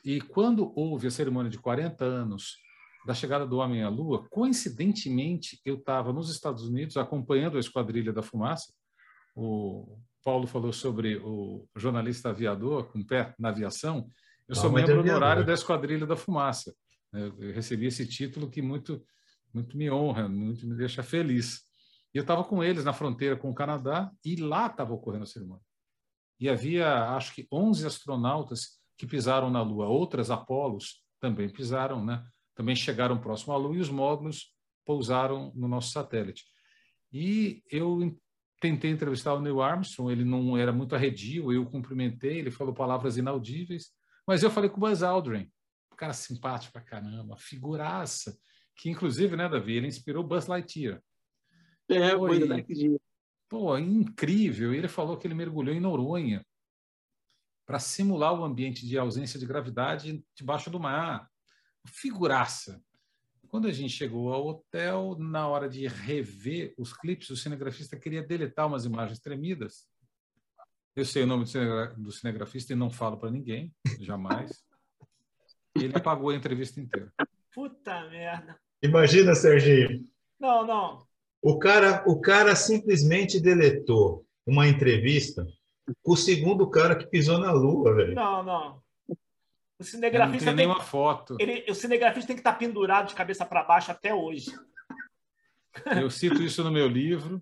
E quando houve a cerimônia de 40 anos da chegada do homem à Lua, coincidentemente eu estava nos Estados Unidos acompanhando a Esquadrilha da Fumaça. O Paulo falou sobre o jornalista aviador com pé na aviação. Eu sou membro honorário da Esquadrilha da Fumaça. Eu recebi esse título que muito, muito me honra, muito me deixa feliz. E eu estava com eles na fronteira com o Canadá e lá estava ocorrendo a cerimônia. E havia, acho que, 11 astronautas que pisaram na Lua. Outras Apolos também pisaram, né? também chegaram próximo à Lua e os módulos pousaram no nosso satélite. E eu tentei entrevistar o Neil Armstrong, ele não era muito arredio, eu cumprimentei, ele falou palavras inaudíveis, mas eu falei com o Buzz Aldrin, cara simpático pra caramba, figuraça, que inclusive, né, Davi, ele inspirou Buzz Lightyear. É, Pô, e, Pô, incrível. Ele falou que ele mergulhou em Noronha para simular o ambiente de ausência de gravidade debaixo do mar. Figuraça. Quando a gente chegou ao hotel, na hora de rever os clipes, o cinegrafista queria deletar umas imagens tremidas. Eu sei o nome do cinegrafista e não falo para ninguém, jamais. Ele apagou a entrevista inteira. Puta merda. Imagina, Serginho. Não, não. O cara, o cara simplesmente deletou uma entrevista com o segundo cara que pisou na lua, velho. Não, não. O cinegrafista não tem, tem nenhuma foto. Ele, o cinegrafista tem que estar pendurado de cabeça para baixo até hoje. Eu cito isso no meu livro.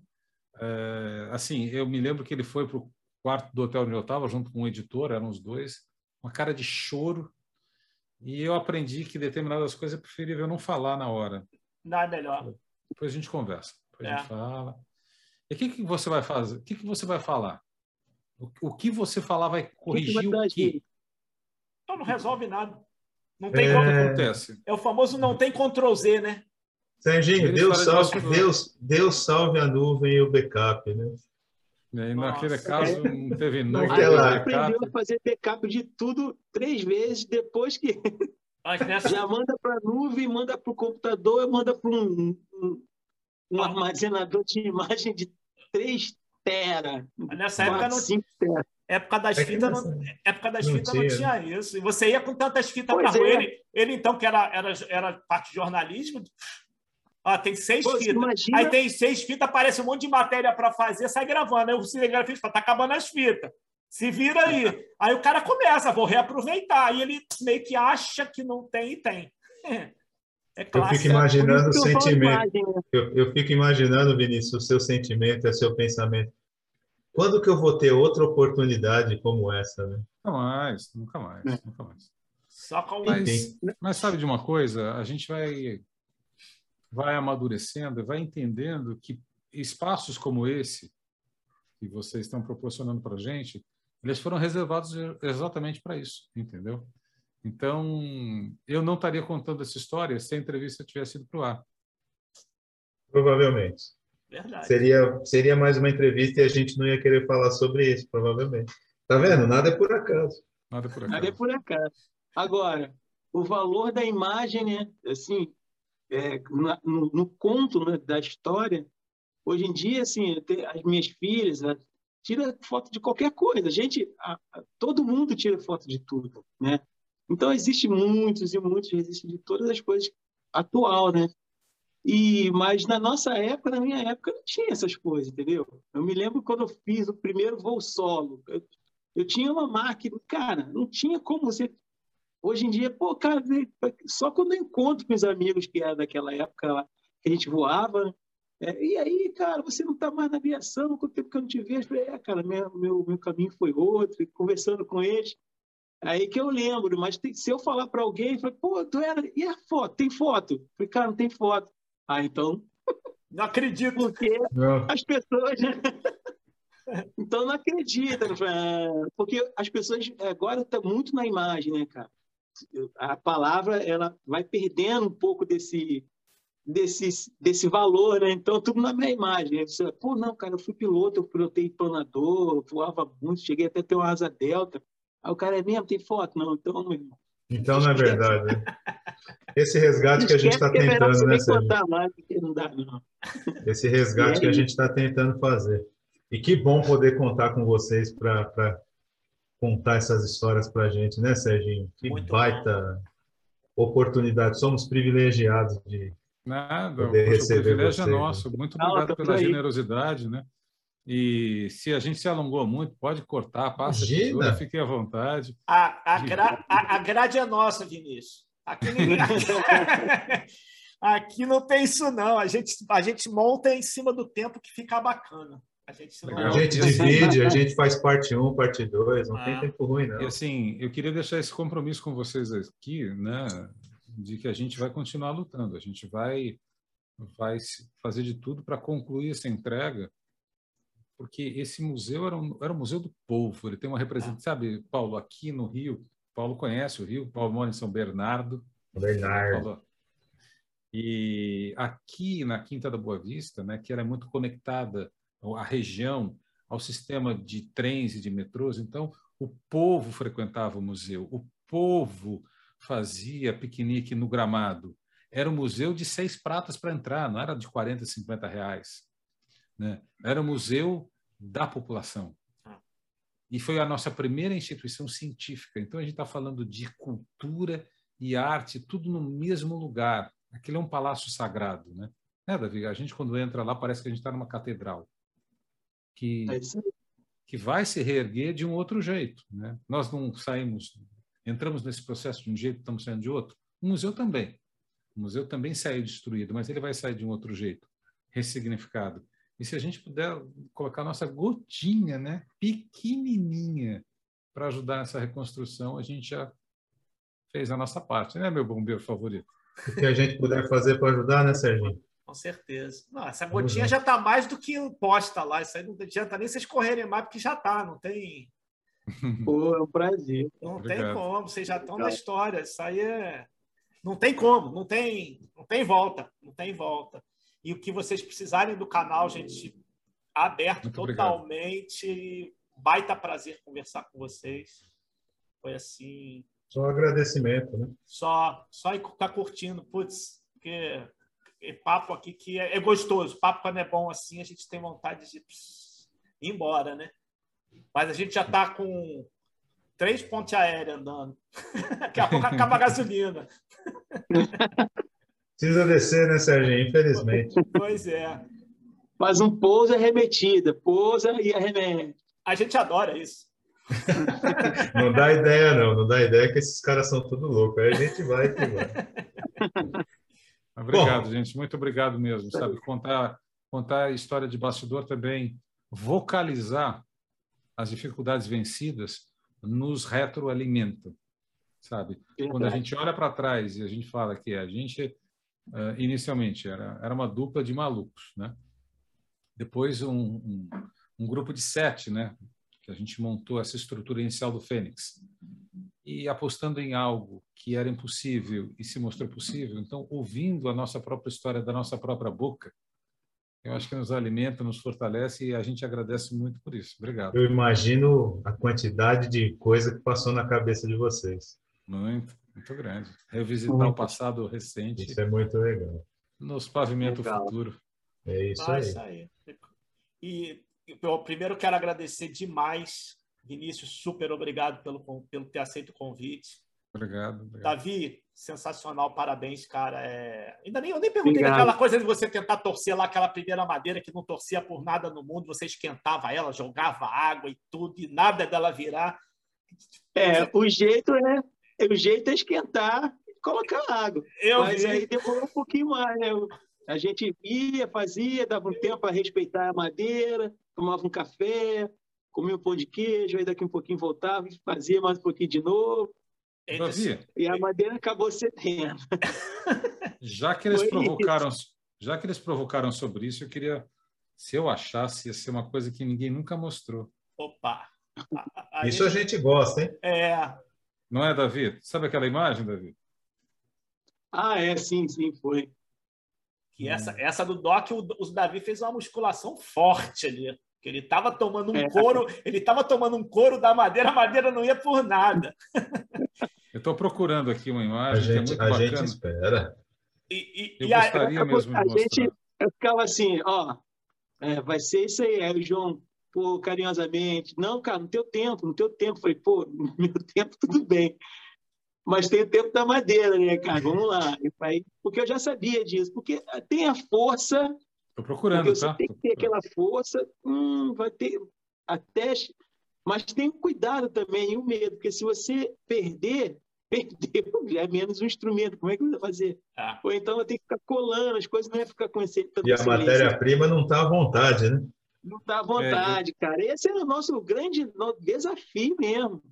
É, assim, eu me lembro que ele foi para o quarto do hotel onde eu estava, junto com um editor, eram os dois, uma cara de choro. E eu aprendi que determinadas coisas é preferível não falar na hora. Não é melhor. Depois a gente conversa. Depois é. a gente fala. E o que, que você vai fazer? O que, que você vai falar? O, o que você falar vai corrigir o que? Então não resolve nada. Não tem é... como acontece. É o famoso não tem Ctrl Z, né? Serginho, Deus salve, Deus, Deus salve a nuvem e o backup, né? E naquele Nossa, caso é. não teve nuvem. Naquela... aprendeu a fazer backup de tudo três vezes depois que nessa... já manda para a nuvem, manda para o computador, manda para um, um, um, armazenador de imagem de 3 tera. Nessa época não tinha. Época das é fitas, não, época das não fitas tinha. não tinha isso. E você ia com tantas fitas para é. ele. Ele, então, que era, era, era parte de jornalismo, Ó, tem seis Pô, fitas. Imagina... Aí tem seis fitas, aparece um monte de matéria para fazer, sai gravando. Aí o cinegrafista fala, tá acabando as fitas. Se vira aí. aí o cara começa, vou reaproveitar. Aí ele meio que acha que não tem e tem. É eu fico imaginando o sentimento. Né? Eu, eu fico imaginando, Vinícius, o seu sentimento, o seu pensamento. Quando que eu vou ter outra oportunidade como essa, né? Nunca mais, nunca mais, é. nunca mais. Só com mas, mas sabe de uma coisa? A gente vai vai amadurecendo, vai entendendo que espaços como esse que vocês estão proporcionando para a gente, eles foram reservados exatamente para isso, entendeu? Então, eu não estaria contando essa história se a entrevista tivesse ido para o ar. Provavelmente. Verdade. Seria, seria mais uma entrevista e a gente não ia querer falar sobre isso, provavelmente. Tá vendo? Nada é por acaso. Nada é por acaso. Nada é por acaso. Agora, o valor da imagem, né? Assim, é, no, no, conto né, da história, hoje em dia, assim, as minhas filhas né, tira foto de qualquer coisa. Gente, a, a, todo mundo tira foto de tudo, né? Então existe muitos e muitos existe de todas as coisas atual, né? E mas na nossa época, na minha época, não tinha essas coisas, entendeu? Eu me lembro quando eu fiz o primeiro voo solo, eu, eu tinha uma máquina, cara, não tinha como você Hoje em dia, pô, cara, só quando eu encontro com os amigos que era daquela época lá, que a gente voava, é, e aí, cara, você não está mais na aviação, quanto tempo que eu não te vejo? Falei, é, cara, meu, meu, meu caminho foi outro, conversando com eles. Aí que eu lembro, mas tem, se eu falar para alguém, falei, pô, tu era. E a foto? Tem foto? Falei, cara, não tem foto. Ah, então. Não acredito. Porque não. as pessoas. então não acredita. Porque as pessoas agora estão tá muito na imagem, né, cara? A palavra ela vai perdendo um pouco desse desse, desse valor, né? Então, tudo na minha imagem. Você, Pô, não, cara, eu fui piloto, eu pilotei planador, voava muito, cheguei até a ter uma asa delta. Aí o cara é mesmo, tem foto? Não, então, meu irmão. Então, na é verdade, né? esse resgate que a gente está é tentando, né, Sérgio? Mais, não dá, não. Esse resgate que a gente está tentando fazer. E que bom poder contar com vocês para contar essas histórias para a gente, né, Serginho? Que Muito baita bom. oportunidade. Somos privilegiados de Nada, poder poxa, receber o privilégio é vocês. é nosso. Muito obrigado pela aí. generosidade, né? E se a gente se alongou muito, pode cortar, passa tesoura, fique à vontade. A, a, gra, a, a grade é nossa, Vinícius. Aqui, ninguém... Aqui não tem isso, não. A gente, a gente monta em cima do tempo que fica bacana. A gente, não... a gente divide, a gente faz parte 1, parte 2, não ah. tem tempo ruim, não. E assim, eu queria deixar esse compromisso com vocês aqui, né, de que a gente vai continuar lutando, a gente vai, vai fazer de tudo para concluir essa entrega, porque esse museu era um, era um museu do povo, ele tem uma representação, sabe, Paulo, aqui no Rio, Paulo conhece o Rio, Paulo mora em São Bernardo. Bernardo. Paulo, e aqui na Quinta da Boa Vista, né, que era muito conectada a região, ao sistema de trens e de metrôs. Então, o povo frequentava o museu, o povo fazia piquenique no gramado. Era um museu de seis pratas para entrar, não era de 40, 50 reais. Né? Era um museu da população. e foi a nossa primeira instituição científica. Então a gente está falando de cultura e arte, tudo no mesmo lugar. Aquilo é um palácio sagrado, né? É, Davi? A gente quando entra lá parece que a gente está numa catedral que é que vai se reerguer de um outro jeito, né? Nós não saímos, entramos nesse processo de um jeito, estamos saindo de outro. O museu também. O museu também saiu destruído, mas ele vai sair de um outro jeito, ressignificado. E se a gente puder colocar nossa gotinha, né, pequenininha, para ajudar nessa reconstrução, a gente já fez a nossa parte, né, meu bombeiro favorito? O que a gente puder fazer para ajudar, né, Serginho? Com certeza. Não, essa gotinha já está mais do que posta lá. Isso aí não adianta nem vocês correrem mais, porque já está, não tem. Pô, é um prazer. Não Obrigado. tem como, vocês já estão na história. Isso aí é. Não tem como, não tem, não tem volta, não tem volta. E o que vocês precisarem do canal, gente, aberto Muito totalmente. Obrigado. Baita prazer conversar com vocês. Foi assim. Só agradecimento, né? Só, só estar curtindo, putz, porque papo aqui que é, é, gostoso. Papo quando é bom assim, a gente tem vontade de pss, ir embora, né? Mas a gente já está com três pontes aéreas andando. Daqui a pouco acaba a gasolina. Precisa descer, né, Serginho? Infelizmente. Pois é. Mas um pouso é remetida, pousa e arremete. A gente adora isso. não dá ideia, não. Não dá ideia que esses caras são tudo loucos. Aí a gente vai que vai. Obrigado, Bom, gente. Muito obrigado mesmo. Sabe, contar, contar a história de bastidor também, vocalizar as dificuldades vencidas, nos retroalimenta. Sabe? Quando a gente olha para trás e a gente fala que a gente uh, inicialmente era, era uma dupla de malucos, né? Depois um, um, um, grupo de sete, né? Que a gente montou essa estrutura inicial do Fênix e apostando em algo que era impossível e se mostrou possível. Então, ouvindo a nossa própria história da nossa própria boca, eu acho que nos alimenta, nos fortalece e a gente agradece muito por isso. Obrigado. Eu imagino a quantidade de coisa que passou na cabeça de vocês. Muito. Muito grande. Revisitar muito. o passado recente. Isso é muito legal. Nos pavimenta o futuro. É isso aí. aí. E eu primeiro quero agradecer demais, Vinícius, super obrigado pelo, pelo ter aceito o convite. Obrigado, obrigado. Davi, sensacional, parabéns, cara. É... Ainda nem, eu nem perguntei obrigado. daquela coisa de você tentar torcer lá aquela primeira madeira que não torcia por nada no mundo, você esquentava ela, jogava água e tudo, e nada dela virar. É, o jeito é o jeito é esquentar e colocar água. Eu Mas vi. aí demorou um pouquinho mais, né? A gente ia, fazia, dava um tempo para respeitar a madeira, tomava um café, comia um pão de queijo, aí daqui um pouquinho voltava, fazia mais um pouquinho de novo. E a madeira acabou cedendo. Já que eles Foi provocaram, isso. já que eles provocaram sobre isso, eu queria, se eu achasse, ia ser uma coisa que ninguém nunca mostrou. Opa! isso a gente gosta, hein? É, não é, Davi? Sabe aquela imagem, Davi? Ah, é, sim, sim, foi. Que essa, essa do Doc, o, o Davi fez uma musculação forte ali. Que ele estava tomando um é. couro, ele estava tomando um couro da madeira, a madeira não ia por nada. Eu estou procurando aqui uma imagem a gente, que é muito a bacana. gente espera. E, e, eu e gostaria a, mesmo a de mostrar. gente eu ficava assim, ó, é, vai ser isso aí. Aí o João, pô, carinhosamente, não, cara, no teu tempo, no teu tempo. Eu falei, pô, no meu tempo tudo bem. Mas tem o tempo da madeira, né, cara? Vamos lá. Porque eu já sabia disso. Porque tem a força. Estou procurando, você tá? tem que ter aquela força, hum, vai ter até. Mas tem o cuidado também e o medo, porque se você perder, perdeu, é menos um instrumento. Como é que vai fazer? Ah. Ou então vai ter que ficar colando, as coisas não vai ficar com esse. E a matéria-prima não está à vontade, né? Não está à vontade, é, cara. Esse é o nosso grande desafio mesmo.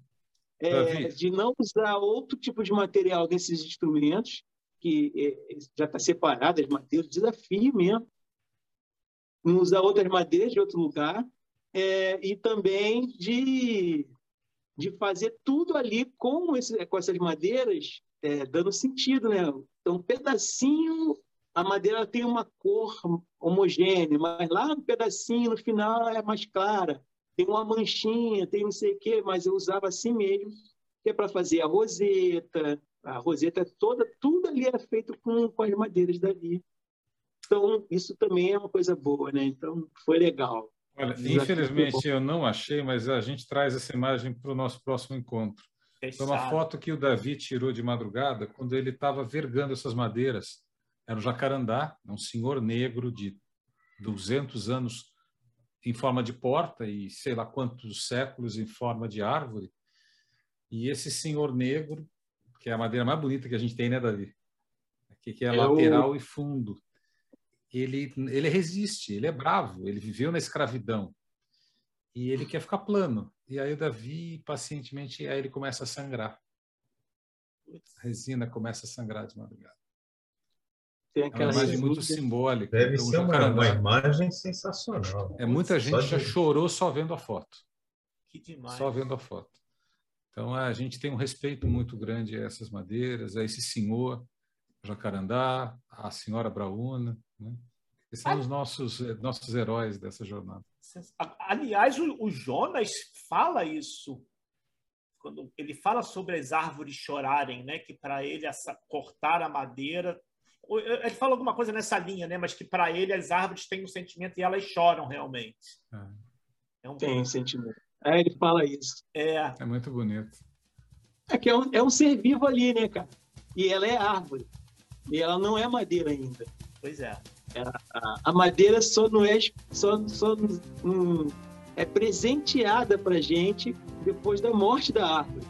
É, de não usar outro tipo de material desses instrumentos, que é, já está separado as madeiras, desafio mesmo. Usar outras madeiras de outro lugar. É, e também de, de fazer tudo ali com, esse, com essas madeiras, é, dando sentido. Né? Então, um pedacinho a madeira tem uma cor homogênea, mas lá no pedacinho, no final, é mais clara. Tem uma manchinha, tem não sei o quê, mas eu usava assim mesmo, que é para fazer a roseta. A roseta toda, tudo ali era feito com, com as madeiras dali. Então, isso também é uma coisa boa, né? Então, foi legal. Olha, infelizmente eu não achei, mas a gente traz essa imagem para o nosso próximo encontro. Foi uma foto que o Davi tirou de madrugada quando ele estava vergando essas madeiras. Era um jacarandá, um senhor negro de 200 anos em forma de porta e sei lá quantos séculos em forma de árvore. E esse senhor negro, que é a madeira mais bonita que a gente tem, né, Davi? Aqui que é, é lateral o... e fundo. Ele, ele resiste, ele é bravo, ele viveu na escravidão e ele quer ficar plano. E aí o Davi, pacientemente, aí ele começa a sangrar. A resina começa a sangrar de madrugada. Tem aquela é uma imagem muito simbólica. Deve então, ser uma, uma, imagem sensacional. É, muita gente já chorou só vendo a foto. Que demais. Só vendo a foto. Então a gente tem um respeito muito grande a essas madeiras, a esse senhor Jacarandá, a senhora Brauna, né? Esses são os nossos, nossos heróis dessa jornada. Aliás, o, o Jonas fala isso quando ele fala sobre as árvores chorarem, né? Que para ele essa cortar a madeira, ele fala alguma coisa nessa linha, né? Mas que para ele as árvores têm um sentimento e elas choram realmente. É, é um... Tem sentimento. É, ele fala isso. É. É muito bonito. É que é um, é um ser vivo ali, né, cara? E ela é árvore. E ela não é madeira ainda. Pois é. É, a, a, madeira só não é, só, só um, é presenteada para gente depois da morte da árvore.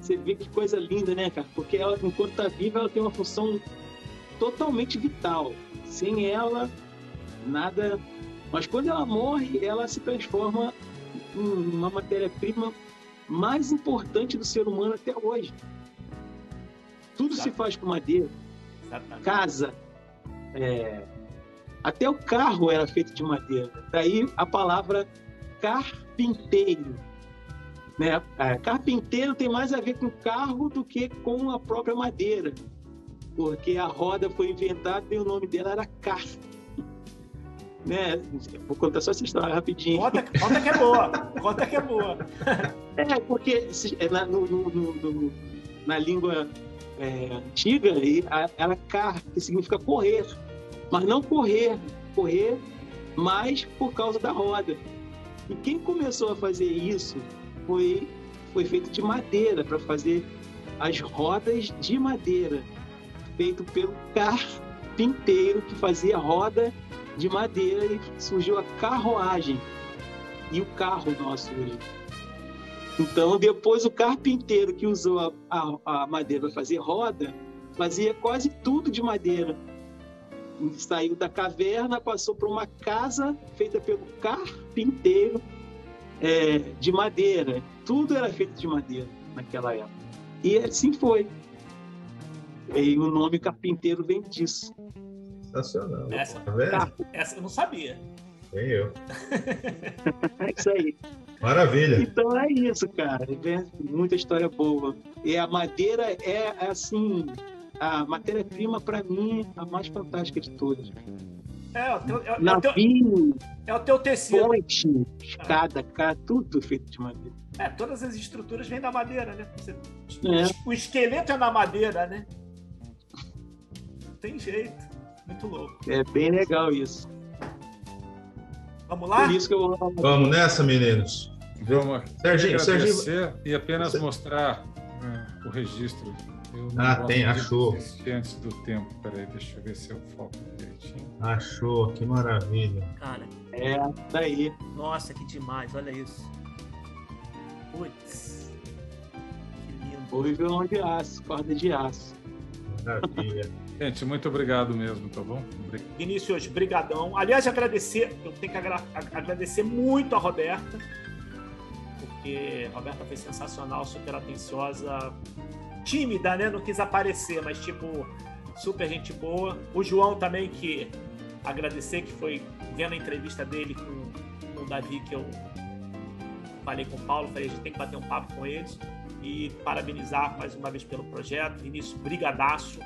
Você vê que coisa linda, né, cara? Porque ela, enquanto está viva, ela tem uma função totalmente vital. Sem ela, nada. Mas quando ela morre, ela se transforma em uma matéria-prima mais importante do ser humano até hoje. Tudo se faz com madeira. Exatamente. Casa, é, até o carro era feito de madeira. Daí a palavra carpinteiro. Né? É, carpinteiro tem mais a ver com carro do que com a própria madeira. Porque a roda foi inventada e o nome dela era car. Né? Vou contar só essa história rapidinho. Conta, conta que é boa. Conta que é boa. é, porque é, na, no, no, no, na língua é, antiga, ela car, que significa correr mas não correr, correr mais por causa da roda. E quem começou a fazer isso foi, foi feito de madeira, para fazer as rodas de madeira, feito pelo carpinteiro que fazia roda de madeira e surgiu a carruagem e o carro nosso hoje. Então, depois o carpinteiro que usou a, a, a madeira para fazer roda, fazia quase tudo de madeira saiu da caverna, passou para uma casa feita pelo carpinteiro é, de madeira. Tudo era feito de madeira naquela época. E assim foi. E o nome carpinteiro vem disso. Sensacional. Essa, tá essa eu não sabia. Nem eu. é isso aí. Maravilha. Então é isso, cara. É muita história boa. E a madeira é assim a matéria-prima, para mim, a mais fantástica de todas. É, o teu, é, Navio, é o teu tecido. Ponte, escada, cara, tudo feito de madeira. É, todas as estruturas vêm da madeira, né? Você, é. O esqueleto é da madeira, né? Não tem jeito. Muito louco. É bem legal isso. Vamos lá? Por isso que eu... Vamos nessa, meninos. Vamos. Serginho, Serginho. E apenas mostrar uh, o registro ah, tem, achou. Antes do tempo, peraí, deixa eu ver se eu foco direitinho. Achou, que maravilha. Cara, é, tá aí. Nossa, que demais, olha isso. Putz. Que lindo. O violão de aço, corda de aço. Maravilha. Gente, muito obrigado mesmo, tá bom? Obrigado. Vinícius, brigadão. Aliás, agradecer, eu tenho que agra agradecer muito a Roberta, porque a Roberta foi sensacional, super atenciosa, tímida, né? Não quis aparecer, mas tipo, super gente boa. O João também, que agradecer, que foi vendo a entrevista dele com, com o Davi, que eu falei com o Paulo, falei, a gente tem que bater um papo com eles. E parabenizar mais uma vez pelo projeto. Vinícius, brigadaço.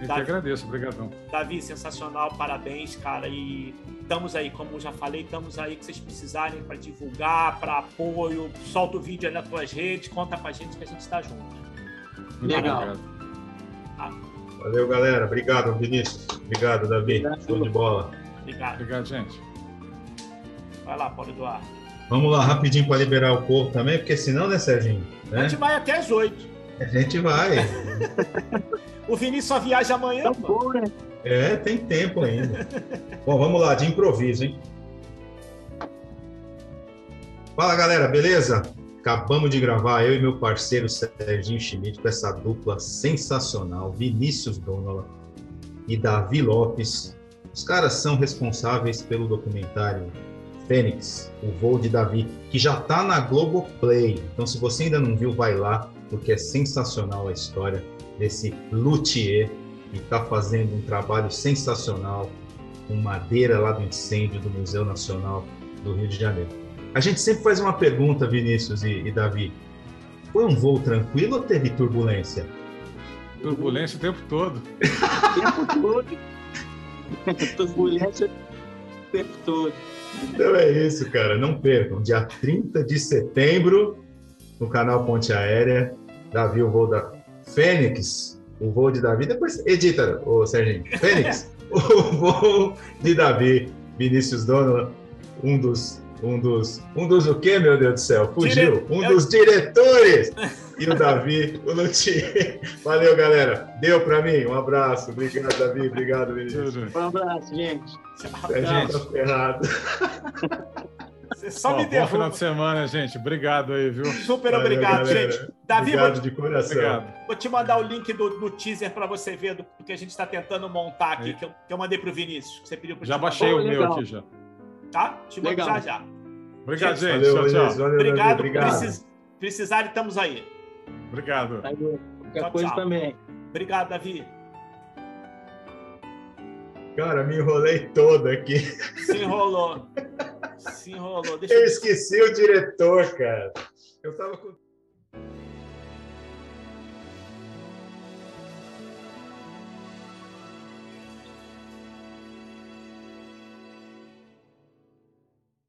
Eu Davi, que agradeço, obrigadão. Davi, sensacional, parabéns, cara. E estamos aí, como já falei, estamos aí que vocês precisarem para divulgar, para apoio. Solta o vídeo aí nas tuas redes, conta com a gente que a gente está junto. Legal. Valeu, galera. Obrigado, Vinícius. Obrigado, Davi. Obrigado. Show de bola. Obrigado. Obrigado, gente. Vai lá, Paulo Eduardo. Vamos lá, rapidinho para liberar o povo também, porque senão, né, Serginho? A Né? gente vai até as oito. A gente vai. O Vinícius só viaja amanhã. Tá bom, né? É, tem tempo ainda. Bom, vamos lá, de improviso, hein? Fala, galera, beleza? Acabamos de gravar, eu e meu parceiro Serginho Schmidt, com essa dupla sensacional, Vinícius Donola e Davi Lopes. Os caras são responsáveis pelo documentário Fênix, o voo de Davi, que já está na Globoplay. Então, se você ainda não viu, vai lá, porque é sensacional a história desse luthier que está fazendo um trabalho sensacional com madeira lá do incêndio do Museu Nacional do Rio de Janeiro. A gente sempre faz uma pergunta, Vinícius e, e Davi. Foi um voo tranquilo ou teve turbulência? Turbulência o tempo todo. O tempo todo. Turbulência o tempo todo. Então é isso, cara. Não percam. Dia 30 de setembro, no canal Ponte Aérea, Davi, o voo da Fênix, o voo de Davi. Depois edita, ô Serginho. Fênix, o voo de Davi. Vinícius Donola, um dos. Um dos. Um dos o quê, meu Deus do céu? Fugiu. Um é- dos diretores. E o Davi, o Luthier. Valeu, galera. Deu pra mim. Um abraço. Obrigado, Davi. Obrigado, Vinícius. Um abraço, gente. Tchau. A gente tá ferrado. Você só Ó, me bom final derruba. de semana, gente. Obrigado aí, viu? Super Valeu, obrigado, galera. gente. Davi, Obrigado vou, de coração. Obrigado. vou te mandar o link do, do teaser para você ver do do que a gente está tentando montar aqui, É. que eu, que eu mandei pro Vinícius. Que você pediu para Já baixei Pô, o meu legal. aqui já. Tá? Te mando Legal. já já. Obrigado, gente. Valeu, tchau, tchau. Valeu. Obrigado. Obrigado. Precis, precisar, estamos aí. Obrigado. Tá bom. Qualquer Tchau, coisa tchau. também. Obrigado, Davi. Cara, me enrolei todo aqui. Se enrolou. Se enrolou. Deixa Eu eu esqueci o diretor, cara. Eu tava com.